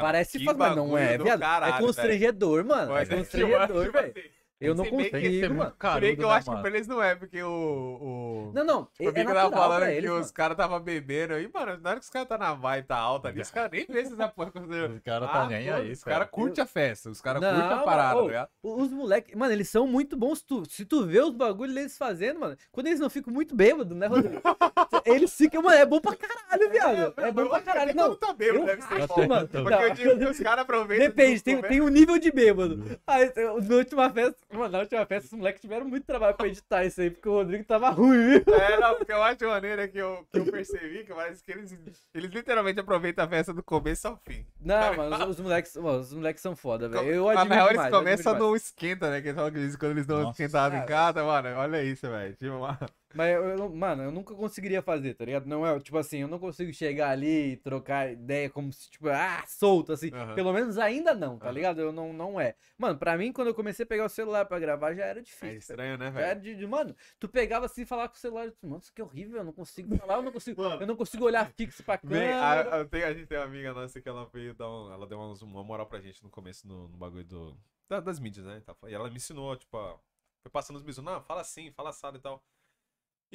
[SPEAKER 3] Parece
[SPEAKER 2] que
[SPEAKER 3] fácil, mas não é,
[SPEAKER 2] do
[SPEAKER 3] viado.
[SPEAKER 2] caralho,
[SPEAKER 3] é
[SPEAKER 2] velho.
[SPEAKER 3] constrangedor, mano.
[SPEAKER 2] Mas
[SPEAKER 3] é
[SPEAKER 2] é
[SPEAKER 3] constrangedor, velho. Eu não
[SPEAKER 2] que
[SPEAKER 3] consigo,
[SPEAKER 1] que ser
[SPEAKER 3] mano.
[SPEAKER 2] aí
[SPEAKER 1] carudo,
[SPEAKER 2] que eu
[SPEAKER 1] né,
[SPEAKER 2] acho que
[SPEAKER 1] mano?
[SPEAKER 2] pra eles não é, porque o. o...
[SPEAKER 3] Não, não.
[SPEAKER 2] Tipo,
[SPEAKER 3] É,
[SPEAKER 2] que
[SPEAKER 3] é
[SPEAKER 2] eu tava falando que os caras tava bebendo aí, mano, na hora que os caras tá na vibe, tá alta ali, os caras nem vê se essa porra
[SPEAKER 1] Os caras tá nem
[SPEAKER 2] foda,
[SPEAKER 1] aí,
[SPEAKER 2] Os
[SPEAKER 1] cara.
[SPEAKER 2] caras curtem a festa, os caras
[SPEAKER 3] Não,
[SPEAKER 2] curtem a parada, tá ligado?
[SPEAKER 3] Os moleques, mano, eles são muito bons. Tu, se tu vê os bagulhos deles fazendo, mano, quando eles não ficam muito bêbados, né, Rodrigo? eles ficam, mano, é bom pra caralho, viado. É, bom pra caralho. Não,
[SPEAKER 2] tá bêbado,
[SPEAKER 3] eu
[SPEAKER 2] deve ser foda.
[SPEAKER 3] mano.
[SPEAKER 2] Porque eu digo que os caras aproveitam.
[SPEAKER 3] Depende,
[SPEAKER 2] do
[SPEAKER 3] tem, um nível de bêbado. Aí, eu- na última festa, Mano, na última festa, os moleques tiveram muito trabalho pra editar isso aí, porque o Rodrigo tava ruim, viu?
[SPEAKER 2] É, não, porque eu acho maneira que eu, que eu percebi que parece que eles, eles literalmente aproveitam a festa do começo ao fim.
[SPEAKER 3] Não, mano, os, os moleques, mano, os moleques são foda, velho. Eu
[SPEAKER 2] a
[SPEAKER 3] admiro
[SPEAKER 2] maior
[SPEAKER 3] demais,
[SPEAKER 2] eles começam no esquenta, né? Que eles falam que eles- quando eles dão
[SPEAKER 1] Nossa.
[SPEAKER 2] esquentada em
[SPEAKER 3] Cara.
[SPEAKER 2] casa, mano, olha isso, velho. Tipo, uma...
[SPEAKER 3] Mas, eu, eu mano, eu nunca conseguiria fazer, tá ligado? Não é, tipo assim, eu não consigo chegar ali e trocar ideia como se, tipo, ah, solto, assim.
[SPEAKER 2] Aham.
[SPEAKER 3] Pelo menos ainda não, tá
[SPEAKER 2] Aham.
[SPEAKER 3] ligado? Eu não, não é. Mano, pra mim, quando eu comecei a pegar o celular pra gravar, já era
[SPEAKER 2] É
[SPEAKER 3] difícil.
[SPEAKER 2] estranho, né, velho?
[SPEAKER 3] de, de- mano, tu pegava assim e falava com o celular, tu, mano, isso que é horrível, eu não consigo falar, eu não consigo,
[SPEAKER 2] Mano.
[SPEAKER 3] eu não consigo olhar fixo pra câmera.
[SPEAKER 2] a, a, tem- a gente tem uma amiga nossa que ela veio dar um, ela deu uma, uma moral pra gente no começo no, no bagulho do, da- das mídias, né? e ela me ensinou, tipo, foi passando os bisos, não, fala assim, fala assado e tal.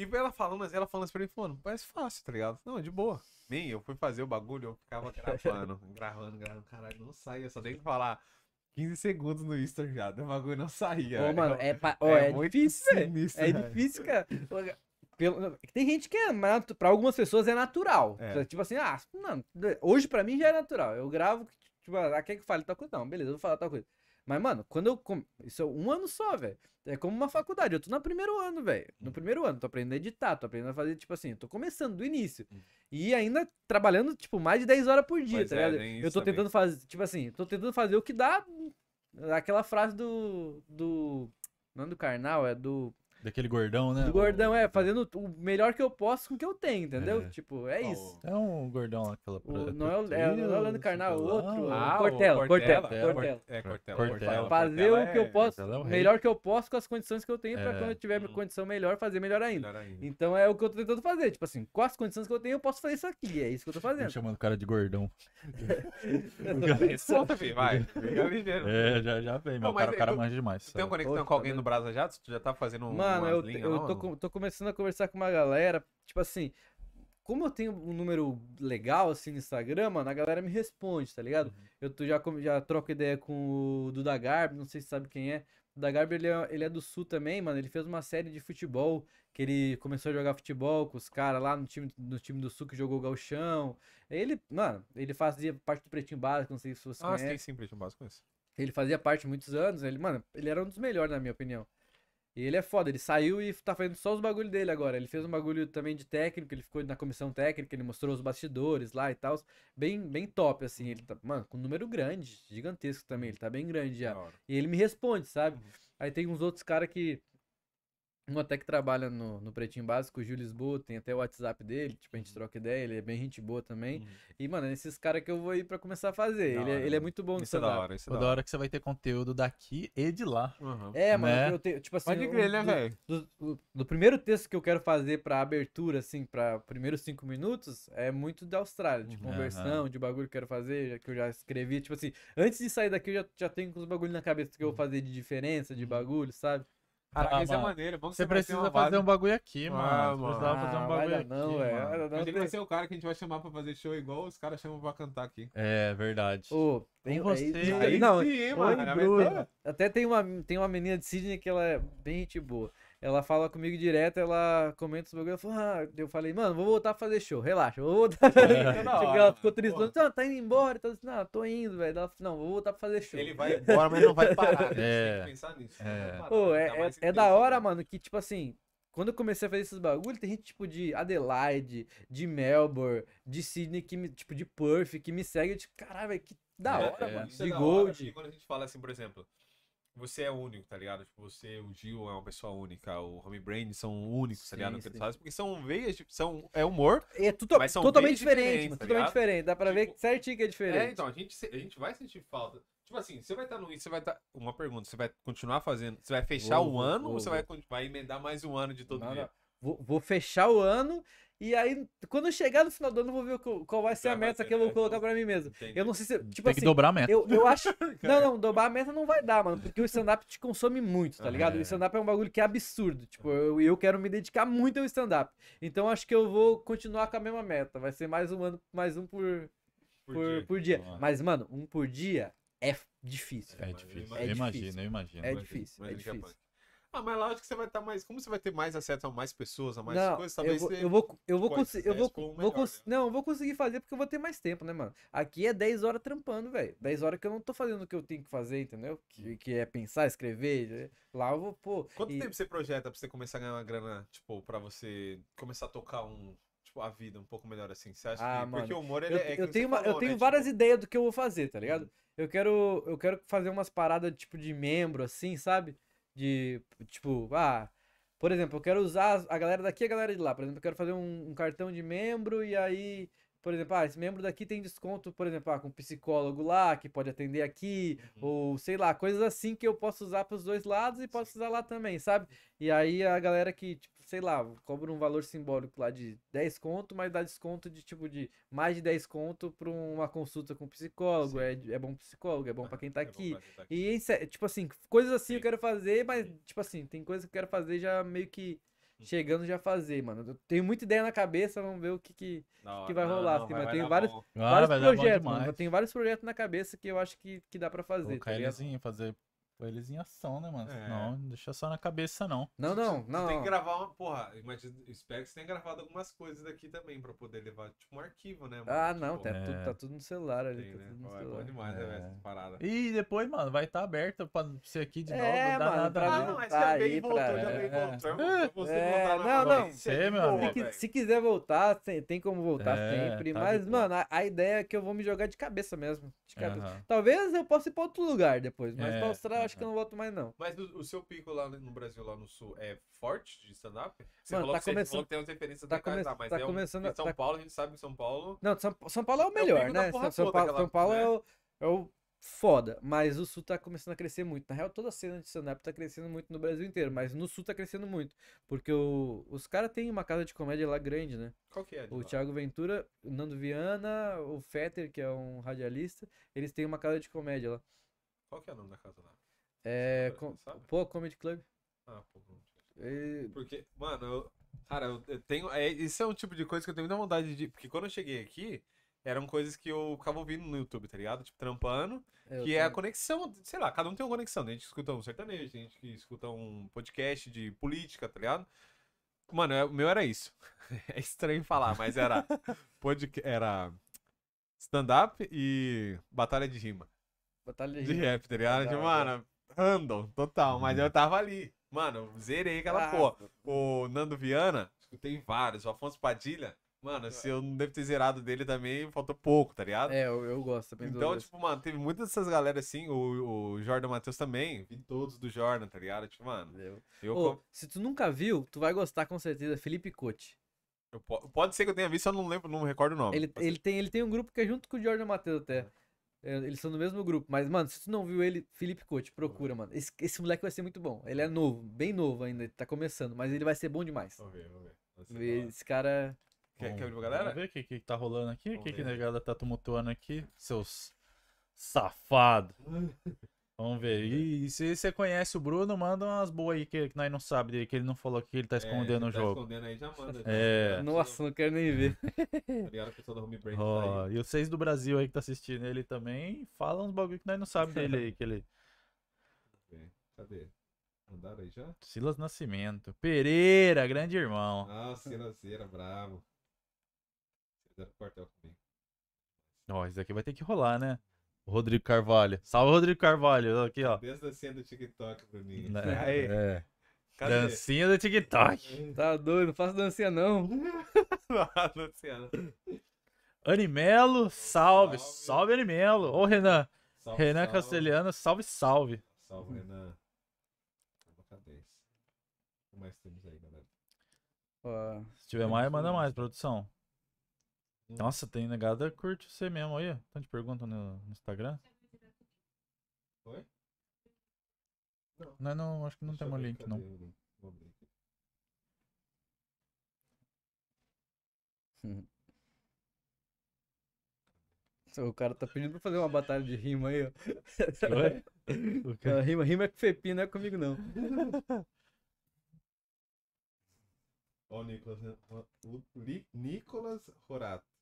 [SPEAKER 2] E ela falando, mas ela falando assim pra mim, mano, parece fácil, tá ligado? Não, é de boa. Nem eu fui fazer o bagulho, eu ficava gravando, gravando, gravando, caralho, não saía, só tem que falar 15 segundos no Insta já, o bagulho não saía.
[SPEAKER 3] Ô, mano, é, pa- ó,
[SPEAKER 2] É
[SPEAKER 3] é,
[SPEAKER 2] muito
[SPEAKER 3] difícil,
[SPEAKER 2] sinistro,
[SPEAKER 3] É
[SPEAKER 2] velho.
[SPEAKER 3] difícil, cara. Pelo- Tem gente que é natu- pra algumas pessoas é natural.
[SPEAKER 2] É.
[SPEAKER 3] Tipo assim, ah, não, hoje pra mim já é natural. Eu gravo, tipo, ah, quer que eu fale tal coisa? Não, beleza, eu vou falar tal coisa. Mas, mano, quando eu. com- Isso é um ano só, velho. É como uma faculdade. Eu tô no primeiro ano, velho.
[SPEAKER 2] Hum.
[SPEAKER 3] No primeiro ano, tô aprendendo a editar, tô aprendendo a fazer, tipo assim, tô começando do início.
[SPEAKER 2] Hum.
[SPEAKER 3] E ainda trabalhando, tipo, mais de 10 horas por dia,
[SPEAKER 2] Pois
[SPEAKER 3] tá
[SPEAKER 2] é,
[SPEAKER 3] ligado? eu tô
[SPEAKER 2] também.
[SPEAKER 3] tentando fazer, tipo assim, tô tentando fazer o que dá. Aquela frase do. do. Não é do carnal, é do.
[SPEAKER 1] Daquele gordão, né?
[SPEAKER 3] Do gordão, é, fazendo o melhor que eu posso com o que eu tenho, entendeu?
[SPEAKER 1] É.
[SPEAKER 3] Tipo, é isso.
[SPEAKER 1] É um gordão lá, aquela
[SPEAKER 3] O- não é o, é, não é o Leandro Carnal, o outro.
[SPEAKER 2] Ah,
[SPEAKER 3] Cortella, Cortella,
[SPEAKER 1] Cortella.
[SPEAKER 3] Cortella.
[SPEAKER 2] É, Cortella.
[SPEAKER 1] Cortella.
[SPEAKER 3] Fazer o que eu posso,
[SPEAKER 1] é o
[SPEAKER 3] o
[SPEAKER 1] rei.
[SPEAKER 3] melhor que eu posso com as condições que eu tenho pra
[SPEAKER 1] É.
[SPEAKER 3] quando eu tiver
[SPEAKER 2] Hum.
[SPEAKER 3] condição melhor, fazer melhor ainda.
[SPEAKER 2] Melhor ainda.
[SPEAKER 3] Então é o que eu tô tentando fazer. Tipo assim, com as condições que eu tenho, eu posso fazer isso aqui. É isso que eu tô
[SPEAKER 1] Me
[SPEAKER 3] fazendo.
[SPEAKER 1] chamando o cara de gordão.
[SPEAKER 2] Solta, filho, vai. Fica ligeiro.
[SPEAKER 1] É, já, já Meu
[SPEAKER 2] mas
[SPEAKER 1] cara, o cara manja demais.
[SPEAKER 2] Tem uma conexão com alguém
[SPEAKER 3] tá
[SPEAKER 2] no Brasa já? Tu já tá fazendo um,
[SPEAKER 3] Mano, eu,
[SPEAKER 2] linhas
[SPEAKER 3] eu tô, com- tô começando a conversar com uma galera, tipo assim, como eu tenho um número legal assim no Instagram, mano, a galera me responde, tá ligado?
[SPEAKER 2] Uhum.
[SPEAKER 3] Eu tô, já, já troco ideia com o Duda Garbi, não sei se sabe quem é. O Duda Garbi, ele é, ele é do Sul também, mano, ele fez uma série de futebol, que ele começou a jogar futebol com os caras lá no time, no time do Sul que jogou o Gauchão. Ele, mano, ele fazia parte do Pretinho Básico, não sei se você
[SPEAKER 2] Ah,
[SPEAKER 3] conhece.
[SPEAKER 2] sim, sim, Pretinho Básico, conheço.
[SPEAKER 3] Ele fazia parte muitos anos, ele, mano, ele era um dos melhores, na minha opinião. E ele é foda, ele saiu e tá fazendo só os bagulho dele agora. Ele fez um bagulho também de técnico, ele ficou na comissão técnica, ele mostrou os bastidores lá e tal. Bem, bem top, assim. Ele tá, mano, com um número grande, gigantesco também, ele tá bem grande já. E ele me responde, sabe?
[SPEAKER 2] Uhum.
[SPEAKER 3] Aí tem uns outros caras que. Um até que trabalha no, no Pretinho Básico, o Gil Lisboa, tem até o WhatsApp dele, tipo, a gente troca ideia, ele é bem gente boa também.
[SPEAKER 2] Uhum.
[SPEAKER 3] E, mano, é esses caras que eu vou ir pra começar a fazer. Ele é, ele é
[SPEAKER 2] mano.
[SPEAKER 3] muito bom no
[SPEAKER 2] Isso é da hora, isso é da hora.
[SPEAKER 1] hora que você vai ter conteúdo daqui e de lá.
[SPEAKER 2] Uhum.
[SPEAKER 3] É, mano,
[SPEAKER 1] Né?
[SPEAKER 3] eu tenho, tipo assim,
[SPEAKER 2] Pode crer, né,
[SPEAKER 3] do-
[SPEAKER 2] velho?
[SPEAKER 3] do, do- do primeiro texto que eu quero fazer pra abertura, assim, pra primeiros cinco minutos, é muito da Austrália, de
[SPEAKER 2] Uhum.
[SPEAKER 3] conversão, de bagulho que eu quero fazer, que eu já escrevi, tipo assim, antes de sair daqui eu já, já tenho uns bagulho na cabeça que eu vou fazer de diferença, de bagulho, sabe?
[SPEAKER 2] Caraca,
[SPEAKER 1] Ah,
[SPEAKER 2] isso é
[SPEAKER 1] mano,
[SPEAKER 2] maneiro. é bom que
[SPEAKER 1] Você
[SPEAKER 2] vai ter
[SPEAKER 1] precisa
[SPEAKER 2] uma
[SPEAKER 1] fazer um bagulho aqui,
[SPEAKER 2] Ah,
[SPEAKER 1] mano. Você
[SPEAKER 2] mano.
[SPEAKER 1] precisava fazer um
[SPEAKER 3] Ah,
[SPEAKER 1] bagulho
[SPEAKER 3] vai dar
[SPEAKER 1] aqui,
[SPEAKER 3] não,
[SPEAKER 1] mano.
[SPEAKER 3] é. Tem-
[SPEAKER 2] vai ser o cara que a gente vai chamar pra fazer show igual os caras chamam pra cantar aqui.
[SPEAKER 1] É, verdade.
[SPEAKER 3] Ô, tem,
[SPEAKER 1] você,
[SPEAKER 3] aí-
[SPEAKER 1] aí
[SPEAKER 3] não,
[SPEAKER 2] sim, mano.
[SPEAKER 3] Até tem uma, tem uma menina de Sydney que ela é bem gente boa. Ela fala comigo direto, ela comenta os bagulho. Ela fala, ah, eu falei, mano, vou voltar a fazer show, relaxa, vou voltar.
[SPEAKER 2] É,
[SPEAKER 3] tipo,
[SPEAKER 2] da hora,
[SPEAKER 3] ela ficou triste, falando, tá indo embora. Então, assim, não, tô indo, velho. Ela falou, não, vou voltar pra fazer show.
[SPEAKER 2] Ele vai embora, mas não vai parar. né?
[SPEAKER 1] É.
[SPEAKER 2] Tem que pensar nisso.
[SPEAKER 1] É.
[SPEAKER 2] Não parar,
[SPEAKER 3] Pô, é, é, é da hora,
[SPEAKER 2] né?
[SPEAKER 3] mano, que, tipo assim, quando eu comecei a fazer esses bagulho, tem gente, tipo, de Adelaide, de Melbourne, de Sydney, que me, tipo, de Perth, que me segue, eu, tipo, caralho, velho, que da
[SPEAKER 1] É,
[SPEAKER 3] hora,
[SPEAKER 1] é.
[SPEAKER 3] mano.
[SPEAKER 2] Isso é
[SPEAKER 3] De
[SPEAKER 2] da hora,
[SPEAKER 3] Gold.
[SPEAKER 2] quando a gente fala assim, por exemplo, você é único, tá ligado? Tipo, você, o Gil é uma pessoa única, o Home Brain são únicos, tá
[SPEAKER 3] Sim,
[SPEAKER 2] ligado? Que eles
[SPEAKER 3] sim.
[SPEAKER 2] fazem, porque são veias, tipo, são, é humor.
[SPEAKER 3] É tudo,
[SPEAKER 2] Mas são
[SPEAKER 3] totalmente diferente,
[SPEAKER 2] tá
[SPEAKER 3] totalmente
[SPEAKER 2] ligado?
[SPEAKER 3] diferente. Dá pra ver
[SPEAKER 2] Tipo,
[SPEAKER 3] certinho que é diferente.
[SPEAKER 2] É, então, a gente, a gente vai sentir falta. Tipo assim, você vai estar no. Você vai estar. Uma pergunta, você vai continuar fazendo. Você vai fechar um
[SPEAKER 3] vou,
[SPEAKER 2] ano
[SPEAKER 3] vou,
[SPEAKER 2] ou você
[SPEAKER 3] vou.
[SPEAKER 2] vai, vai emendar mais um ano de todo
[SPEAKER 3] Não,
[SPEAKER 2] dia?
[SPEAKER 3] Vou, vou fechar o ano e aí, quando eu chegar no final do ano, eu vou ver qual, qual vai ser a meta
[SPEAKER 2] ser,
[SPEAKER 3] que eu vou
[SPEAKER 2] né?
[SPEAKER 3] colocar pra mim mesmo.
[SPEAKER 2] Entendi.
[SPEAKER 3] Eu não sei se. Tipo
[SPEAKER 1] Tem
[SPEAKER 3] assim.
[SPEAKER 1] que dobrar a meta.
[SPEAKER 3] Eu, eu acho. Não, não, dobrar a meta não vai dar, mano. Porque o stand-up te consome muito, tá ligado? O stand-up é um bagulho que é absurdo. Tipo, eu, eu quero me dedicar muito ao stand-up. Então acho que eu vou continuar com a mesma meta. Vai ser mais um ano, mais um por, por, por dia.
[SPEAKER 1] Boa.
[SPEAKER 3] Mas, mano, um por dia é difícil.
[SPEAKER 1] É
[SPEAKER 3] velho.
[SPEAKER 1] difícil.
[SPEAKER 2] É
[SPEAKER 1] eu imagino,
[SPEAKER 3] difícil.
[SPEAKER 1] eu imagino.
[SPEAKER 3] É
[SPEAKER 2] Imagina-
[SPEAKER 3] difícil, é
[SPEAKER 2] que
[SPEAKER 3] difícil.
[SPEAKER 2] Ah, mas lá eu acho que você vai estar mais. Como você vai ter mais acesso a mais pessoas, a mais
[SPEAKER 3] não,
[SPEAKER 2] coisas,
[SPEAKER 3] eu
[SPEAKER 2] talvez
[SPEAKER 3] vou,
[SPEAKER 2] você.
[SPEAKER 3] eu vou, eu vou conseguir, eu vou, vou
[SPEAKER 2] melhor,
[SPEAKER 3] cons-
[SPEAKER 2] né?
[SPEAKER 3] não, eu vou conseguir fazer porque eu vou ter mais tempo, né, mano? Aqui é 10 horas trampando, velho. 10 horas que eu não tô fazendo o que eu tenho que fazer, entendeu? Que, que é pensar, escrever. né? Lá eu vou, pô.
[SPEAKER 2] Quanto
[SPEAKER 3] e-
[SPEAKER 2] tempo você projeta pra você começar a ganhar uma grana, tipo, pra você começar a tocar um. Tipo, a vida um pouco melhor assim? Você acha
[SPEAKER 3] Ah,
[SPEAKER 2] que. Porque
[SPEAKER 3] mano,
[SPEAKER 2] o humor ele
[SPEAKER 3] Eu,
[SPEAKER 2] é. que
[SPEAKER 3] eu tenho, uma- eu
[SPEAKER 2] falou,
[SPEAKER 3] tenho
[SPEAKER 2] né,
[SPEAKER 3] várias
[SPEAKER 2] tipo,
[SPEAKER 3] ideias do que eu vou fazer, tá ligado? Eu quero, eu quero fazer umas paradas tipo de membro, assim, sabe? De, tipo, ah, por exemplo, eu quero usar a galera daqui e a galera de lá. Por exemplo, eu quero fazer um, um cartão de membro e aí, por exemplo, ah, esse membro daqui tem desconto, por exemplo, ah, com psicólogo lá, que pode atender aqui,
[SPEAKER 2] Uhum.
[SPEAKER 3] ou sei lá, coisas assim que eu posso usar pros dois lados e posso usar lá também, sabe? E aí a galera que, tipo, sei lá, cobra um valor simbólico lá de 10 conto, mas dá desconto de tipo de mais de 10 conto pra uma consulta com psicólogo. É, é bom psicólogo, é bom pra quem tá
[SPEAKER 2] é quem tá aqui.
[SPEAKER 3] E tipo assim, coisas assim eu
[SPEAKER 2] Sim.
[SPEAKER 3] quero fazer, mas tipo assim, tem coisas que eu quero fazer já meio que chegando já fazer, mano. Eu tenho muita ideia na cabeça, vamos ver o que que
[SPEAKER 2] hora.
[SPEAKER 3] que vai
[SPEAKER 2] Não,
[SPEAKER 3] rolar,
[SPEAKER 2] não,
[SPEAKER 3] assim,
[SPEAKER 2] vai-
[SPEAKER 3] mas
[SPEAKER 2] vai
[SPEAKER 3] tem vários-.
[SPEAKER 1] Ah,
[SPEAKER 3] vários
[SPEAKER 1] bom
[SPEAKER 3] projetos, mano. Eu tenho vários projetos na cabeça que eu acho que, que dá pra fazer,
[SPEAKER 1] Colocar
[SPEAKER 3] tá
[SPEAKER 1] fazer pôr eles em ação, né, mano?
[SPEAKER 2] É.
[SPEAKER 1] Não, não deixa só na cabeça, não.
[SPEAKER 3] Não, não,
[SPEAKER 2] Você
[SPEAKER 3] não.
[SPEAKER 2] tem
[SPEAKER 3] não.
[SPEAKER 2] que gravar uma. Porra, imagina, espero que você tenha gravado algumas coisas daqui também pra poder levar, tipo, um arquivo, né, mano?
[SPEAKER 3] Ah, não,
[SPEAKER 2] Tipo,
[SPEAKER 3] tá,
[SPEAKER 1] É.
[SPEAKER 3] tudo, tá tudo no celular ali,
[SPEAKER 2] tem,
[SPEAKER 3] tá
[SPEAKER 2] né?
[SPEAKER 3] tudo no
[SPEAKER 2] Pô, É bom
[SPEAKER 3] celular.
[SPEAKER 2] demais, né,
[SPEAKER 1] É.
[SPEAKER 2] velho, essas paradas.
[SPEAKER 1] E depois, mano, vai estar aberto pra ser aqui de
[SPEAKER 3] É,
[SPEAKER 1] novo. Não dá
[SPEAKER 3] mano,
[SPEAKER 1] nada.
[SPEAKER 3] pra
[SPEAKER 1] a
[SPEAKER 2] Ah,
[SPEAKER 1] ver.
[SPEAKER 3] mim-
[SPEAKER 2] mas
[SPEAKER 3] tá
[SPEAKER 2] já veio e
[SPEAKER 3] aí
[SPEAKER 2] voltou,
[SPEAKER 3] pra-
[SPEAKER 2] já veio e
[SPEAKER 1] É.
[SPEAKER 2] voltou. Você
[SPEAKER 3] É,
[SPEAKER 2] voltar
[SPEAKER 3] não, não.
[SPEAKER 2] de
[SPEAKER 1] meu amigo.
[SPEAKER 3] Se, se quiser voltar, tem, tem como voltar
[SPEAKER 1] É,
[SPEAKER 3] sempre.
[SPEAKER 1] tá
[SPEAKER 3] Mas, mano, a, a ideia é que eu vou me jogar de cabeça mesmo. De cabeça. Talvez eu possa ir pra outro lugar depois, mas
[SPEAKER 1] É,
[SPEAKER 3] pra Austrália acho que eu não volto mais, não.
[SPEAKER 2] Mas o, o seu pico lá no Brasil, lá no sul, é forte de stand-up? Você
[SPEAKER 3] Mano,
[SPEAKER 2] falou
[SPEAKER 3] tá
[SPEAKER 2] que você
[SPEAKER 3] começando-
[SPEAKER 2] falou que tem umas referências
[SPEAKER 3] tá
[SPEAKER 2] da casa,
[SPEAKER 3] come-
[SPEAKER 2] mas
[SPEAKER 3] tá
[SPEAKER 2] é um,
[SPEAKER 3] começando
[SPEAKER 2] em São
[SPEAKER 3] tá-
[SPEAKER 2] Paulo, a gente sabe que São Paulo...
[SPEAKER 3] Não, São, São Paulo é o
[SPEAKER 2] o
[SPEAKER 3] melhor,
[SPEAKER 2] pico da
[SPEAKER 3] né? São, São Paulo, São Paulo
[SPEAKER 2] né?
[SPEAKER 3] é, o, é o foda, mas o Sul tá começando a crescer muito. Na real, toda a cena de stand-up tá crescendo muito no Brasil inteiro, mas no Sul tá crescendo muito. Porque o- os caras têm uma casa de comédia lá grande, né?
[SPEAKER 2] Qual que é?
[SPEAKER 3] O
[SPEAKER 2] lá?
[SPEAKER 3] Thiago Ventura, o Nando Viana, o Fetter, que é um radialista, eles têm uma casa de comédia lá.
[SPEAKER 2] Qual que é o nome da casa lá?
[SPEAKER 3] É. Com-? Pô, Comedy Club.
[SPEAKER 2] Ah, pô.
[SPEAKER 3] E-
[SPEAKER 2] Porque, mano, eu, cara, eu, tenho. É, isso é um tipo de coisa que eu tenho muita vontade de. Porque quando eu cheguei aqui, eram coisas que eu ficava ouvindo no YouTube, tá ligado? Tipo, trampando.
[SPEAKER 3] eu
[SPEAKER 2] que é a conexão, sei lá, cada um tem uma conexão. Tem gente que escuta um sertanejo, tem gente que escuta um podcast de política, tá ligado? Mano, é- o meu era isso. É estranho falar, mas era. podca- era stand-up e batalha de rima.
[SPEAKER 3] Batalha
[SPEAKER 2] De
[SPEAKER 3] de
[SPEAKER 2] rap, tá ligado? Tipo, mano, random, total. Mas eu tava ali. Mano, zerei aquela
[SPEAKER 3] Ah,
[SPEAKER 2] porra. O Nando Viana, escutei vários. O Afonso Padilha, mano, se eu não devo ter zerado dele também, faltou pouco, tá ligado?
[SPEAKER 3] É, eu, eu gosto também
[SPEAKER 2] Então, tipo, mano, teve muitas dessas galera assim, o, o Jordan Matheus também, vi todos do Jordan, tá ligado? Tipo, mano,
[SPEAKER 3] Eu-
[SPEAKER 2] eu,
[SPEAKER 3] Ô, se tu nunca viu, tu vai gostar com certeza. Felipe Cote.
[SPEAKER 2] pode ser que eu tenha visto, eu não lembro, não recordo o nome.
[SPEAKER 3] Ele, ele, tem, ele tem um grupo que é junto com o Jordan Matheus até. É, Eles são do mesmo grupo. Mas, mano, se tu não viu ele, Felipe Cote, procura, mano. Esse, esse moleque vai ser muito bom. Ele é novo, bem novo ainda, tá começando, mas ele vai ser bom demais.
[SPEAKER 2] Vamos ver, vamos ver. Vamos ver.
[SPEAKER 3] Esse cara.
[SPEAKER 2] Quer, quer ver pra
[SPEAKER 1] Vamos
[SPEAKER 2] galera?
[SPEAKER 1] ver o que, que tá rolando aqui. O
[SPEAKER 2] Vamos
[SPEAKER 1] que, que a negada tá tumultuando aqui. Seus safados. Vamos ver. E se você conhece o Bruno, manda umas boas aí que, que nós não sabemos dele, que ele não falou que ele tá escondendo
[SPEAKER 2] É,
[SPEAKER 1] o
[SPEAKER 2] tá
[SPEAKER 1] jogo.
[SPEAKER 2] escondendo aí, já manda.
[SPEAKER 1] É.
[SPEAKER 3] Nossa, não quero nem ver.
[SPEAKER 2] Tá ligado? A pessoa da Home Brand tá
[SPEAKER 1] Ó,
[SPEAKER 2] aí.
[SPEAKER 1] e vocês do Brasil aí que tá assistindo ele também, fala uns bagulho que nós não sabemos dele aí, que ele.
[SPEAKER 2] Cadê? Mandaram aí já?
[SPEAKER 1] Silas Nascimento. Pereira, grande irmão.
[SPEAKER 2] Ah, Cerazeira, bravo. Fizeram quartel comigo.
[SPEAKER 1] Ó, isso aqui vai ter que rolar, né? Rodrigo Carvalho. Salve, Rodrigo Carvalho. Aqui, ó.
[SPEAKER 2] Desde a senha do TikTok, Bruninho.
[SPEAKER 1] Né?
[SPEAKER 2] Aí,
[SPEAKER 1] É.
[SPEAKER 2] cadê?
[SPEAKER 1] Dancinha do TikTok.
[SPEAKER 3] Tá doido, não faço dancinha não.
[SPEAKER 2] Ah, Luciano.
[SPEAKER 1] Animelo, salve.
[SPEAKER 2] Salve.
[SPEAKER 1] Salve, Animelo. Ô, Renan.
[SPEAKER 2] Salve,
[SPEAKER 1] Renan
[SPEAKER 2] salve.
[SPEAKER 1] Castelhano, salve, salve.
[SPEAKER 2] Salve, Renan. Cadê? O que mais temos aí, galera?
[SPEAKER 3] Ó,
[SPEAKER 1] Se tiver mais, manda mais, produção. Nossa, tem negada curte você mesmo aí. Tanto de pergunta no, no Instagram.
[SPEAKER 2] Oi?
[SPEAKER 1] Não, não, acho que não
[SPEAKER 2] Deixa
[SPEAKER 1] tem um link, não.
[SPEAKER 2] o link? Vou abrir aqui.
[SPEAKER 3] o cara tá pedindo pra fazer uma batalha de rima aí, ó.
[SPEAKER 1] Oi? O quê?
[SPEAKER 3] Rima, rima é com Fepi, não é comigo não.
[SPEAKER 2] Ó, o Nicolas, o Li- Nicolas Rorato.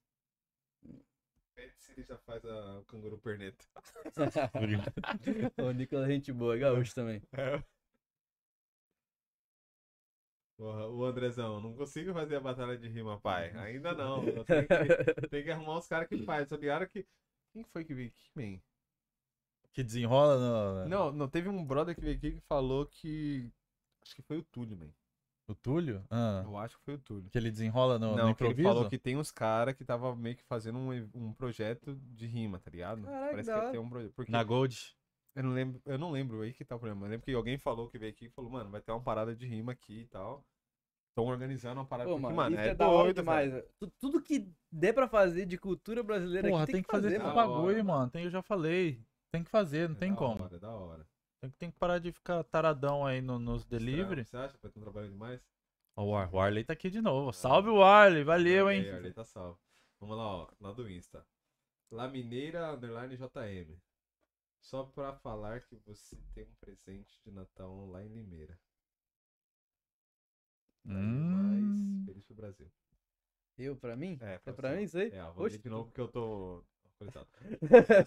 [SPEAKER 2] Pede se ele já faz a, o canguru perneta.
[SPEAKER 3] o Nicolas é gente boa, é gaúcho também.
[SPEAKER 2] Porra, o Andrezão, não consigo fazer a batalha de rima, pai. Ainda não. Tenho que, tem que arrumar os caras que fazem. Só ligaram que. Quem foi que veio aqui, man?
[SPEAKER 1] Que desenrola no...
[SPEAKER 2] Não, não, teve um brother que veio aqui que falou que. Acho que foi o Túlio, man.
[SPEAKER 1] O Túlio? Ah,
[SPEAKER 2] Eu acho que foi o Túlio.
[SPEAKER 1] que ele desenrola no, no
[SPEAKER 2] não, que ele
[SPEAKER 1] improviso?
[SPEAKER 2] falou que tem uns caras que tava meio que fazendo um, um projeto de rima, tá ligado?
[SPEAKER 3] Caraca,
[SPEAKER 2] Parece
[SPEAKER 3] da
[SPEAKER 2] que
[SPEAKER 3] hora.
[SPEAKER 2] tem um projeto. Porque
[SPEAKER 1] Na Gold.
[SPEAKER 2] eu não lembro, eu não lembro aí que tá o problema. Eu lembro que alguém falou que veio aqui e falou, mano, vai ter uma parada de rima aqui e tal. Estão organizando uma parada
[SPEAKER 3] Pô,
[SPEAKER 2] porque,
[SPEAKER 3] mano, isso é, da hora demais. velho. Tu- Tudo que der pra fazer de cultura brasileira
[SPEAKER 1] Porra,
[SPEAKER 3] aqui
[SPEAKER 1] tem, que fazer esse
[SPEAKER 3] mano.
[SPEAKER 1] Bagulho,
[SPEAKER 2] mano.
[SPEAKER 1] mano. Tem, eu já falei. Tem que fazer, não
[SPEAKER 2] É
[SPEAKER 1] tem
[SPEAKER 2] da
[SPEAKER 1] como.
[SPEAKER 2] Hora, é da hora.
[SPEAKER 1] Tem, que- tem que parar de ficar taradão aí no- nos delivery.
[SPEAKER 2] Você acha que vai ter um trabalho demais?
[SPEAKER 1] Ó, O Ar- o Arley tá aqui de novo. Salve o Arley, valeu,
[SPEAKER 2] Aí,
[SPEAKER 1] hein?
[SPEAKER 2] Arley tá salvo. Vamos lá, ó, lá do Insta. Lamineira underline JM. Só pra falar que você tem um presente de Natal lá em Limeira. Pra ir
[SPEAKER 1] Hum.
[SPEAKER 2] mais feliz pro Brasil.
[SPEAKER 3] Eu, pra mim?
[SPEAKER 2] É,
[SPEAKER 3] É pra mim isso aí?
[SPEAKER 2] É, vou
[SPEAKER 3] Oxe,
[SPEAKER 2] de novo porque eu tô autorizado.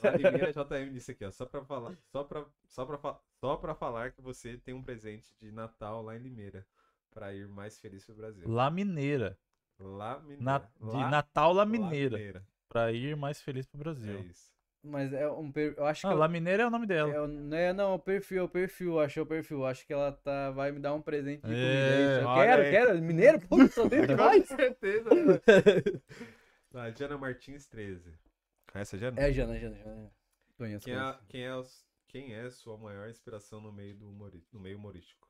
[SPEAKER 2] Lamineira JM disse aqui, ó. Só pra falar, só pra, só, pra, só pra falar que você tem um presente de Natal lá em Limeira. Pra ir mais feliz pro Brasil.
[SPEAKER 1] Lá Mineira.
[SPEAKER 2] Lamineira.
[SPEAKER 1] Na- de
[SPEAKER 2] Lá-
[SPEAKER 1] Natal La Mineira.
[SPEAKER 2] Lamineira.
[SPEAKER 1] Pra ir mais feliz pro
[SPEAKER 2] É
[SPEAKER 1] Brasil.
[SPEAKER 2] isso.
[SPEAKER 3] Mas é um per... eu acho que
[SPEAKER 1] Ah,
[SPEAKER 3] eu-
[SPEAKER 1] La Mineira é o nome dela.
[SPEAKER 3] é, não é não, é o perfil, é o perfil, acho que é o perfil. Acho que ela tá vai me dar um presente de comida.
[SPEAKER 1] É,
[SPEAKER 3] é
[SPEAKER 2] olha
[SPEAKER 3] quero,
[SPEAKER 2] aí.
[SPEAKER 3] quero. Mineiro, pô, sou dele demais.
[SPEAKER 2] Com certeza. né? Ah, Diana Martins 13. Conhece a Diana?
[SPEAKER 3] É, Jana, Jana, Jana. Conheço,
[SPEAKER 2] Quem é,
[SPEAKER 3] conheço.
[SPEAKER 2] quem, é, quem é sua maior inspiração no meio, do humori- no meio humorístico?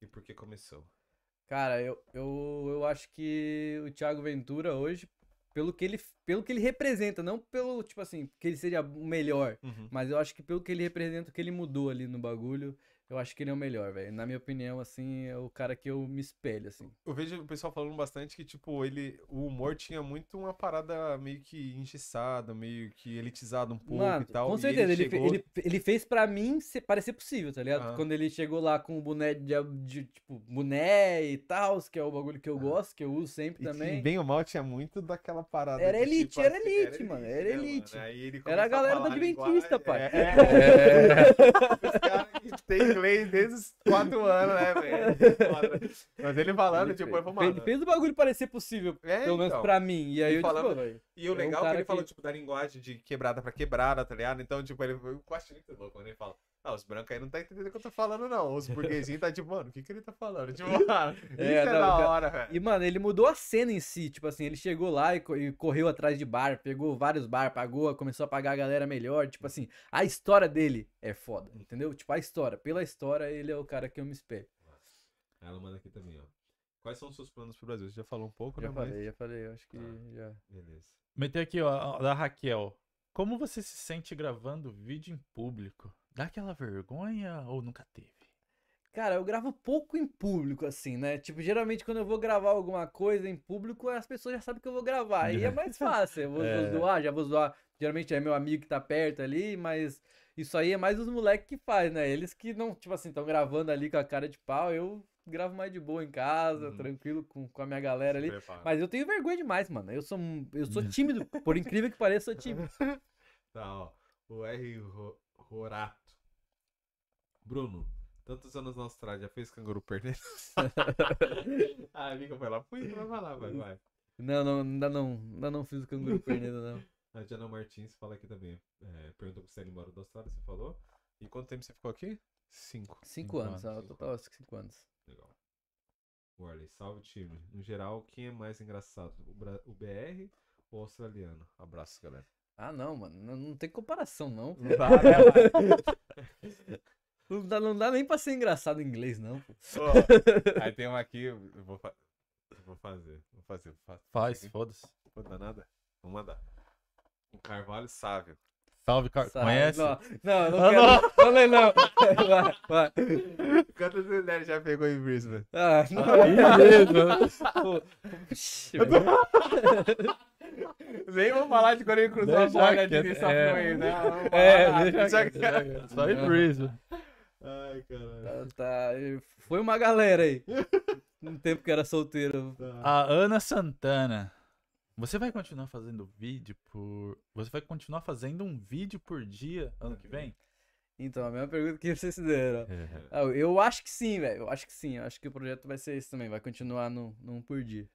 [SPEAKER 2] E por que começou?
[SPEAKER 3] Cara, eu, eu, eu acho que o Thiago Ventura hoje, pelo que ele, pelo que ele representa, não pelo, tipo assim, que ele seja o melhor, mas eu acho que pelo que ele representa, o que ele mudou ali no bagulho, eu acho que ele é o melhor, velho. Na minha opinião, assim, é o cara que eu me espelho, assim.
[SPEAKER 2] Eu vejo o pessoal falando bastante que, tipo, ele. O humor tinha muito uma parada meio que engessada, meio que elitizada um pouco
[SPEAKER 3] Mano,
[SPEAKER 2] e tal.
[SPEAKER 3] com certeza, ele, fe-
[SPEAKER 2] chegou-
[SPEAKER 3] ele, ele fez pra mim parecer possível, tá ligado?
[SPEAKER 2] Aham.
[SPEAKER 3] Quando ele chegou lá com o boné de, de, tipo, boné e tal, que é o bagulho que eu gosto, que eu uso sempre
[SPEAKER 2] E que,
[SPEAKER 3] também.
[SPEAKER 2] bem ou mal, tinha muito daquela parada.
[SPEAKER 3] Era
[SPEAKER 2] de,
[SPEAKER 3] elite,
[SPEAKER 2] tipo,
[SPEAKER 3] era
[SPEAKER 2] assim,
[SPEAKER 3] elite, mano, era
[SPEAKER 2] né,
[SPEAKER 3] elite.
[SPEAKER 2] Aí ele
[SPEAKER 3] Era a galera do Adventista,
[SPEAKER 2] linguagem-
[SPEAKER 3] pai.
[SPEAKER 2] É, é. Os caras que tem inglês desde os 4 anos, né, velho? Foda. Mas ele falando,
[SPEAKER 3] Ele
[SPEAKER 2] tipo,
[SPEAKER 3] fez,
[SPEAKER 2] falei,
[SPEAKER 3] ele
[SPEAKER 2] mano.
[SPEAKER 3] fez o bagulho parecer possível,
[SPEAKER 2] É,
[SPEAKER 3] pelo menos
[SPEAKER 2] então.
[SPEAKER 3] pra mim. E aí
[SPEAKER 2] E
[SPEAKER 3] eu,
[SPEAKER 2] falando-
[SPEAKER 3] tipo, velho,
[SPEAKER 2] E o
[SPEAKER 3] É um
[SPEAKER 2] legal é que
[SPEAKER 3] cara
[SPEAKER 2] ele falou,
[SPEAKER 3] que-
[SPEAKER 2] tipo, da linguagem de quebrada pra quebrada, tá ligado? Então, tipo, ele, eu acho muito louco quando ele fala. Ah, os brancos aí não tá entendendo o que eu tô falando, não. Os burguesinhos tá tipo, mano, o que que ele tá falando? Tipo, mano, isso
[SPEAKER 3] É,
[SPEAKER 2] é,
[SPEAKER 3] não,
[SPEAKER 2] da hora, velho.
[SPEAKER 3] E, mano, ele mudou a cena em si. Tipo assim, ele chegou lá e, e correu atrás de bar, pegou vários bar, pagou, começou a pagar a galera melhor. Tipo assim, a história dele é foda, entendeu? Tipo, a história. Pela história, ele é o cara que eu me espelho.
[SPEAKER 2] Ela manda aqui também, ó. Quais são os seus planos pro Brasil? Você já falou um pouco,
[SPEAKER 3] Já
[SPEAKER 2] né? mas-
[SPEAKER 3] falei, já falei, eu acho que
[SPEAKER 2] Ah.
[SPEAKER 3] já.
[SPEAKER 2] Beleza.
[SPEAKER 1] Meter aqui, ó, da Raquel. Como você se sente gravando vídeo em público? Dá aquela vergonha ou nunca teve?
[SPEAKER 3] Cara, eu gravo pouco em público, assim, né? Tipo, geralmente quando eu vou gravar alguma coisa em público, as pessoas já sabem que eu vou gravar. Aí é mais fácil. Eu vou, vou
[SPEAKER 1] É.
[SPEAKER 3] zoar, já vou zoar. Geralmente é meu amigo que tá perto ali, mas isso aí é mais os moleques que faz, né? Eles que não, tipo assim, estão gravando ali com a cara de pau. Eu gravo mais de boa em casa,
[SPEAKER 2] Uhum.
[SPEAKER 3] tranquilo com, com a minha galera ali.
[SPEAKER 2] Prepara.
[SPEAKER 3] Mas eu tenho vergonha demais, mano. Eu sou, eu sou tímido. Por incrível que pareça, eu sou tímido.
[SPEAKER 2] Tá, ó. O R. Ro- Rorato. Bruno, tantos anos na Austrália, já fez canguru perder? a amiga foi lá, fui, vai lá, vai, vai.
[SPEAKER 3] Não, não, ainda não, ainda não fiz o canguru perneta, não.
[SPEAKER 2] A Diana Martins fala aqui também. É, perguntou se você era embora da Austrália, você falou. E quanto tempo você ficou aqui? Cinco.
[SPEAKER 3] Cinco anos,
[SPEAKER 1] anos,
[SPEAKER 3] ah,
[SPEAKER 2] cinco
[SPEAKER 3] total cinco anos.
[SPEAKER 2] Legal. Warley, salve time. No geral, quem é mais engraçado? O, Bra- o BR ou o australiano? Abraço, galera.
[SPEAKER 3] Ah, não, mano. Não, não tem comparação, não.
[SPEAKER 2] Não dá, né, mano?
[SPEAKER 3] Não dá, não dá nem pra ser engraçado em inglês, não. pô.
[SPEAKER 2] Ó, Aí tem uma aqui, eu vou, fa- vou fazer. Vou fazer. Fa
[SPEAKER 1] Faz, foda-se.
[SPEAKER 2] Vou dar nada? Vamos mandar. O Carvalho Sávio.
[SPEAKER 1] Salve, Car...
[SPEAKER 3] Sabe?
[SPEAKER 1] Conhece?
[SPEAKER 3] Não, não, não
[SPEAKER 1] Ah,
[SPEAKER 3] quero. Não, lê, não. Vai, vai.
[SPEAKER 2] Quantas mulheres já pegou em Brisbane?
[SPEAKER 3] Ah, não. Pô, Ixi, velho.
[SPEAKER 2] Nem vou falar de quando ele cruzou
[SPEAKER 1] Deixa
[SPEAKER 2] a borda de New
[SPEAKER 1] é.
[SPEAKER 2] Wales, né? Não vou
[SPEAKER 1] É, deixa
[SPEAKER 2] deixa
[SPEAKER 1] quieto. Só em
[SPEAKER 3] Não.
[SPEAKER 1] Brisbane.
[SPEAKER 2] Ai, caralho.
[SPEAKER 3] Tá, tá. Foi uma galera aí. No tempo que era solteiro.
[SPEAKER 1] A Ana Santana. Você vai continuar fazendo vídeo por. Você vai continuar fazendo um vídeo por dia ano que vem?
[SPEAKER 3] Então, a mesma pergunta que vocês fizeram.
[SPEAKER 1] É.
[SPEAKER 3] Ah, Eu acho que sim, velho. Eu acho que sim. Eu acho que o projeto vai ser esse também. Vai continuar no, num por dia.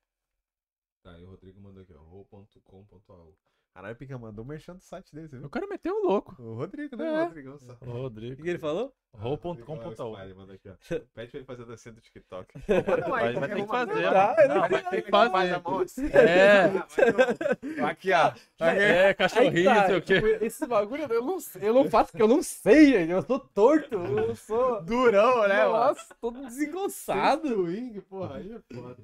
[SPEAKER 2] Tá, e o Rodrigo mandou aqui, ó. ro.com.au. Caralho, Pica mandou mexendo no site dele, você
[SPEAKER 1] Eu
[SPEAKER 2] viu?
[SPEAKER 1] quero meter o louco.
[SPEAKER 2] O Rodrigo, né?
[SPEAKER 1] É.
[SPEAKER 2] O Rodrigão só.
[SPEAKER 1] O
[SPEAKER 3] O que,
[SPEAKER 1] Rodrigo.
[SPEAKER 3] ele falou?
[SPEAKER 2] Aqui, ó. Pede pra ele fazer a dancinha do TikTok.
[SPEAKER 1] Vai, vai ter que fazer.
[SPEAKER 3] Tá,
[SPEAKER 1] Não,
[SPEAKER 3] vai-
[SPEAKER 1] vai ter que
[SPEAKER 2] Faz
[SPEAKER 1] fazer.
[SPEAKER 2] a mão.
[SPEAKER 1] É.
[SPEAKER 2] Aqui, ó. Aqui.
[SPEAKER 1] É, cachorrinho,
[SPEAKER 3] tá,
[SPEAKER 1] não sei o quê.
[SPEAKER 3] tipo, Esse bagulho eu não, eu não faço porque eu não sei, gente. Eu sou torto. Eu sou.
[SPEAKER 2] Durão, né?
[SPEAKER 3] Nossa, todo desengonçado.
[SPEAKER 2] Swing, porra, aí é foda.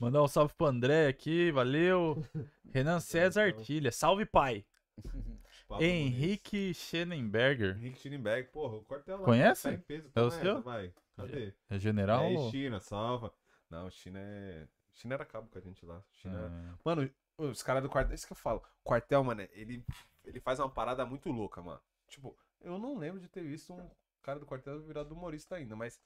[SPEAKER 1] Mandar um salve pro André aqui, valeu. Renan César Artilha, salve pai.
[SPEAKER 2] Pablo
[SPEAKER 1] Henrique Schenenberger.
[SPEAKER 2] Henrique Schillenberg, porra, o quartel lá.
[SPEAKER 1] Conhece?
[SPEAKER 2] Tá em peso.
[SPEAKER 1] É o seu?
[SPEAKER 2] Vai. Cadê?
[SPEAKER 1] É general?
[SPEAKER 2] É,
[SPEAKER 1] ou-
[SPEAKER 2] China, salva. Não, China é. China era cabo com a gente lá. China.
[SPEAKER 1] Ah,
[SPEAKER 2] Mano, os caras do quartel. Isso que eu falo. O quartel, mano, ele, ele faz uma parada muito louca, mano. Tipo, eu não lembro de ter visto um cara do quartel virado humorista ainda, mas.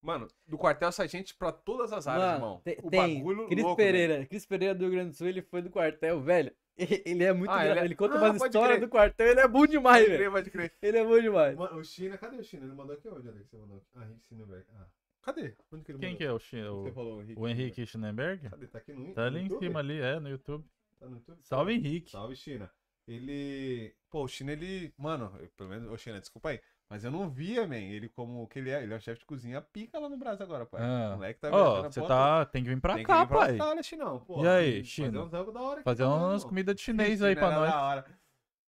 [SPEAKER 2] Mano, do quartel sai gente pra todas as áreas,
[SPEAKER 3] Mano,
[SPEAKER 2] irmão.
[SPEAKER 3] te-
[SPEAKER 2] o
[SPEAKER 3] tem.
[SPEAKER 2] bagulho
[SPEAKER 3] Cris
[SPEAKER 2] louco, né?
[SPEAKER 3] Pereira. Cris Pereira do Rio Grande do Sul, ele foi do quartel, velho. Ele é muito
[SPEAKER 2] Ah, ele
[SPEAKER 3] ele,
[SPEAKER 2] é-
[SPEAKER 3] conta
[SPEAKER 2] Ah,
[SPEAKER 3] umas histórias do quartel, ele é bom demais,
[SPEAKER 2] Pode
[SPEAKER 3] velho.
[SPEAKER 2] crer, pode crer.
[SPEAKER 3] Ele é bom demais.
[SPEAKER 2] Mano, o China, cadê o China? Ele mandou aqui onde, Alex? Você mandou? Ah, Henrique Schillenberg. Ah. Cadê? Onde que ele
[SPEAKER 1] Quem
[SPEAKER 2] mandou?
[SPEAKER 1] que é o, Chi-
[SPEAKER 2] Você
[SPEAKER 1] o,
[SPEAKER 2] falou, Henrique.
[SPEAKER 1] o Henrique Schenenberger?
[SPEAKER 2] Cadê? Tá aqui no
[SPEAKER 1] Tá ali
[SPEAKER 2] no
[SPEAKER 1] em cima ali, é, no YouTube.
[SPEAKER 2] Tá no YouTube?
[SPEAKER 1] Salve Henrique.
[SPEAKER 2] Salve, China. Ele. Pô, o China, ele. Mano, eu- pelo menos. Ô, China, desculpa aí. Mas eu não via, man. Ele como que ele é. Ele é o chefe de cozinha pica lá no Brasil agora, pai.
[SPEAKER 1] Ah.
[SPEAKER 2] O moleque tá a
[SPEAKER 1] você tá. Tem que vir pra
[SPEAKER 2] Tem
[SPEAKER 1] cá,
[SPEAKER 2] vir pra
[SPEAKER 1] pai.
[SPEAKER 2] Austrália, Chinão, pô.
[SPEAKER 1] E aí,
[SPEAKER 2] Fazer
[SPEAKER 1] China?
[SPEAKER 2] uns rangos da hora aqui
[SPEAKER 1] Fazer
[SPEAKER 2] também,
[SPEAKER 1] umas comidas de chinês aí pra
[SPEAKER 2] era
[SPEAKER 1] nós.
[SPEAKER 2] da hora.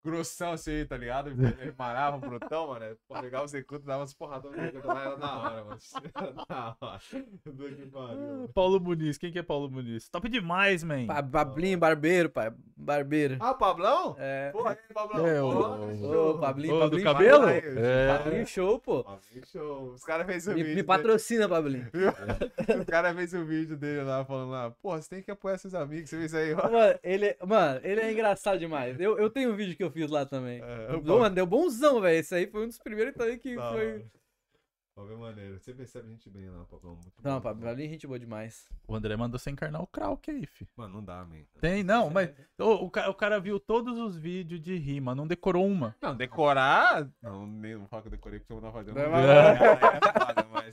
[SPEAKER 2] Grossão assim, aí, tá ligado? Ele marava o brutão, mano. Pô, legal você curto, dava umas porradas no negócio lá, era da hora, mano. Era da hora. Que pariu.
[SPEAKER 1] Paulo Muniz, quem que é Paulo Muniz? Top demais, man.
[SPEAKER 3] Pa- Pablinho, barbeiro, pai. Barbeiro.
[SPEAKER 2] Ah, o Pablão?
[SPEAKER 3] É.
[SPEAKER 2] Porra, aí, Pablão.
[SPEAKER 1] É, o- o-.
[SPEAKER 3] Ô, Pablinho,
[SPEAKER 1] Ô, do
[SPEAKER 3] Pablinho.
[SPEAKER 1] cabelo? É.
[SPEAKER 3] Pablinho show, pô.
[SPEAKER 2] Pablinho, show. Os caras fez o
[SPEAKER 3] Me,
[SPEAKER 2] vídeo.
[SPEAKER 3] me patrocina, Pablinho.
[SPEAKER 2] dele. Os caras fez o vídeo dele lá, falando lá, porra, você tem que apoiar seus amigos. Você viu isso aí, ó?
[SPEAKER 3] Mano, ele, mano, ele é engraçado demais. Eu, eu tenho um vídeo que eu fiz lá também.
[SPEAKER 2] É,
[SPEAKER 3] Ô, mano, deu bonzão, velho. Esse aí foi um dos primeiros também que
[SPEAKER 2] Da
[SPEAKER 3] foi.
[SPEAKER 2] hora. Pablo é maneiro. Você percebe a gente bem lá, Pablão. Muito
[SPEAKER 3] Não,
[SPEAKER 2] bom.
[SPEAKER 3] Pablinho, gente boa demais.
[SPEAKER 1] O André mandou você encarnar o Krauk aí, fi.
[SPEAKER 2] Mano, não dá, man.
[SPEAKER 1] Tem, não, mas o, o, ca- o cara viu todos os vídeos de rima, não decorou uma.
[SPEAKER 2] Não, decorar. Não, nem não falo que eu decorei porque eu não fazendo.
[SPEAKER 3] Não,
[SPEAKER 2] Não,
[SPEAKER 3] mas-
[SPEAKER 2] é foda, mas...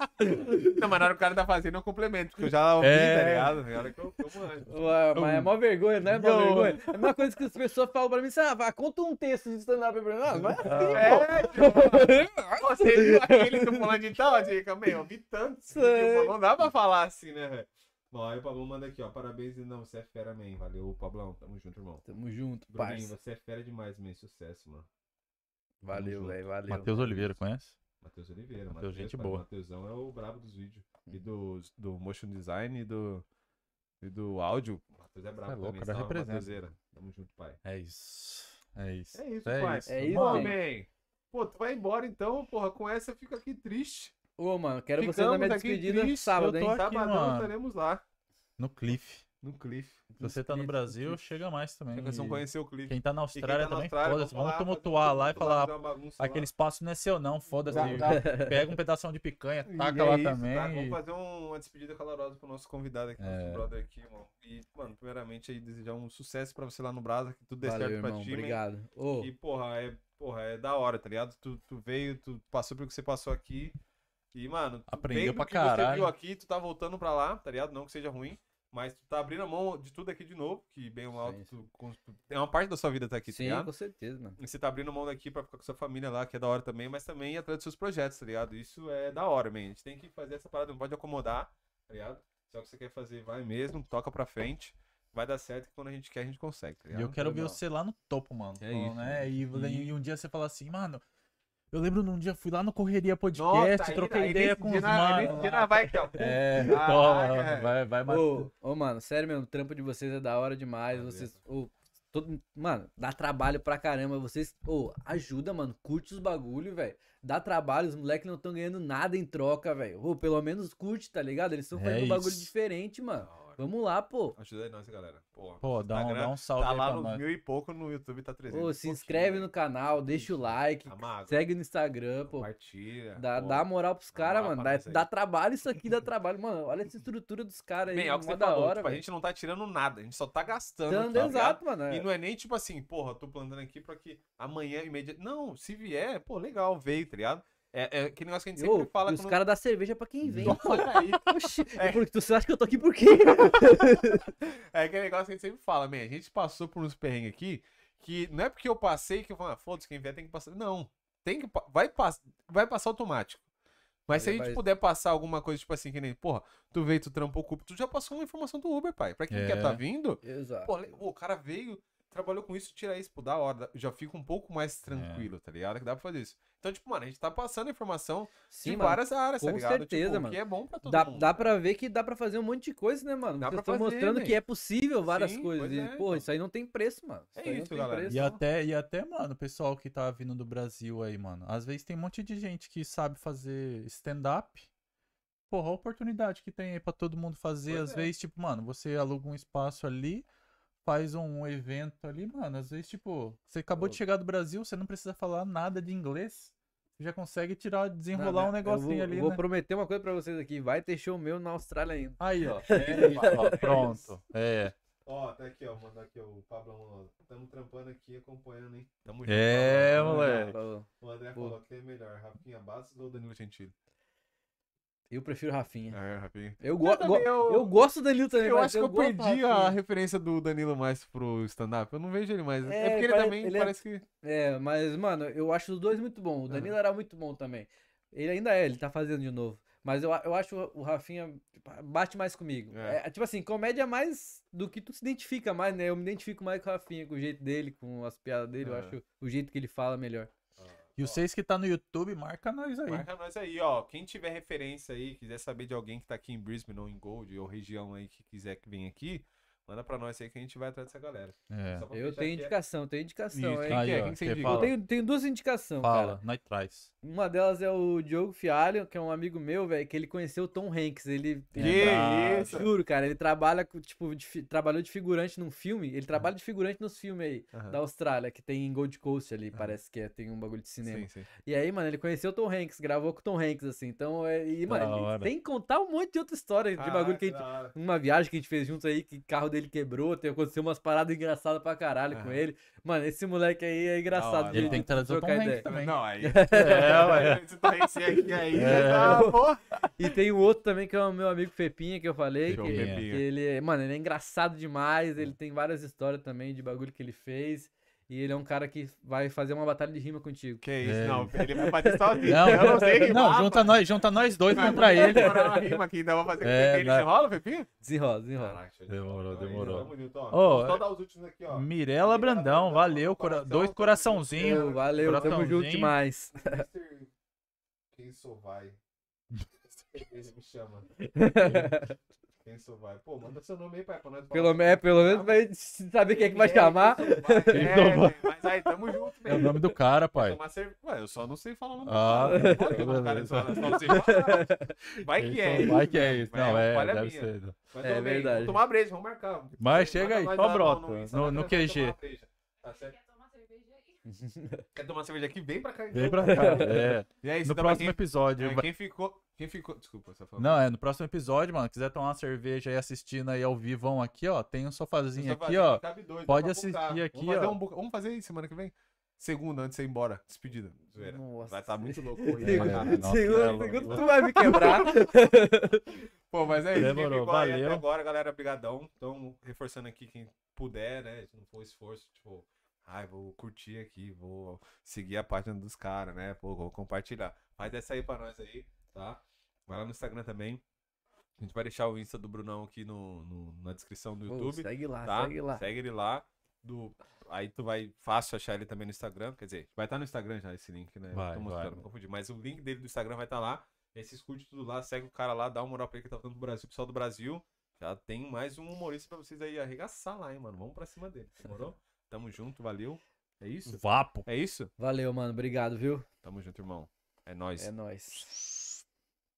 [SPEAKER 2] não, mas na hora que o cara tá fazendo, eu complemento, porque eu já ouvi,
[SPEAKER 1] É.
[SPEAKER 2] tá ligado? Na hora que eu, eu manjo.
[SPEAKER 3] Ué, Mas é mó vergonha, não é mó vergonha? É a mesma coisa que as pessoas falam pra mim assim, ah, vai, conta um texto de stand-up pra mim. Não, não é assim,
[SPEAKER 2] É,
[SPEAKER 3] pô.
[SPEAKER 2] Você viu aquele do fulano de tal? Dica, meu, eu vi tanto. Tipo, não dá pra falar assim, né, velho? Bom, aí o Pablão manda aqui, ó. Parabéns e não, você é fera, man. Valeu, Pablão. Tamo junto, irmão.
[SPEAKER 3] Tamo junto, parça.
[SPEAKER 2] você é fera demais, man. Sucesso, mano.
[SPEAKER 3] Valeu, velho, valeu.
[SPEAKER 1] Matheus Oliveira, conhece?
[SPEAKER 2] Matheus Oliveira.
[SPEAKER 1] Matheus, gente
[SPEAKER 2] pai,
[SPEAKER 1] boa.
[SPEAKER 2] Matheusão é o brabo dos vídeos. E do, do motion design e do, e do áudio. Matheus é brabo
[SPEAKER 1] É louco,
[SPEAKER 2] também.
[SPEAKER 1] cara.
[SPEAKER 2] Tamo junto, pai.
[SPEAKER 1] É isso. É isso.
[SPEAKER 2] É isso, pai.
[SPEAKER 3] É isso,
[SPEAKER 2] Pô,
[SPEAKER 3] man.
[SPEAKER 2] man. Pô, tu vai embora então, porra. Com essa eu fico aqui triste.
[SPEAKER 3] Ô, mano, quero vocês
[SPEAKER 2] Ficamos
[SPEAKER 3] na minha
[SPEAKER 2] aqui
[SPEAKER 3] despedida
[SPEAKER 2] tristes,
[SPEAKER 3] sábado,
[SPEAKER 1] eu tô
[SPEAKER 3] hein?
[SPEAKER 1] aqui,
[SPEAKER 2] Sabadão
[SPEAKER 1] mano.
[SPEAKER 2] estaremos lá.
[SPEAKER 1] No Cliff.
[SPEAKER 2] No Cliff.
[SPEAKER 1] Se você tá no Brasil,
[SPEAKER 3] Cliff.
[SPEAKER 1] chega mais também.
[SPEAKER 2] Vocês vão conhecer o Cliff.
[SPEAKER 1] Quem tá na Austrália
[SPEAKER 2] tá na
[SPEAKER 1] também, foda-se. Vamos
[SPEAKER 2] lá, um
[SPEAKER 1] tumultuar lá e falar.
[SPEAKER 2] bagunça lá.
[SPEAKER 1] Aquele espaço não é seu, não, foda-se. Pega um pedação de picanha,
[SPEAKER 2] E
[SPEAKER 1] taca
[SPEAKER 2] é
[SPEAKER 1] lá
[SPEAKER 2] isso,
[SPEAKER 1] também.
[SPEAKER 2] tá? Vamos fazer um- uma despedida calorosa pro nosso convidado aqui,
[SPEAKER 1] É.
[SPEAKER 2] nosso brother aqui, irmão. E, mano, primeiramente aí desejar um sucesso pra você lá no Brasa, que tudo dê
[SPEAKER 3] Valeu,
[SPEAKER 2] certo pra
[SPEAKER 3] irmão,
[SPEAKER 2] ti,
[SPEAKER 3] obrigado. Ô,
[SPEAKER 2] E, porra, é, porra, é da hora, tá ligado? Tu, tu veio, tu passou pelo que você passou aqui. E, mano, tu
[SPEAKER 1] Aprendeu pra
[SPEAKER 2] que você
[SPEAKER 1] caralho.
[SPEAKER 2] viu aqui, tu tá voltando pra lá, tá ligado? Não que seja ruim. Mas tu tá abrindo a mão de tudo aqui de novo, que bem ou mal,
[SPEAKER 3] Sim,
[SPEAKER 2] tu, é uma parte da sua vida tá aqui, tá
[SPEAKER 3] sim,
[SPEAKER 2] ligado?
[SPEAKER 3] com certeza, mano.
[SPEAKER 2] E você tá abrindo mão daqui pra ficar com sua família lá, que é da hora também, mas também ir atrás dos seus projetos, tá ligado? Isso é da hora, man. A gente tem que fazer essa parada, não pode acomodar, tá ligado? Se é o que você quer fazer, vai mesmo, toca pra frente. Vai dar certo que quando a gente quer, a gente consegue, tá
[SPEAKER 1] E eu quero ver
[SPEAKER 3] Legal.
[SPEAKER 1] você lá no topo, mano.
[SPEAKER 3] É isso,
[SPEAKER 1] né? E,
[SPEAKER 3] E-
[SPEAKER 1] e um dia você fala assim, mano. Eu lembro num dia fui lá no Correria Podcast,
[SPEAKER 2] Nossa, aí-
[SPEAKER 1] troquei
[SPEAKER 2] aí
[SPEAKER 1] ideia
[SPEAKER 2] nesse
[SPEAKER 1] com os manos.
[SPEAKER 2] vai.
[SPEAKER 1] É,
[SPEAKER 2] Caraca,
[SPEAKER 1] toma,
[SPEAKER 2] é.
[SPEAKER 1] vai, vai.
[SPEAKER 3] Ô, ô, mano, sério mesmo, o trampo de vocês é da hora demais.
[SPEAKER 2] Valeu.
[SPEAKER 3] Vocês. ô, todo, mano, dá trabalho pra caramba. Vocês. Ô, ajuda, mano. Curte os bagulho, velho. Dá trabalho, os moleques não estão ganhando nada em troca, velho. Ô, pelo menos curte, tá ligado? Eles estão
[SPEAKER 1] É
[SPEAKER 3] fazendo um bagulho diferente, mano. Vamos lá, pô.
[SPEAKER 2] Ajuda aí nós, galera. Pô,
[SPEAKER 1] Pô, dá um, dá um salve
[SPEAKER 2] Tá
[SPEAKER 1] aí
[SPEAKER 2] lá
[SPEAKER 1] pra
[SPEAKER 2] nos
[SPEAKER 1] nós.
[SPEAKER 2] mil e pouco, no YouTube tá 300.
[SPEAKER 3] Ô,
[SPEAKER 2] e
[SPEAKER 3] se inscreve no canal, deixa o like,
[SPEAKER 2] Amago.
[SPEAKER 3] segue no Instagram, pô.
[SPEAKER 2] Compartilha.
[SPEAKER 3] Dá,
[SPEAKER 2] pô.
[SPEAKER 3] dá moral pros caras, mano. Dá, dá trabalho isso aqui, dá trabalho. Mano, olha essa estrutura dos caras aí.
[SPEAKER 2] Bem, é o que você
[SPEAKER 3] da
[SPEAKER 2] falou.
[SPEAKER 3] hora,
[SPEAKER 2] tipo, a gente não tá tirando nada, a gente só tá gastando. Aqui, tá
[SPEAKER 3] exato,
[SPEAKER 2] ligado?
[SPEAKER 3] mano. é.
[SPEAKER 2] E não é nem tipo assim, porra, tô plantando aqui pra que amanhã imediatamente. Não, se vier, pô, legal, veio, tá ligado? É, é aquele negócio que a gente
[SPEAKER 3] Ô,
[SPEAKER 2] sempre fala
[SPEAKER 3] e os
[SPEAKER 2] quando-
[SPEAKER 3] caras dão cerveja pra quem vem. Oxi,
[SPEAKER 2] É.
[SPEAKER 3] porque tu acha que eu tô aqui por quê?
[SPEAKER 2] É aquele negócio que a gente sempre fala, man, a gente passou por uns perrengues aqui que não é porque eu passei que eu falo, ah, foda-se, quem vier tem que passar. Não, tem que, vai, pass... vai passar automático. Mas se a gente puder passar alguma coisa, tipo assim, que nem, porra, tu veio, tu trampou o Uber, tu já passou uma informação do Uber, pai. Pra quem
[SPEAKER 1] É.
[SPEAKER 2] quer tá vindo,
[SPEAKER 3] Exato.
[SPEAKER 2] pô, o cara veio, trabalhou com isso, tira isso, pô, da hora. Já fico um pouco mais tranquilo, tá ligado? Que dá pra fazer isso. Então, tipo, mano, a gente tá passando informação
[SPEAKER 3] Sim,
[SPEAKER 2] de
[SPEAKER 3] mano.
[SPEAKER 2] várias áreas, tá
[SPEAKER 3] com
[SPEAKER 2] ligado?
[SPEAKER 3] certeza,
[SPEAKER 2] tipo,
[SPEAKER 3] mano.
[SPEAKER 2] Que é bom pra todo
[SPEAKER 3] Dá,
[SPEAKER 2] mundo.
[SPEAKER 3] dá pra ver que dá pra fazer um monte de coisa, né, mano?
[SPEAKER 2] Dá
[SPEAKER 3] Vocês
[SPEAKER 2] pra
[SPEAKER 3] estão mostrando que
[SPEAKER 2] véi.
[SPEAKER 3] é possível várias
[SPEAKER 2] Sim,
[SPEAKER 3] coisas. E,
[SPEAKER 2] é,
[SPEAKER 3] pô,
[SPEAKER 2] mano.
[SPEAKER 3] isso aí não tem preço, mano.
[SPEAKER 2] É
[SPEAKER 3] aí não
[SPEAKER 2] isso, galera.
[SPEAKER 3] preço.
[SPEAKER 1] E até, e até, mano, o pessoal que tá vindo do Brasil aí, mano. Às vezes tem um monte de gente que sabe fazer stand-up. Porra, a oportunidade que tem aí pra todo mundo fazer.
[SPEAKER 2] Pois
[SPEAKER 1] às
[SPEAKER 2] é.
[SPEAKER 1] vezes, tipo, mano, você aluga um espaço ali, faz um evento ali, mano. Às vezes, tipo, você acabou de chegar do Brasil, você não precisa falar nada de inglês. Você já consegue tirar, desenrolar
[SPEAKER 3] não,
[SPEAKER 1] um negocinho
[SPEAKER 3] eu vou,
[SPEAKER 1] ali,
[SPEAKER 3] eu vou
[SPEAKER 1] né?
[SPEAKER 3] prometer uma coisa pra vocês aqui. Vai ter show meu na Austrália ainda.
[SPEAKER 1] Aí, ó. É ó, pronto. É.
[SPEAKER 2] Ó, tá aqui, ó. Mandar aqui, ó. O Pablão, ó. Tamo trampando aqui, acompanhando, hein? Tamo
[SPEAKER 1] É,
[SPEAKER 2] Pablão.
[SPEAKER 1] moleque.
[SPEAKER 3] Falou.
[SPEAKER 2] O André
[SPEAKER 3] Pô.
[SPEAKER 2] falou que é melhor, Rafinha Bastos ou Danilo Gentili?
[SPEAKER 3] Eu prefiro Rafinha.
[SPEAKER 2] É, Rafinha.
[SPEAKER 3] Eu, go
[SPEAKER 2] Eu
[SPEAKER 3] go
[SPEAKER 2] eu-
[SPEAKER 3] eu gosto do Danilo também,
[SPEAKER 2] Eu acho que eu perdi a referência do Danilo mais pro stand-up. Eu não vejo ele mais. É,
[SPEAKER 3] É,
[SPEAKER 2] porque ele
[SPEAKER 3] pare-
[SPEAKER 2] também
[SPEAKER 3] ele é-
[SPEAKER 2] parece que.
[SPEAKER 3] É, mas, mano, eu acho os dois muito bom. O Danilo era muito bom também. Ele ainda é, ele tá fazendo de novo. Mas eu, eu acho o Rafinha tipo, bate mais comigo.
[SPEAKER 2] É.
[SPEAKER 3] É. tipo assim, comédia mais do que tu se identifica mais, né? Eu me identifico mais com o Rafinha, com o jeito dele, com as piadas dele. Eu
[SPEAKER 2] É.
[SPEAKER 3] acho o jeito que ele fala melhor.
[SPEAKER 1] E vocês que tá no YouTube, marca nós aí.
[SPEAKER 2] Marca nós aí, ó. Quem tiver referência aí, quiser saber de alguém que tá aqui em Brisbane ou em Gold ou região aí que quiser que venha aqui, manda pra nós aí que a gente vai atrás dessa galera.
[SPEAKER 1] É.
[SPEAKER 3] Eu tenho
[SPEAKER 2] é-
[SPEAKER 3] indicação, eu tenho indicação, hein?
[SPEAKER 2] quem
[SPEAKER 1] Aí,
[SPEAKER 2] que é?
[SPEAKER 1] ó,
[SPEAKER 2] Quem que você indica?
[SPEAKER 3] Eu
[SPEAKER 1] fala.
[SPEAKER 3] tenho, tenho duas indicações,
[SPEAKER 1] Fala,
[SPEAKER 3] cara.
[SPEAKER 1] nós traz.
[SPEAKER 3] Uma delas é o Diogo Fialho, que é um amigo meu, velho, que ele conheceu o Tom Hanks. Ele,
[SPEAKER 2] Que
[SPEAKER 3] ele
[SPEAKER 1] Ah,
[SPEAKER 2] isso?
[SPEAKER 3] Juro, cara, ele trabalha, com, tipo, de trabalhou de figurante num filme. Ele trabalha de figurante nos filmes aí,
[SPEAKER 2] Aham.
[SPEAKER 3] da Austrália, que tem em Gold Coast ali, parece que é, tem um bagulho de cinema.
[SPEAKER 2] Sim, sim.
[SPEAKER 3] E aí, mano, ele conheceu o Tom Hanks, gravou com o Tom Hanks, assim. Então, é, e, mano, tem que contar um monte de outra história de bagulho que a gente.
[SPEAKER 2] hora.
[SPEAKER 3] Uma viagem que a gente fez juntos aí, que o carro dele quebrou, tem aconteceu umas paradas engraçadas pra caralho com
[SPEAKER 2] Aham.
[SPEAKER 3] ele. Mano, esse moleque aí é engraçado.
[SPEAKER 1] Ele tem que trazer o Tom Hanks
[SPEAKER 3] ideia.
[SPEAKER 1] também.
[SPEAKER 2] Não, aí.
[SPEAKER 1] É, ué.
[SPEAKER 2] Esse tá esse aqui aí,
[SPEAKER 1] É.
[SPEAKER 2] tá, pô.
[SPEAKER 3] E tem o outro também, que é o meu amigo Pepinha, que eu falei.
[SPEAKER 2] Show,
[SPEAKER 3] que, que ele é, mano, ele é engraçado demais. Ele tem várias histórias também de bagulho que ele fez. E ele é um cara que vai fazer uma batalha de rima contigo.
[SPEAKER 2] Que isso?
[SPEAKER 1] É.
[SPEAKER 2] Não, ele vai bater sozinho.
[SPEAKER 1] Não,
[SPEAKER 2] eu não sei rimar.
[SPEAKER 1] não, junta nós, junta nós dois
[SPEAKER 2] Vai
[SPEAKER 1] contra ele.
[SPEAKER 2] uma rima aqui, vou fazer com
[SPEAKER 1] É,
[SPEAKER 2] o Pepinho.
[SPEAKER 1] dá-
[SPEAKER 2] Você rola, Pepinho?
[SPEAKER 3] Desenrola, desenrola.
[SPEAKER 2] Caraca,
[SPEAKER 1] Demorou.
[SPEAKER 2] Então é
[SPEAKER 1] demorou. Ô,
[SPEAKER 2] Vamos só dar os últimos aqui, ó.
[SPEAKER 1] Mirela Brandão, valeu. cora- dois coraçãozinhos.
[SPEAKER 3] Valeu, valeu, tamo junto
[SPEAKER 1] Coraçãozinho.
[SPEAKER 3] demais.
[SPEAKER 2] Quem sou vai? Ele me chama. Quem sou vai? Pô, manda seu nome aí, pai, pra nós falar.
[SPEAKER 3] Pelo, é, pelo menos vai saber quem é que vai chamar.
[SPEAKER 2] Quem sou vai? É, mas aí, tamo junto,
[SPEAKER 1] É o nome do cara, pai.
[SPEAKER 2] Tomar cerve- Ué, eu só não sei falar o nome
[SPEAKER 1] Ah,
[SPEAKER 2] do cara. Pode tomar cara só- só sei falar. Vai que é.
[SPEAKER 1] Vai que é isso. Não,
[SPEAKER 2] é
[SPEAKER 1] é,
[SPEAKER 2] falha
[SPEAKER 1] deve
[SPEAKER 2] minha.
[SPEAKER 1] ser.
[SPEAKER 2] Mas
[SPEAKER 3] É
[SPEAKER 2] tudo bem,
[SPEAKER 3] verdade.
[SPEAKER 2] Vamos tomar breja, vamos marcar.
[SPEAKER 1] Mas chega aí, só brota,
[SPEAKER 2] no
[SPEAKER 1] no- QG.
[SPEAKER 2] Tá certo?
[SPEAKER 4] Quer tomar cerveja
[SPEAKER 2] aqui? Vem pra cá.
[SPEAKER 1] Vem
[SPEAKER 2] então.
[SPEAKER 1] pra cá. É.
[SPEAKER 2] E aí,
[SPEAKER 1] No
[SPEAKER 2] então,
[SPEAKER 1] próximo
[SPEAKER 2] quem-
[SPEAKER 1] episódio.
[SPEAKER 2] é, Quem ficou... Quem ficou... Desculpa, você falou.
[SPEAKER 1] Não, é no próximo episódio, mano. Quiser tomar uma cerveja aí assistindo aí ao vivão aqui, ó. Tem um sofazinho aqui, ó.
[SPEAKER 2] cabe dois, dá
[SPEAKER 1] Pode assistir aqui,
[SPEAKER 2] vamos fazer
[SPEAKER 1] ó.
[SPEAKER 2] um buca- Vamos fazer aí semana que vem? Segunda, antes de você ir embora. Despedida.
[SPEAKER 3] Nossa.
[SPEAKER 2] Vai estar muito louco.
[SPEAKER 3] Segundo,
[SPEAKER 2] hoje,
[SPEAKER 1] É, é
[SPEAKER 3] tu vai me quebrar.
[SPEAKER 2] Pô, mas é isso. Quem
[SPEAKER 1] Demorou, valeu.
[SPEAKER 2] até agora, galera, brigadão. Então, reforçando aqui quem puder, né? Se não for esforço, tipo... Ai, vou curtir aqui, vou seguir a página dos caras, né? Pô, vou compartilhar. Faz essa aí pra nós aí, tá? Vai lá no Instagram também. A gente vai deixar o Insta do Brunão aqui no, no- na descrição do
[SPEAKER 3] Pô,
[SPEAKER 2] YouTube.
[SPEAKER 3] segue lá,
[SPEAKER 2] tá?
[SPEAKER 3] segue lá.
[SPEAKER 2] Segue ele lá. Do... Aí tu vai fácil achar ele também no Instagram. Quer dizer, vai estar no Instagram já esse link, né?
[SPEAKER 1] Vai, vai,
[SPEAKER 2] não confundi. Mas o link dele do Instagram vai estar lá. Aí vocês curte tudo lá, segue o cara lá, dá uma moral pra ele que tá voltando do Brasil, pessoal do Brasil. Já tem mais um humorista pra vocês aí arregaçar lá, hein, mano. Vamos pra cima dele. Demorou? Tamo junto, valeu. É isso?
[SPEAKER 1] Vapo.
[SPEAKER 2] É isso?
[SPEAKER 3] Valeu, mano. Obrigado, viu?
[SPEAKER 2] Tamo junto, irmão. É nóis.
[SPEAKER 3] É nóis.